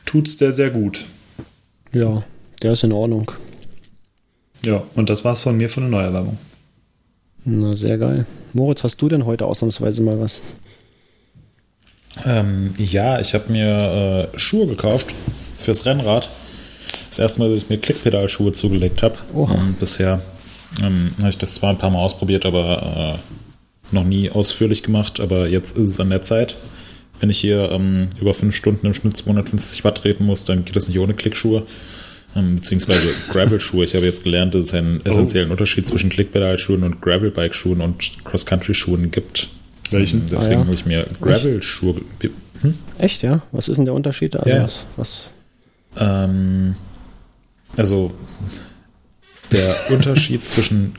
tut es der sehr gut. Ja, der ist in Ordnung. Ja, und das war's von mir von der Neuerwerbung. Na, sehr geil. Moritz, hast du denn heute ausnahmsweise mal was? Ähm, ja, ich habe mir äh, Schuhe gekauft fürs Rennrad. Das erste Mal, dass ich mir Klickpedalschuhe zugelegt habe. Ähm, bisher ähm, habe ich das zwar ein paar Mal ausprobiert, aber äh, noch nie ausführlich gemacht. Aber jetzt ist es an der Zeit. Wenn ich hier ähm, über fünf Stunden im Schnitt 250 Watt treten muss, dann geht das nicht ohne Klickschuhe. Ähm, beziehungsweise Gravel-Schuhe. Ich habe jetzt gelernt, dass es einen essentiellen Unterschied zwischen Klickpedalschuhen und Gravel-Bike-Schuhen und Cross-Country-Schuhen gibt. Welchen? Ähm, Deswegen Ah, ja. habe ich mir Gravel-Schuhe. Hm? Echt, ja? Was ist denn der Unterschied? Also Ja. was, was? Ähm, also der Unterschied zwischen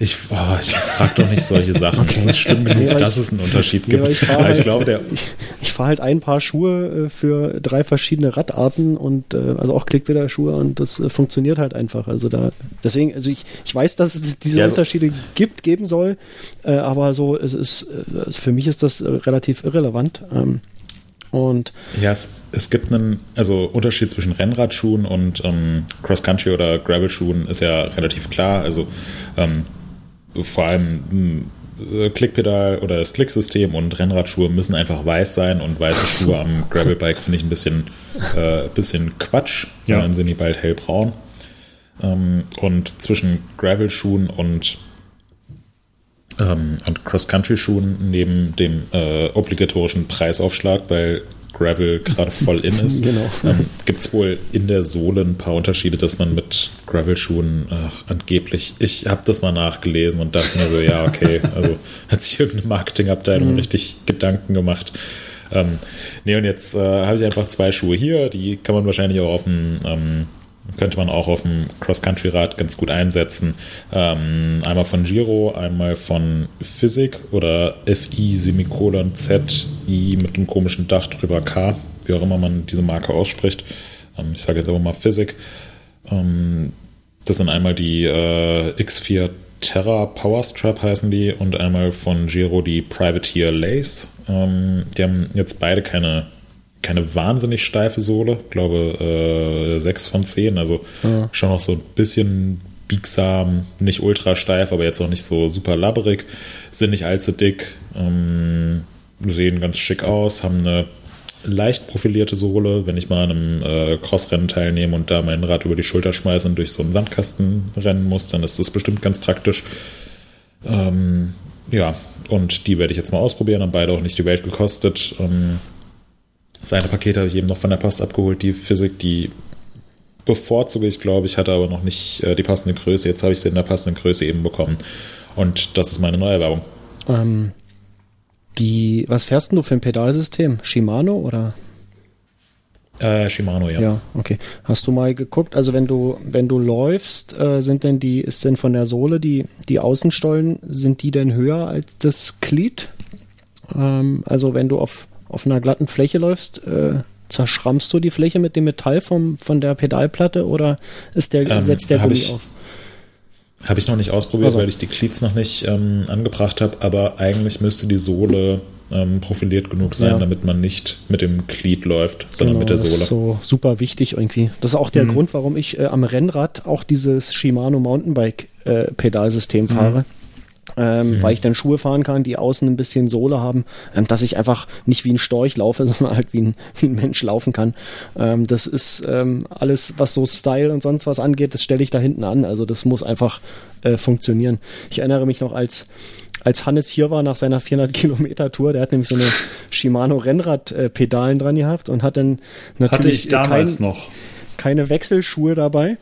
ich, oh, ich frage doch nicht solche Sachen. Es ist schlimm genug, Nee, dass ich- es einen Unterschied Nee, gibt. ich fahre ich halt, der, ich, ich fahre halt ein paar Schuhe äh, für drei verschiedene Radarten und äh, also auch Klickwider-Schuhe und das äh, funktioniert halt einfach. Also da deswegen, also ich, ich weiß, dass es diese Ja, so- Unterschiede gibt, geben soll, aber so es ist für mich ist das relativ irrelevant. Ähm, und Ja, es, es gibt einen also Unterschied zwischen Rennradschuhen und ähm, Cross-Country oder Gravel-Schuhen ist ja relativ klar. Also ähm, vor allem mh, äh, Klickpedal oder das Klicksystem und Rennradschuhe müssen einfach weiß sein und weiße Schuhe am Gravelbike finde ich ein bisschen, äh, bisschen Quatsch. Ja. Dann sind die bald hellbraun. Ähm, und zwischen Gravel-Schuhen und ähm, und Cross-Country-Schuhen neben dem äh, obligatorischen Preisaufschlag, weil Gravel gerade voll in ist, Genau. ähm, gibt es wohl in der Sohle ein paar Unterschiede, dass man mit Gravel-Schuhen angeblich, ich habe das mal nachgelesen und dachte mir so, ja, okay, also hat sich irgendeine Marketingabteilung richtig Gedanken gemacht. Ähm, nee, und jetzt äh, habe ich einfach zwei Schuhe hier, die kann man wahrscheinlich auch auf dem ähm, könnte man auch auf dem Cross-Country-Rad ganz gut einsetzen. Ähm, einmal von Giro, einmal von Physik oder FI Semikolon ZI mit einem komischen Dach drüber K, wie auch immer man diese Marke ausspricht. Ähm, ich sage jetzt aber mal Physik. Ähm, das sind einmal die äh, X4 Terra Power Strap heißen die und einmal von Giro die Privateer Lace. Ähm, die haben jetzt beide keine keine wahnsinnig steife Sohle, glaube äh, 6 von 10, also schon noch so ein bisschen biegsam, nicht ultra steif, aber jetzt auch nicht so super labberig, sind nicht allzu dick, ähm, sehen ganz schick aus, haben eine leicht profilierte Sohle, wenn ich mal an einem äh, Crossrennen teilnehme und da mein Rad über die Schulter schmeiße und durch so einen Sandkasten rennen muss, dann ist das bestimmt ganz praktisch. Ähm, ja, und die werde ich jetzt mal ausprobieren, haben beide auch nicht die Welt gekostet. Ähm, seine Pakete habe ich eben noch von der Post abgeholt. Die Physik, die bevorzuge ich, glaube ich, hatte aber noch nicht äh, die passende Größe. Jetzt habe ich sie in der passenden Größe eben bekommen. Und das ist meine neue Werbung. ähm, die, was fährst denn du für ein Pedalsystem? Shimano oder? Äh, Shimano, ja. Ja, okay. Hast du mal geguckt, also wenn du, wenn du läufst, äh, sind denn die, ist denn von der Sohle die, die Außenstollen, sind die denn höher als das Glied? Ähm, also wenn du auf, auf einer glatten Fläche läufst, äh, zerschrammst du die Fläche mit dem Metall vom, von der Pedalplatte oder ist der, Ähm, setzt der Gummi ich- auf? Habe ich noch nicht ausprobiert, Also. weil ich die Cleats noch nicht ähm, angebracht habe, aber eigentlich müsste die Sohle ähm, profiliert genug sein, Ja. damit man nicht mit dem Cleat läuft, sondern mit der das Sohle. ist so super wichtig irgendwie. Das ist auch der Grund, warum ich äh, am Rennrad auch dieses Shimano Mountainbike äh, Pedalsystem fahre. Ähm, Weil ich dann Schuhe fahren kann, die außen ein bisschen Sohle haben, ähm, dass ich einfach nicht wie ein Storch laufe, sondern halt wie ein, wie ein Mensch laufen kann. Ähm, das ist ähm, alles, was so Style und sonst was angeht, das stelle ich da hinten an. Also das muss einfach äh, funktionieren. Ich erinnere mich noch, als als Hannes hier war nach seiner 400 Kilometer Tour, der hat nämlich so eine Shimano Rennrad-Pedalen dran gehabt und hat dann Hatte natürlich ich damals kein, noch. keine Wechselschuhe dabei.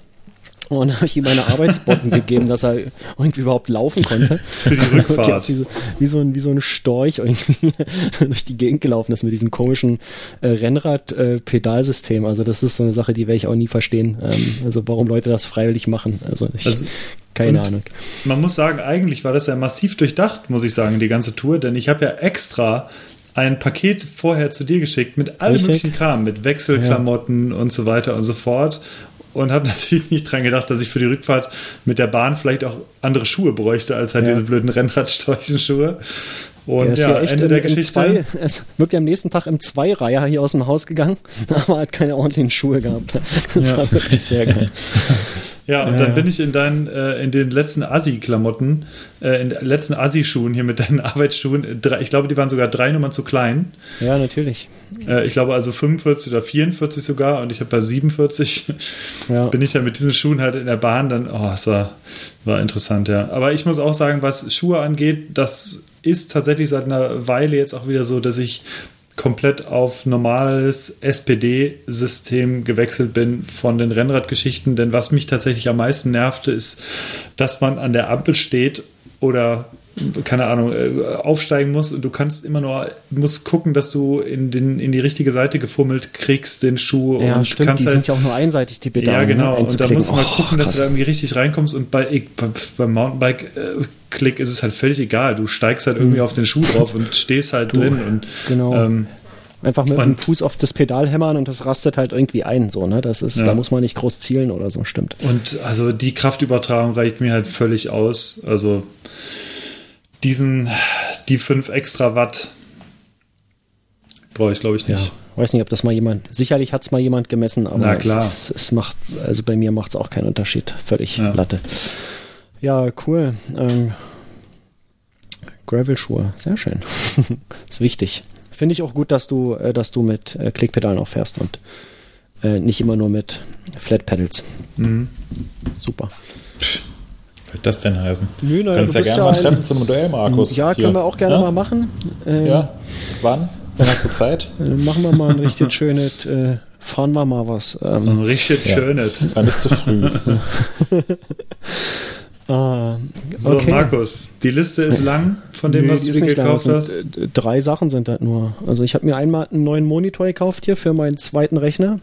Und dann habe ich ihm meine Arbeitsbotten gegeben, dass er irgendwie überhaupt laufen konnte. Für die Rückfahrt. Wie, so, wie, so ein, wie so ein Storch irgendwie durch die Gegend gelaufen ist mit diesem komischen äh, Rennrad-Pedalsystem. also das ist so eine Sache, die werde ich auch nie verstehen. Ähm, also warum Leute das freiwillig machen. Also, ich, Also, keine Ahnung. Man muss sagen, eigentlich war das ja massiv durchdacht, muss ich sagen, die ganze Tour, denn ich habe ja extra ein Paket vorher zu dir geschickt mit allem möglichen Kram, mit Wechselklamotten und so weiter und so fort. Und habe natürlich nicht dran gedacht, dass ich für die Rückfahrt mit der Bahn vielleicht auch andere Schuhe bräuchte, als halt Ja. diese blöden Rennradsteuchenschuhe. Und ja, ja Ende im, der Geschichte. zwei, er ist wirklich am nächsten Tag im Zweireiher hier aus dem Haus gegangen, aber hat keine ordentlichen Schuhe gehabt. Das Ja. war wirklich sehr geil. Ja, und dann bin ich in deinen, äh, in den letzten Assi-Klamotten, äh, in den letzten Assi-Schuhen hier mit deinen Arbeitsschuhen. Drei, ich glaube, die waren sogar drei Nummern zu klein. Ja, natürlich. Äh, ich glaube also 45 oder 44 sogar und ich habe bei 47. Ja. Bin ich ja mit diesen Schuhen halt in der Bahn dann, oh, es war, war interessant, ja. Aber ich muss auch sagen, was Schuhe angeht, das ist tatsächlich seit einer Weile jetzt auch wieder so, dass ich komplett auf normales SPD-System gewechselt bin von den Rennradgeschichten. Denn was mich tatsächlich am meisten nervte, ist, dass man an der Ampel steht oder keine Ahnung, äh, aufsteigen muss und du kannst immer nur, musst gucken, dass du in, den, in die richtige Seite gefummelt kriegst, den Schuh Ja, und stimmt, kannst die halt sind ja auch nur einseitig, die Pedale. ja, genau. Ne, Und da musst du mal Oh, gucken, dass krass. du da irgendwie richtig reinkommst. Und bei, beim Mountainbike-Klick ist es halt völlig egal. Du steigst halt irgendwie auf den Schuh drauf und stehst halt drin. Und, genau. ähm, Einfach mit dem Fuß auf das Pedal hämmern und das rastet halt irgendwie ein, so, ne? Das ist, Ja. da muss man nicht groß zielen oder so, stimmt. und also die Kraftübertragung reicht mir halt völlig aus. Also diesen, die 5 extra Watt brauche ich, glaube ich, Ja. nicht. Weiß nicht, ob das mal jemand, sicherlich hat es mal jemand gemessen, aber Na klar. Es, es macht, also bei mir macht es auch keinen Unterschied. Völlig Ja. Latte. Ja, cool. Ähm, Gravel-Schuhe, sehr schön. ist wichtig. Finde ich auch gut, dass du, äh, dass du mit äh, Klickpedalen auch fährst und äh, nicht immer nur mit Flat Pedals. Mhm. Super. Was soll das denn heißen? Nö, naja, Können uns du ja gerne ja mal treffen zum Duell, Markus. Ja, können Hier. wir auch gerne ja? mal machen. Ähm, Ja, wann? Wann hast du Zeit? äh, machen wir mal ein richtig schönes, äh, fahren wir mal was. Ähm, Ein richtig Ja. schönes. War nicht zu früh. ah, So, okay. Markus, die Liste ist lang von dem, Nee, was du dir lang. gekauft hast. äh, drei Sachen sind das nur. Also ich habe mir einmal einen neuen Monitor gekauft hier für meinen zweiten Rechner.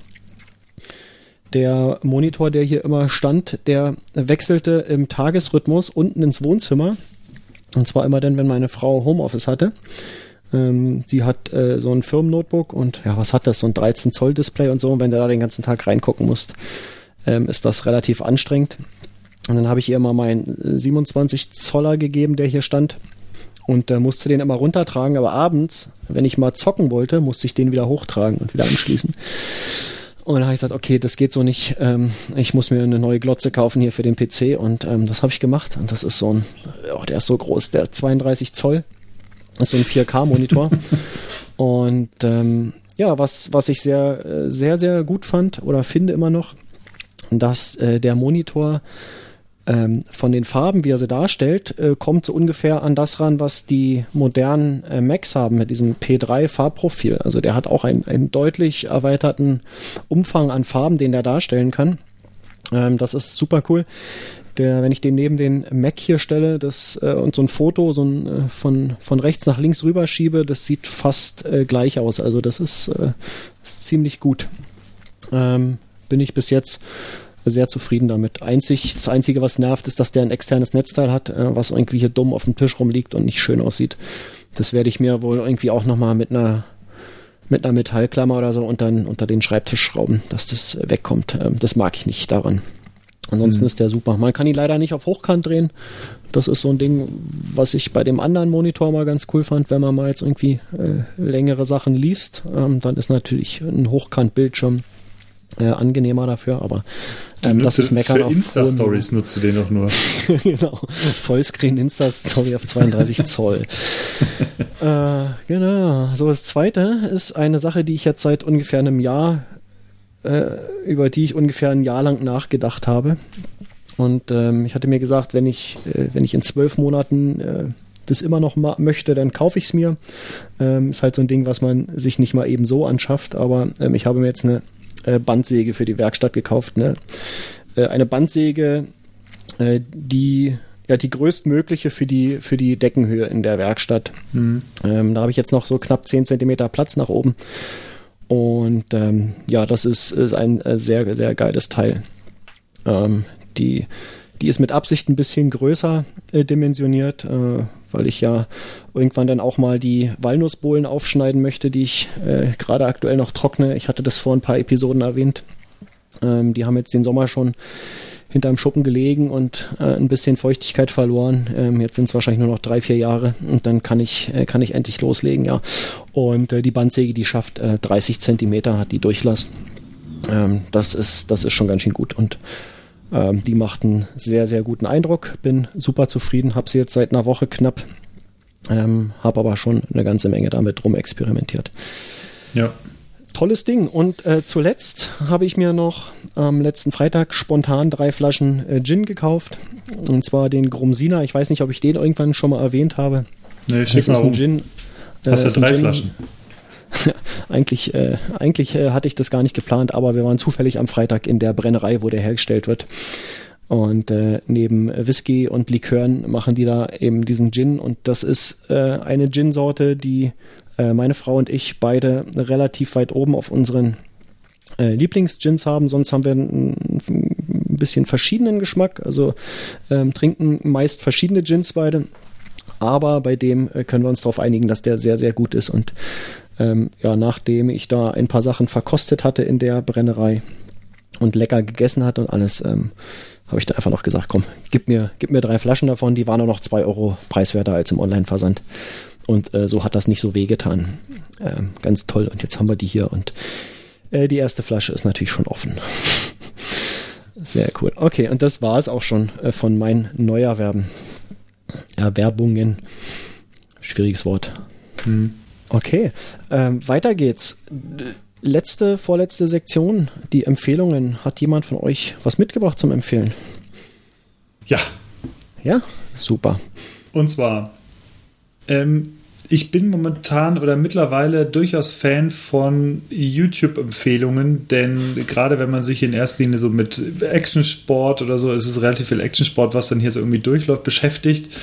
Der Monitor, der hier immer stand, der wechselte im Tagesrhythmus unten ins Wohnzimmer. Und zwar immer dann, wenn meine Frau Homeoffice hatte. Ähm, sie hat äh, so ein Firmennotebook und ja, was hat das? So ein 13 Zoll Display und so. Und wenn du da den ganzen Tag reingucken musst, ähm, ist das relativ anstrengend. Und dann habe ich ihr mal meinen äh, 27 Zoller gegeben, der hier stand. Und äh, musste den immer runtertragen, aber abends, wenn ich mal zocken wollte, musste ich den wieder hochtragen und wieder anschließen. Und dann habe ich gesagt, okay, das geht so nicht. Ähm, ich muss mir eine neue Glotze kaufen hier für den PC und ähm, das habe ich gemacht. Und das ist so ein, oh, der ist so groß, der hat 32 Zoll. Das ist so ein 4K-Monitor. und ähm, ja, was, was ich sehr, äh, sehr, sehr gut fand oder finde immer noch, dass äh, der Monitor ähm, von den Farben, wie er sie darstellt, äh, kommt so ungefähr an das ran, was die modernen äh, Macs haben mit diesem P3-Farbprofil. Also der hat auch einen, einen deutlich erweiterten Umfang an Farben, den der darstellen kann. Ähm, das ist super cool. Der, wenn ich den neben den Mac hier stelle das, äh, und so ein Foto so ein, äh, von, von rechts nach links rüberschiebe, das sieht fast äh, gleich aus. Also das ist, äh, ist ziemlich gut. Ähm, bin ich bis jetzt sehr zufrieden damit. Einzig, das Einzige, was nervt, ist, dass der ein externes Netzteil hat, äh, was irgendwie hier dumm auf dem Tisch rumliegt und nicht schön aussieht. Das werde ich mir wohl irgendwie auch nochmal mit einer mit einer Metallklammer oder so unter, unter den Schreibtisch schrauben, dass das wegkommt. Ähm, das mag ich nicht daran. Ansonsten ist der super. Man kann ihn leider nicht auf Hochkant drehen. Das ist so ein Ding, was ich bei dem anderen Monitor mal ganz cool fand, wenn man mal jetzt irgendwie äh, längere Sachen liest. Ähm, dann ist natürlich ein Hochkant-Bildschirm äh, angenehmer dafür, aber ähm, das ist Meckern Für auf Insta-Stories nutzt du den doch nur. genau. Vollscreen Insta-Story auf 32 Zoll. äh, genau. So, das zweite ist eine Sache, die ich jetzt seit ungefähr einem Jahr, äh, über die ich ungefähr ein Jahr lang nachgedacht habe. Und ähm, ich hatte mir gesagt, wenn ich, äh, wenn ich in zwölf Monaten äh, das immer noch möchte, dann kaufe ich es mir. Ähm, ist halt so ein Ding, was man sich nicht mal eben so anschafft, aber ähm, ich habe mir jetzt eine äh, Bandsäge für die Werkstatt gekauft. Ne? Äh, eine Bandsäge, äh, die ja die größtmögliche für die für die Deckenhöhe in der Werkstatt. Ähm, da habe ich jetzt noch so knapp 10 Zentimeter Platz nach oben. Und ähm, ja, das ist, ist ein äh, sehr, sehr geiles Teil. Ähm, die, die ist mit Absicht ein bisschen größer äh, dimensioniert, äh, weil ich ja irgendwann dann auch mal die Walnussbohlen aufschneiden möchte, die ich äh, gerade aktuell noch trockne. Ich hatte das vor ein paar Episoden erwähnt. Ähm, die haben jetzt den Sommer schon hinterm Schuppen gelegen und äh, ein bisschen Feuchtigkeit verloren. Ähm, jetzt sind es wahrscheinlich nur noch drei, vier Jahre und dann kann ich, äh, kann ich endlich loslegen, ja. Und äh, die Bandsäge, die schafft äh, 30 Zentimeter, hat die Durchlass. Ähm, das, ist, das ist schon ganz schön gut und ähm, die macht einen sehr, sehr guten Eindruck. Bin super zufrieden, habe sie jetzt seit einer Woche knapp, ähm, habe aber schon eine ganze Menge damit rum experimentiert. Ja. Tolles Ding. Und äh, zuletzt habe ich mir noch am letzten Freitag spontan drei Flaschen äh, Gin gekauft. Und zwar den Grumsina. Ich weiß nicht, ob ich den irgendwann schon mal erwähnt habe. Nee, Das schick ist ein um. Gin. Hast äh, du ein drei Flaschen? eigentlich äh, eigentlich äh, hatte ich das gar nicht geplant, aber wir waren zufällig am Freitag in der Brennerei, wo der hergestellt wird. Und äh, neben Whisky und Likören machen die da eben diesen Gin. Und das ist äh, eine Gin-Sorte, die äh, meine Frau und ich beide relativ weit oben auf unseren äh, Lieblingsgins haben. Sonst haben wir ein, ein bisschen verschiedenen Geschmack. Also ähm, trinken meist verschiedene Gins beide. Aber bei dem äh, können wir uns darauf einigen, dass der sehr, sehr gut ist. Und ähm, ja, nachdem ich da ein paar Sachen verkostet hatte in der Brennerei und lecker gegessen hatte und alles, ähm, habe ich da einfach noch gesagt, komm, gib mir, gib mir drei Flaschen davon, die waren nur noch zwei Euro preiswerter als im Online-Versand. Und äh, so hat das nicht so wehgetan. Ähm, ganz toll. Und jetzt haben wir die hier und äh, die erste Flasche ist natürlich schon offen. Sehr cool. Okay, und das war es auch schon äh, von meinen Neuerwerben. Erwerbungen. Schwieriges Wort. Okay, ähm, weiter geht's. Letzte, vorletzte Sektion, die Empfehlungen. Hat jemand von euch was mitgebracht zum Empfehlen? Ja. Ja, super. Und zwar, ähm, ich bin momentan oder mittlerweile durchaus Fan von YouTube-Empfehlungen, denn gerade wenn man sich in erster Linie so mit Actionsport oder so, es ist relativ viel Actionsport, was dann hier so irgendwie durchläuft, beschäftigt.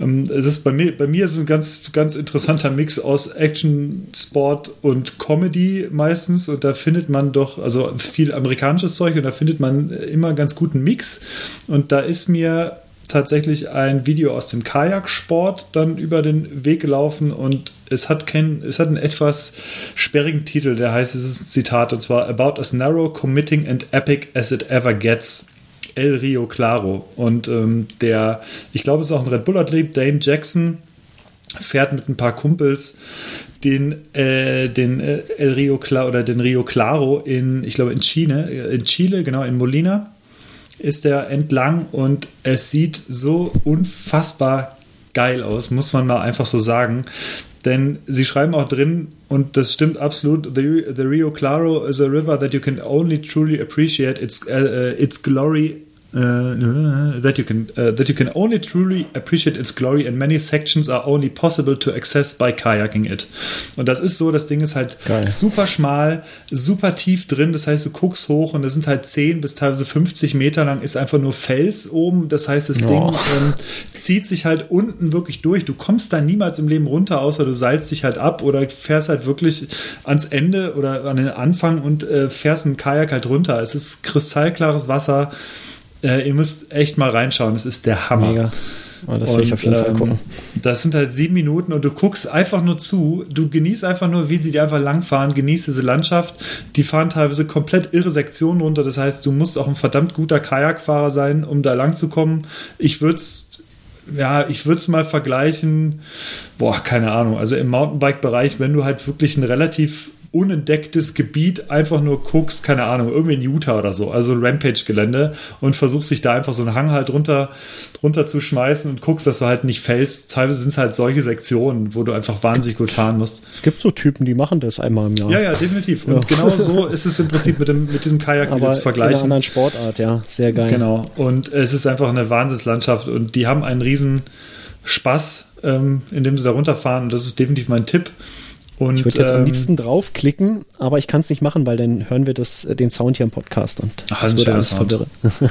Ähm, es ist bei mir, bei mir so ein ganz, ganz interessanter Mix aus Actionsport und Comedy meistens und da findet man doch, also viel amerikanisches Zeug und da findet man immer einen ganz guten Mix und da ist mir tatsächlich ein Video aus dem Kajaksport dann über den Weg gelaufen und es hat kein, es hat einen etwas sperrigen Titel, der heißt, es ist ein Zitat und zwar About as narrow, committing and epic as it ever gets. El Rio Claro. Und ähm, der, ich glaube, es ist auch ein Red Bull Athlet, Dane Jackson, fährt mit ein paar Kumpels den, äh, den äh, El Rio Claro oder den Rio Claro in, ich glaube, in Chile, äh, in Chile, genau, in Molina ist er entlang und es sieht so unfassbar geil aus, muss man mal einfach so sagen. Denn sie schreiben auch drin, und das stimmt absolut, the, the Rio Claro is a river that you can only truly appreciate its, uh, its glory Uh, that you can uh, that you can only truly appreciate its glory and many sections are only possible to access by kayaking it. Und das ist so, das Ding ist halt Geil. super schmal, super tief drin, das heißt, du guckst hoch und es sind halt 10 bis teilweise 50 Meter lang ist einfach nur Fels oben, das heißt, das Ja. Ding ähm, zieht sich halt unten wirklich durch. Du kommst da niemals im Leben runter, außer du seilst dich halt ab oder fährst halt wirklich ans Ende oder an den Anfang und äh, fährst mit dem Kajak halt runter. Es ist kristallklares Wasser. Äh, ihr müsst echt mal reinschauen. Es ist der Hammer. Mega. Oh, das will ich auf jeden Fall ähm, gucken. Das sind halt sieben Minuten und du guckst einfach nur zu. Du genießt einfach nur, wie sie die einfach langfahren, genießt diese Landschaft. Die fahren teilweise komplett irre Sektionen runter. Das heißt, du musst auch ein verdammt guter Kajakfahrer sein, um da lang zu kommen. Ich würde es ja, ich würde es mal vergleichen, boah, keine Ahnung, also im Mountainbike-Bereich, wenn du halt wirklich ein relativ unentdecktes Gebiet einfach nur guckst, keine Ahnung, irgendwie in Utah oder so, also ein Rampage-Gelände und versuchst dich da einfach so einen Hang halt drunter, drunter zu schmeißen und guckst, dass du halt nicht fällst. Teilweise sind es halt solche Sektionen, wo du einfach wahnsinnig gut fahren musst. Es gibt so Typen, die machen das einmal im Jahr. Ja, ja, definitiv. Und genau so ist es im Prinzip mit, dem, mit diesem Kajak wieder zu in einer vergleichen. anderen Sportart, ja. Sehr geil. Genau. Und es ist einfach eine Wahnsinnslandschaft und die haben einen riesen Spaß, ähm, indem sie da runterfahren. Und das ist definitiv mein Tipp. Und, Ich würde jetzt am ähm, liebsten draufklicken, aber ich kann es nicht machen, weil dann hören wir das, äh, den Sound hier im Podcast und Ach, das würde alles Sound. verwirren.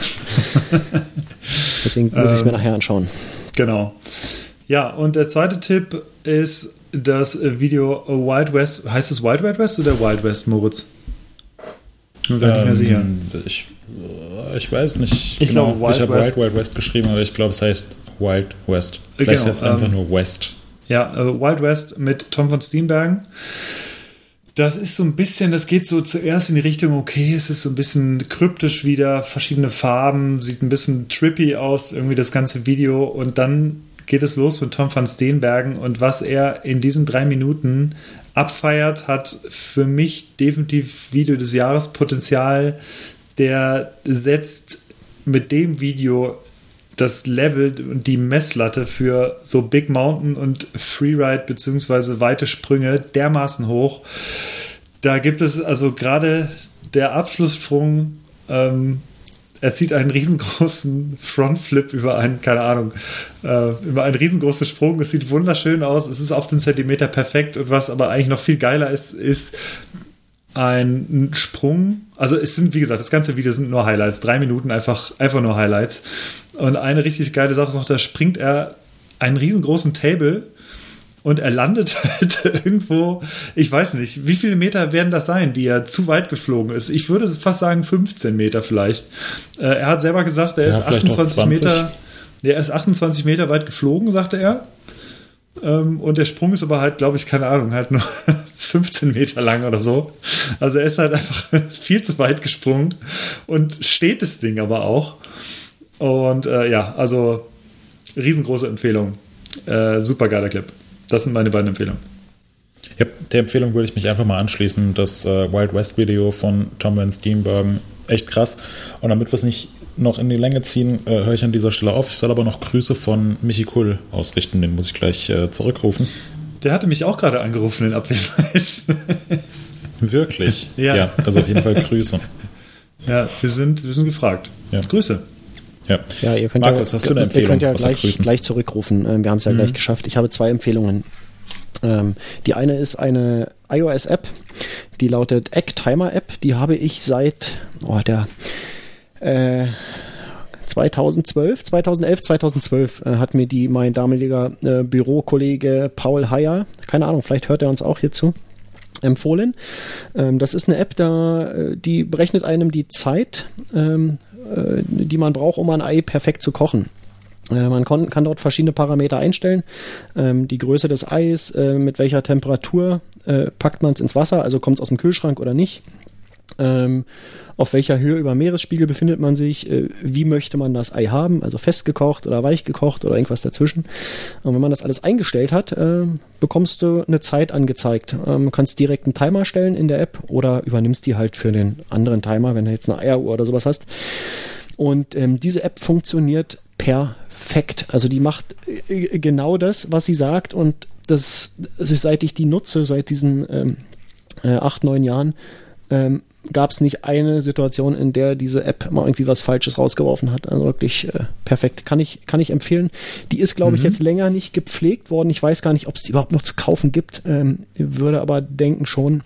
Deswegen muss ich es mir nachher anschauen. Genau. Ja, und der zweite Tipp ist das Video Wild West. Heißt es Wild Wild West oder Wild West, Moritz? Nicht mehr sicher. Ähm, Ich, äh, ich weiß nicht. Ich glaube, Wild ich habe West. Wild Wild West geschrieben, aber ich glaube, es heißt Wild West. Äh, Vielleicht genau, heißt es einfach ähm, nur West. Ja, äh, Wild West mit Tom von Steenbergen. Das ist so ein bisschen, das geht so zuerst in die Richtung, okay, es ist so ein bisschen kryptisch wieder, verschiedene Farben, sieht ein bisschen trippy aus, irgendwie das ganze Video und dann geht es los mit Tom van Steenbergen und was er in diesen drei Minuten abfeiert, hat für mich definitiv Video des Jahres Potenzial. Der setzt mit dem Video das Level und die Messlatte für so Big Mountain und Freeride beziehungsweise weite Sprünge dermaßen hoch. Da gibt es also gerade der Abschlusssprung, ähm, er zieht einen riesengroßen Frontflip über einen, keine Ahnung, äh, über einen riesengroßen Sprung. Es sieht wunderschön aus, es ist auf den Zentimeter perfekt und was aber eigentlich noch viel geiler ist, ist ein Sprung. Also es sind, wie gesagt, das ganze Video sind nur Highlights, drei Minuten einfach, einfach nur Highlights. Und eine richtig geile Sache ist noch, da springt er einen riesengroßen Table und er landet halt irgendwo, ich weiß nicht, wie viele Meter werden das sein, die er zu weit geflogen ist? Ich würde fast sagen 15 Meter vielleicht. Äh, er hat selber gesagt, er ja, ist 28 Meter, er ist 28 Meter weit geflogen, sagte er. Ähm, und der Sprung ist aber halt, glaube ich, keine Ahnung, halt nur 15 Meter lang oder so. Also er ist halt einfach viel zu weit gesprungen und steht das Ding aber auch. Und äh, ja, also riesengroße Empfehlung. Äh, super geiler Clip. Das sind meine beiden Empfehlungen. Ja, der Empfehlung würde ich mich einfach mal anschließen. Das äh, Wild West Video von Tom Van Steenbergen, echt krass. Und damit wir es nicht noch in die Länge ziehen, äh, höre ich an dieser Stelle auf. Ich soll aber noch Grüße von Michi Kull ausrichten. Den muss ich gleich äh, zurückrufen. Der hatte mich auch gerade angerufen in Abwesenheit. Wirklich? ja. ja. Also auf jeden Fall Grüße. Ja, wir sind, wir sind gefragt. Ja. Grüße. Ja, ja ihr könnt Markus, ja, hast du eine Empfehlung? Ihr könnt ja gleich, gleich zurückrufen. Ähm, wir haben es ja mhm. gleich geschafft. Ich habe zwei Empfehlungen. Ähm, die eine ist eine iOS-App, die lautet Egg Timer App. Die habe ich seit oh, der äh, 2012, 2011, 2012 äh, hat mir die mein damaliger äh, Bürokollege Paul Heyer, keine Ahnung, vielleicht hört er uns auch hier zu, empfohlen. Ähm, das ist eine App, da äh, die berechnet einem die Zeit ähm, äh, die man braucht, um ein Ei perfekt zu kochen. Äh, man kann dort verschiedene Parameter einstellen. Ähm, die Größe des Eis, äh, mit welcher Temperatur packt man es ins Wasser, also kommt es aus dem Kühlschrank oder nicht. Ähm, auf welcher Höhe über Meeresspiegel befindet man sich, äh, wie möchte man das Ei haben, also festgekocht oder weich gekocht oder irgendwas dazwischen. Und wenn man das alles eingestellt hat, äh, bekommst du eine Zeit angezeigt. Ähm, kannst direkt einen Timer stellen in der App oder übernimmst die halt für den anderen Timer, wenn du jetzt eine Eieruhr oder sowas hast. Und ähm, diese App funktioniert perfekt. Also die macht äh, genau das, was sie sagt und das, also seit ich die nutze, seit diesen ähm, äh, acht, neun Jahren, ähm, gab es nicht eine Situation, in der diese App mal irgendwie was Falsches rausgeworfen hat. Also wirklich äh, perfekt. Kann ich, kann ich empfehlen. Die ist, glaube mhm. ich, jetzt länger nicht gepflegt worden. Ich weiß gar nicht, ob es die überhaupt noch zu kaufen gibt. Ähm, würde aber denken schon.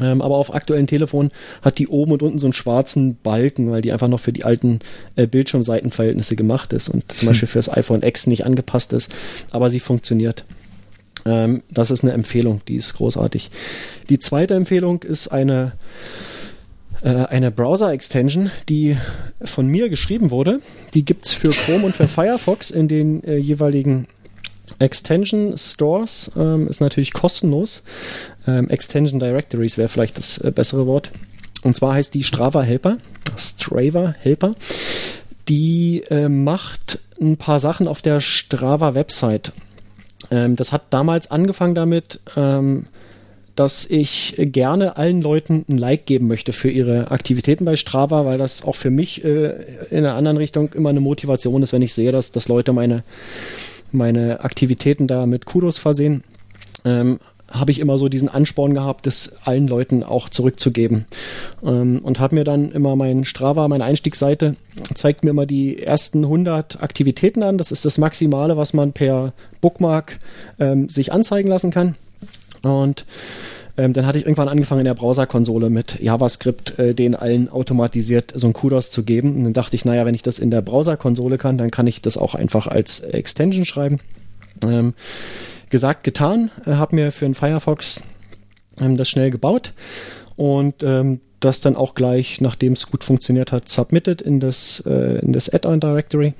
Ähm, aber auf aktuellen Telefonen hat die oben und unten so einen schwarzen Balken, weil die einfach noch für die alten äh, Bildschirmseitenverhältnisse gemacht ist und zum Beispiel für das iPhone X nicht angepasst ist. Aber sie funktioniert. Ähm, das ist eine Empfehlung, die ist großartig. Die zweite Empfehlung ist eine eine Browser-Extension, die von mir geschrieben wurde. Die gibt es für Chrome und für Firefox in den äh, jeweiligen Extension Stores. Ähm, ist natürlich kostenlos. Ähm, Extension Directories wäre vielleicht das äh, bessere Wort. Und zwar heißt die Strava Helper. Strava Helper. Die äh, macht ein paar Sachen auf der Strava Website. Ähm, das hat damals angefangen damit, ähm, dass ich gerne allen Leuten ein Like geben möchte für ihre Aktivitäten bei Strava, weil das auch für mich äh, in einer anderen Richtung immer eine Motivation ist, wenn ich sehe, dass, dass Leute meine, meine Aktivitäten da mit Kudos versehen. Ähm, habe ich immer so diesen Ansporn gehabt, das allen Leuten auch zurückzugeben. Ähm, und habe mir dann immer mein Strava, meine Einstiegsseite, zeigt mir immer die ersten 100 Aktivitäten an. Das ist das Maximale, was man per Bookmark ähm, sich anzeigen lassen kann. Und ähm, dann hatte ich irgendwann angefangen in der Browserkonsole mit JavaScript äh, den allen automatisiert so ein Kudos zu geben. Und dann dachte ich, naja, wenn ich das in der Browserkonsole kann, dann kann ich das auch einfach als Extension schreiben. Ähm, gesagt, getan, äh, habe mir für den Firefox ähm, das schnell gebaut und ähm, das dann auch gleich, nachdem es gut funktioniert hat, submitted in das, äh, in das Add-on Directory.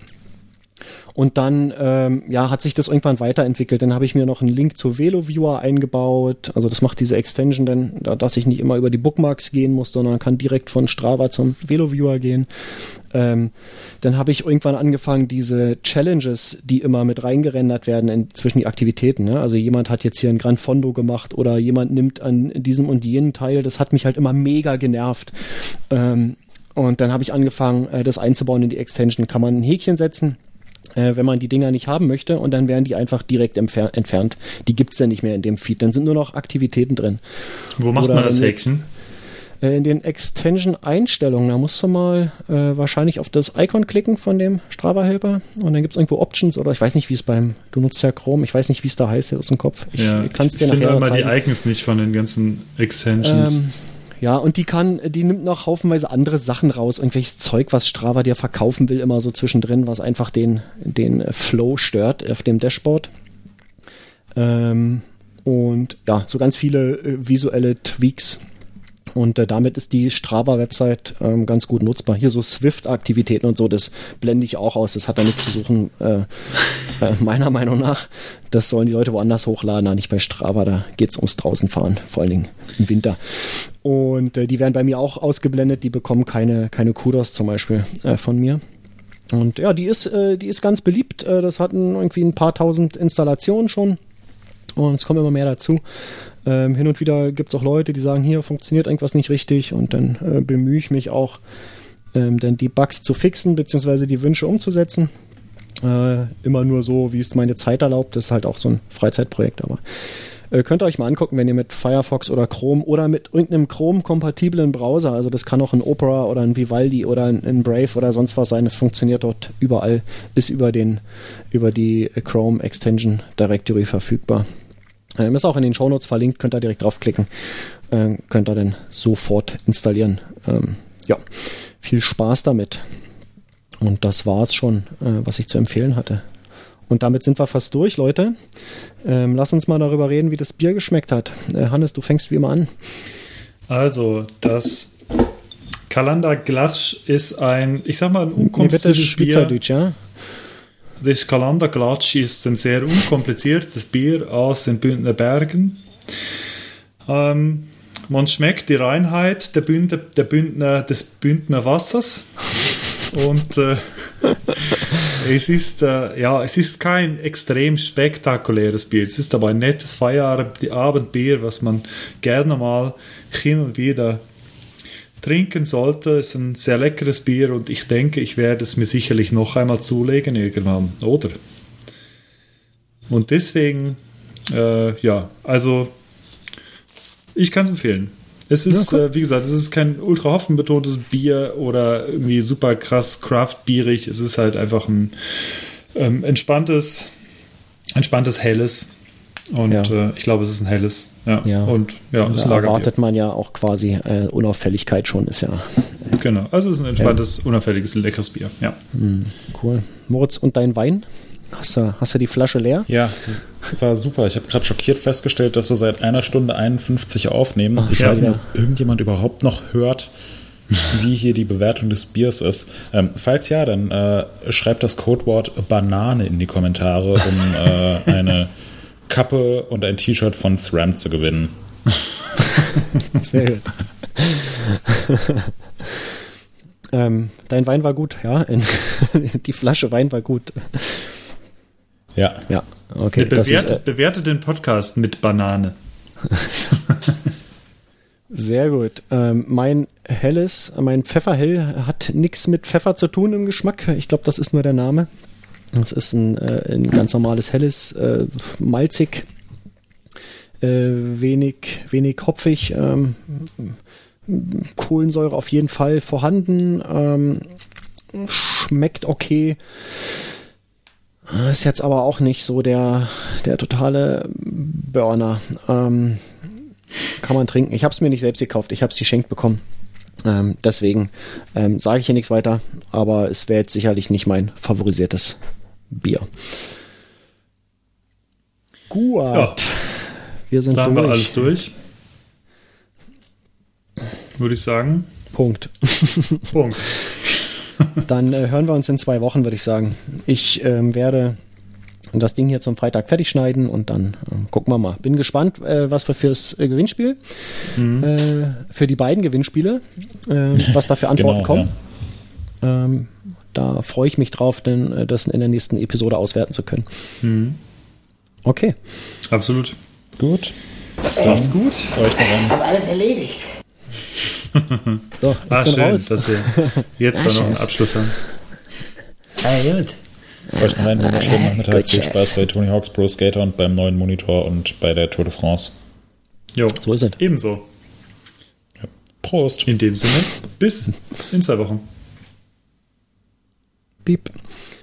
Und dann ähm, ja, hat sich das irgendwann weiterentwickelt. Dann habe ich mir noch einen Link zu VeloViewer eingebaut. Also das macht diese Extension dann, da, dass ich nicht immer über die Bookmarks gehen muss, sondern kann direkt von Strava zum VeloViewer gehen. Ähm, dann habe ich irgendwann angefangen, diese Challenges, die immer mit reingerendert werden in, zwischen die Aktivitäten. Ne? Also jemand hat jetzt hier ein Gran Fondo gemacht oder jemand nimmt an diesem und jenem teil. Das hat mich halt immer mega genervt. Ähm, und dann habe ich angefangen, äh, das einzubauen in die Extension. Kann man ein Häkchen setzen äh, wenn man die Dinger nicht haben möchte und dann werden die einfach direkt entfernt. Die gibt es dann nicht mehr in dem Feed. Dann sind nur noch Aktivitäten drin. Wo macht Oder man das Häkchen? Äh, in den Extension-Einstellungen, da musst du mal äh, wahrscheinlich auf das Icon klicken von dem Strava-Helper und dann gibt es irgendwo Options oder ich weiß nicht, wie es beim, du nutzt ja Chrome, ich weiß nicht, wie es da heißt aus dem Kopf. Ich ja, kann es dir nachher Ich finde immer die Icons nicht von den ganzen Extensions. Ähm, ja, und die kann, die nimmt noch haufenweise andere Sachen raus, irgendwelches Zeug, was Strava dir verkaufen will, immer so zwischendrin, was einfach den, den Flow stört auf dem Dashboard. Ähm, und ja, so ganz viele äh, visuelle Tweaks. Und äh, damit ist die Strava-Website ähm, ganz gut nutzbar. Hier so Swift-Aktivitäten und so, das blende ich auch aus. Das hat damit zu suchen, äh, äh, meiner Meinung nach. Das sollen die Leute woanders hochladen, nicht bei Strava. Da geht es ums Draußenfahren, vor allen Dingen im Winter. Und äh, die werden bei mir auch ausgeblendet. Die bekommen keine, keine Kudos zum Beispiel äh, von mir. Und ja, die ist, äh, die ist ganz beliebt. Das hatten irgendwie ein paar tausend Installationen schon. Und es kommen immer mehr dazu. Ähm, hin und wieder gibt es auch Leute, die sagen, hier funktioniert irgendwas nicht richtig und dann äh, bemühe ich mich auch, ähm, dann die Bugs zu fixen, beziehungsweise die Wünsche umzusetzen. Äh, immer nur so, wie es meine Zeit erlaubt. Das ist halt auch so ein Freizeitprojekt, aber äh, könnt ihr euch mal angucken, wenn ihr mit Firefox oder Chrome oder mit irgendeinem Chrome-kompatiblen Browser, also das kann auch ein Opera oder ein Vivaldi oder ein, ein Brave oder sonst was sein, das funktioniert dort überall, ist über den, über die Chrome Extension Directory verfügbar. Ähm, ist auch in den Shownotes verlinkt, könnt ihr direkt draufklicken. Ähm, könnt ihr dann sofort installieren. Ähm, ja, viel Spaß damit. Und das war's schon, äh, was ich zu empfehlen hatte. Und damit sind wir fast durch, Leute. Ähm, lass uns mal darüber reden, wie das Bier geschmeckt hat. Äh, Hannes, du fängst wie immer an. Also, das Kalanda Glatsch ist ein, ich sag mal, ein unkompliziertes Bier. Ja? Das Kalanda Glatsch ist ein sehr unkompliziertes Bier aus den Bündner Bergen. Ähm, man schmeckt die Reinheit der Bündner, der Bündner, des Bündner Wassers. Und äh, es ist äh, ja, es ist kein extrem spektakuläres Bier. Es ist aber ein nettes Feierabendbier, was man gerne mal hin und wieder trinken sollte. Es ist ein sehr leckeres Bier und ich denke, ich werde es mir sicherlich noch einmal zulegen irgendwann, oder? Und deswegen, äh, ja, also ich kann es empfehlen. Es ist, ja, cool. äh, wie gesagt, es ist kein ultra hoffenbetontes Bier oder irgendwie super krass craft-bierig. Es ist halt einfach ein ähm, entspanntes, entspanntes helles und ja. äh, ich glaube, es ist ein helles. Ja. ja. Und ja, und ist ein erwartet man ja auch quasi äh, Unauffälligkeit schon, ist ja. Äh, genau, also es ist ein entspanntes, ja. unauffälliges, leckeres Bier. Ja. Mhm, cool. Moritz, und dein Wein? Hast du, hast du die Flasche leer? Ja, war super. Ich habe gerade schockiert festgestellt, dass wir seit einer Stunde 51 aufnehmen. Ach, ich weiß nicht, ob irgendjemand überhaupt noch hört, wie hier die Bewertung des Biers ist. Ähm, falls ja, dann äh, schreibt das Codewort Banane in die Kommentare, um äh, eine Kappe und ein T-Shirt von SRAM zu gewinnen. Sehr gut. ähm, dein Wein war gut, ja. die Flasche Wein war gut. Ja. Ja, okay. Bewertet, ist, äh, bewertet den Podcast mit Banane. Sehr gut. Ähm, mein helles, mein Pfefferhell hat nichts mit Pfeffer zu tun im Geschmack. Ich glaube, das ist nur der Name. Das ist ein, äh, ein ganz normales helles, äh, malzig, äh, wenig, wenig hopfig, ähm, Kohlensäure auf jeden Fall vorhanden, ähm, schmeckt okay. Ist jetzt aber auch nicht so der, der totale Burner. Ähm, kann man trinken. Ich habe es mir nicht selbst gekauft, ich habe es geschenkt bekommen. Ähm, deswegen ähm, sage ich hier nichts weiter, aber es wäre jetzt sicherlich nicht mein favorisiertes Bier. Gut. Ja. Wir sind da durch. haben wir alles durch. Würde ich sagen. Punkt. Punkt. Dann äh, hören wir uns in zwei Wochen, würde ich sagen. Ich ähm, werde das Ding hier zum Freitag fertig schneiden und dann ähm, gucken wir mal. Bin gespannt, äh, was wir fürs äh, Gewinnspiel, äh, für die beiden Gewinnspiele, äh, was da für Antworten Genau, kommen. Ähm, da freue ich mich drauf, denn äh, das in der nächsten Episode auswerten zu können. Okay. Absolut. Gut. Macht's gut. Euch noch einen Hab alles erledigt. So, ich Ah, bin schön, raus. dass wir jetzt da noch einen Abschluss haben. Ah, gut. Euch noch einen wunderschönen Nachmittag. Gut, Viel. Spaß bei Tony Hawk's Pro Skater und beim neuen Monitor und bei der Tour de France. Jo, So ist es. ebenso. Prost! In dem Sinne, bis in zwei Wochen. pip.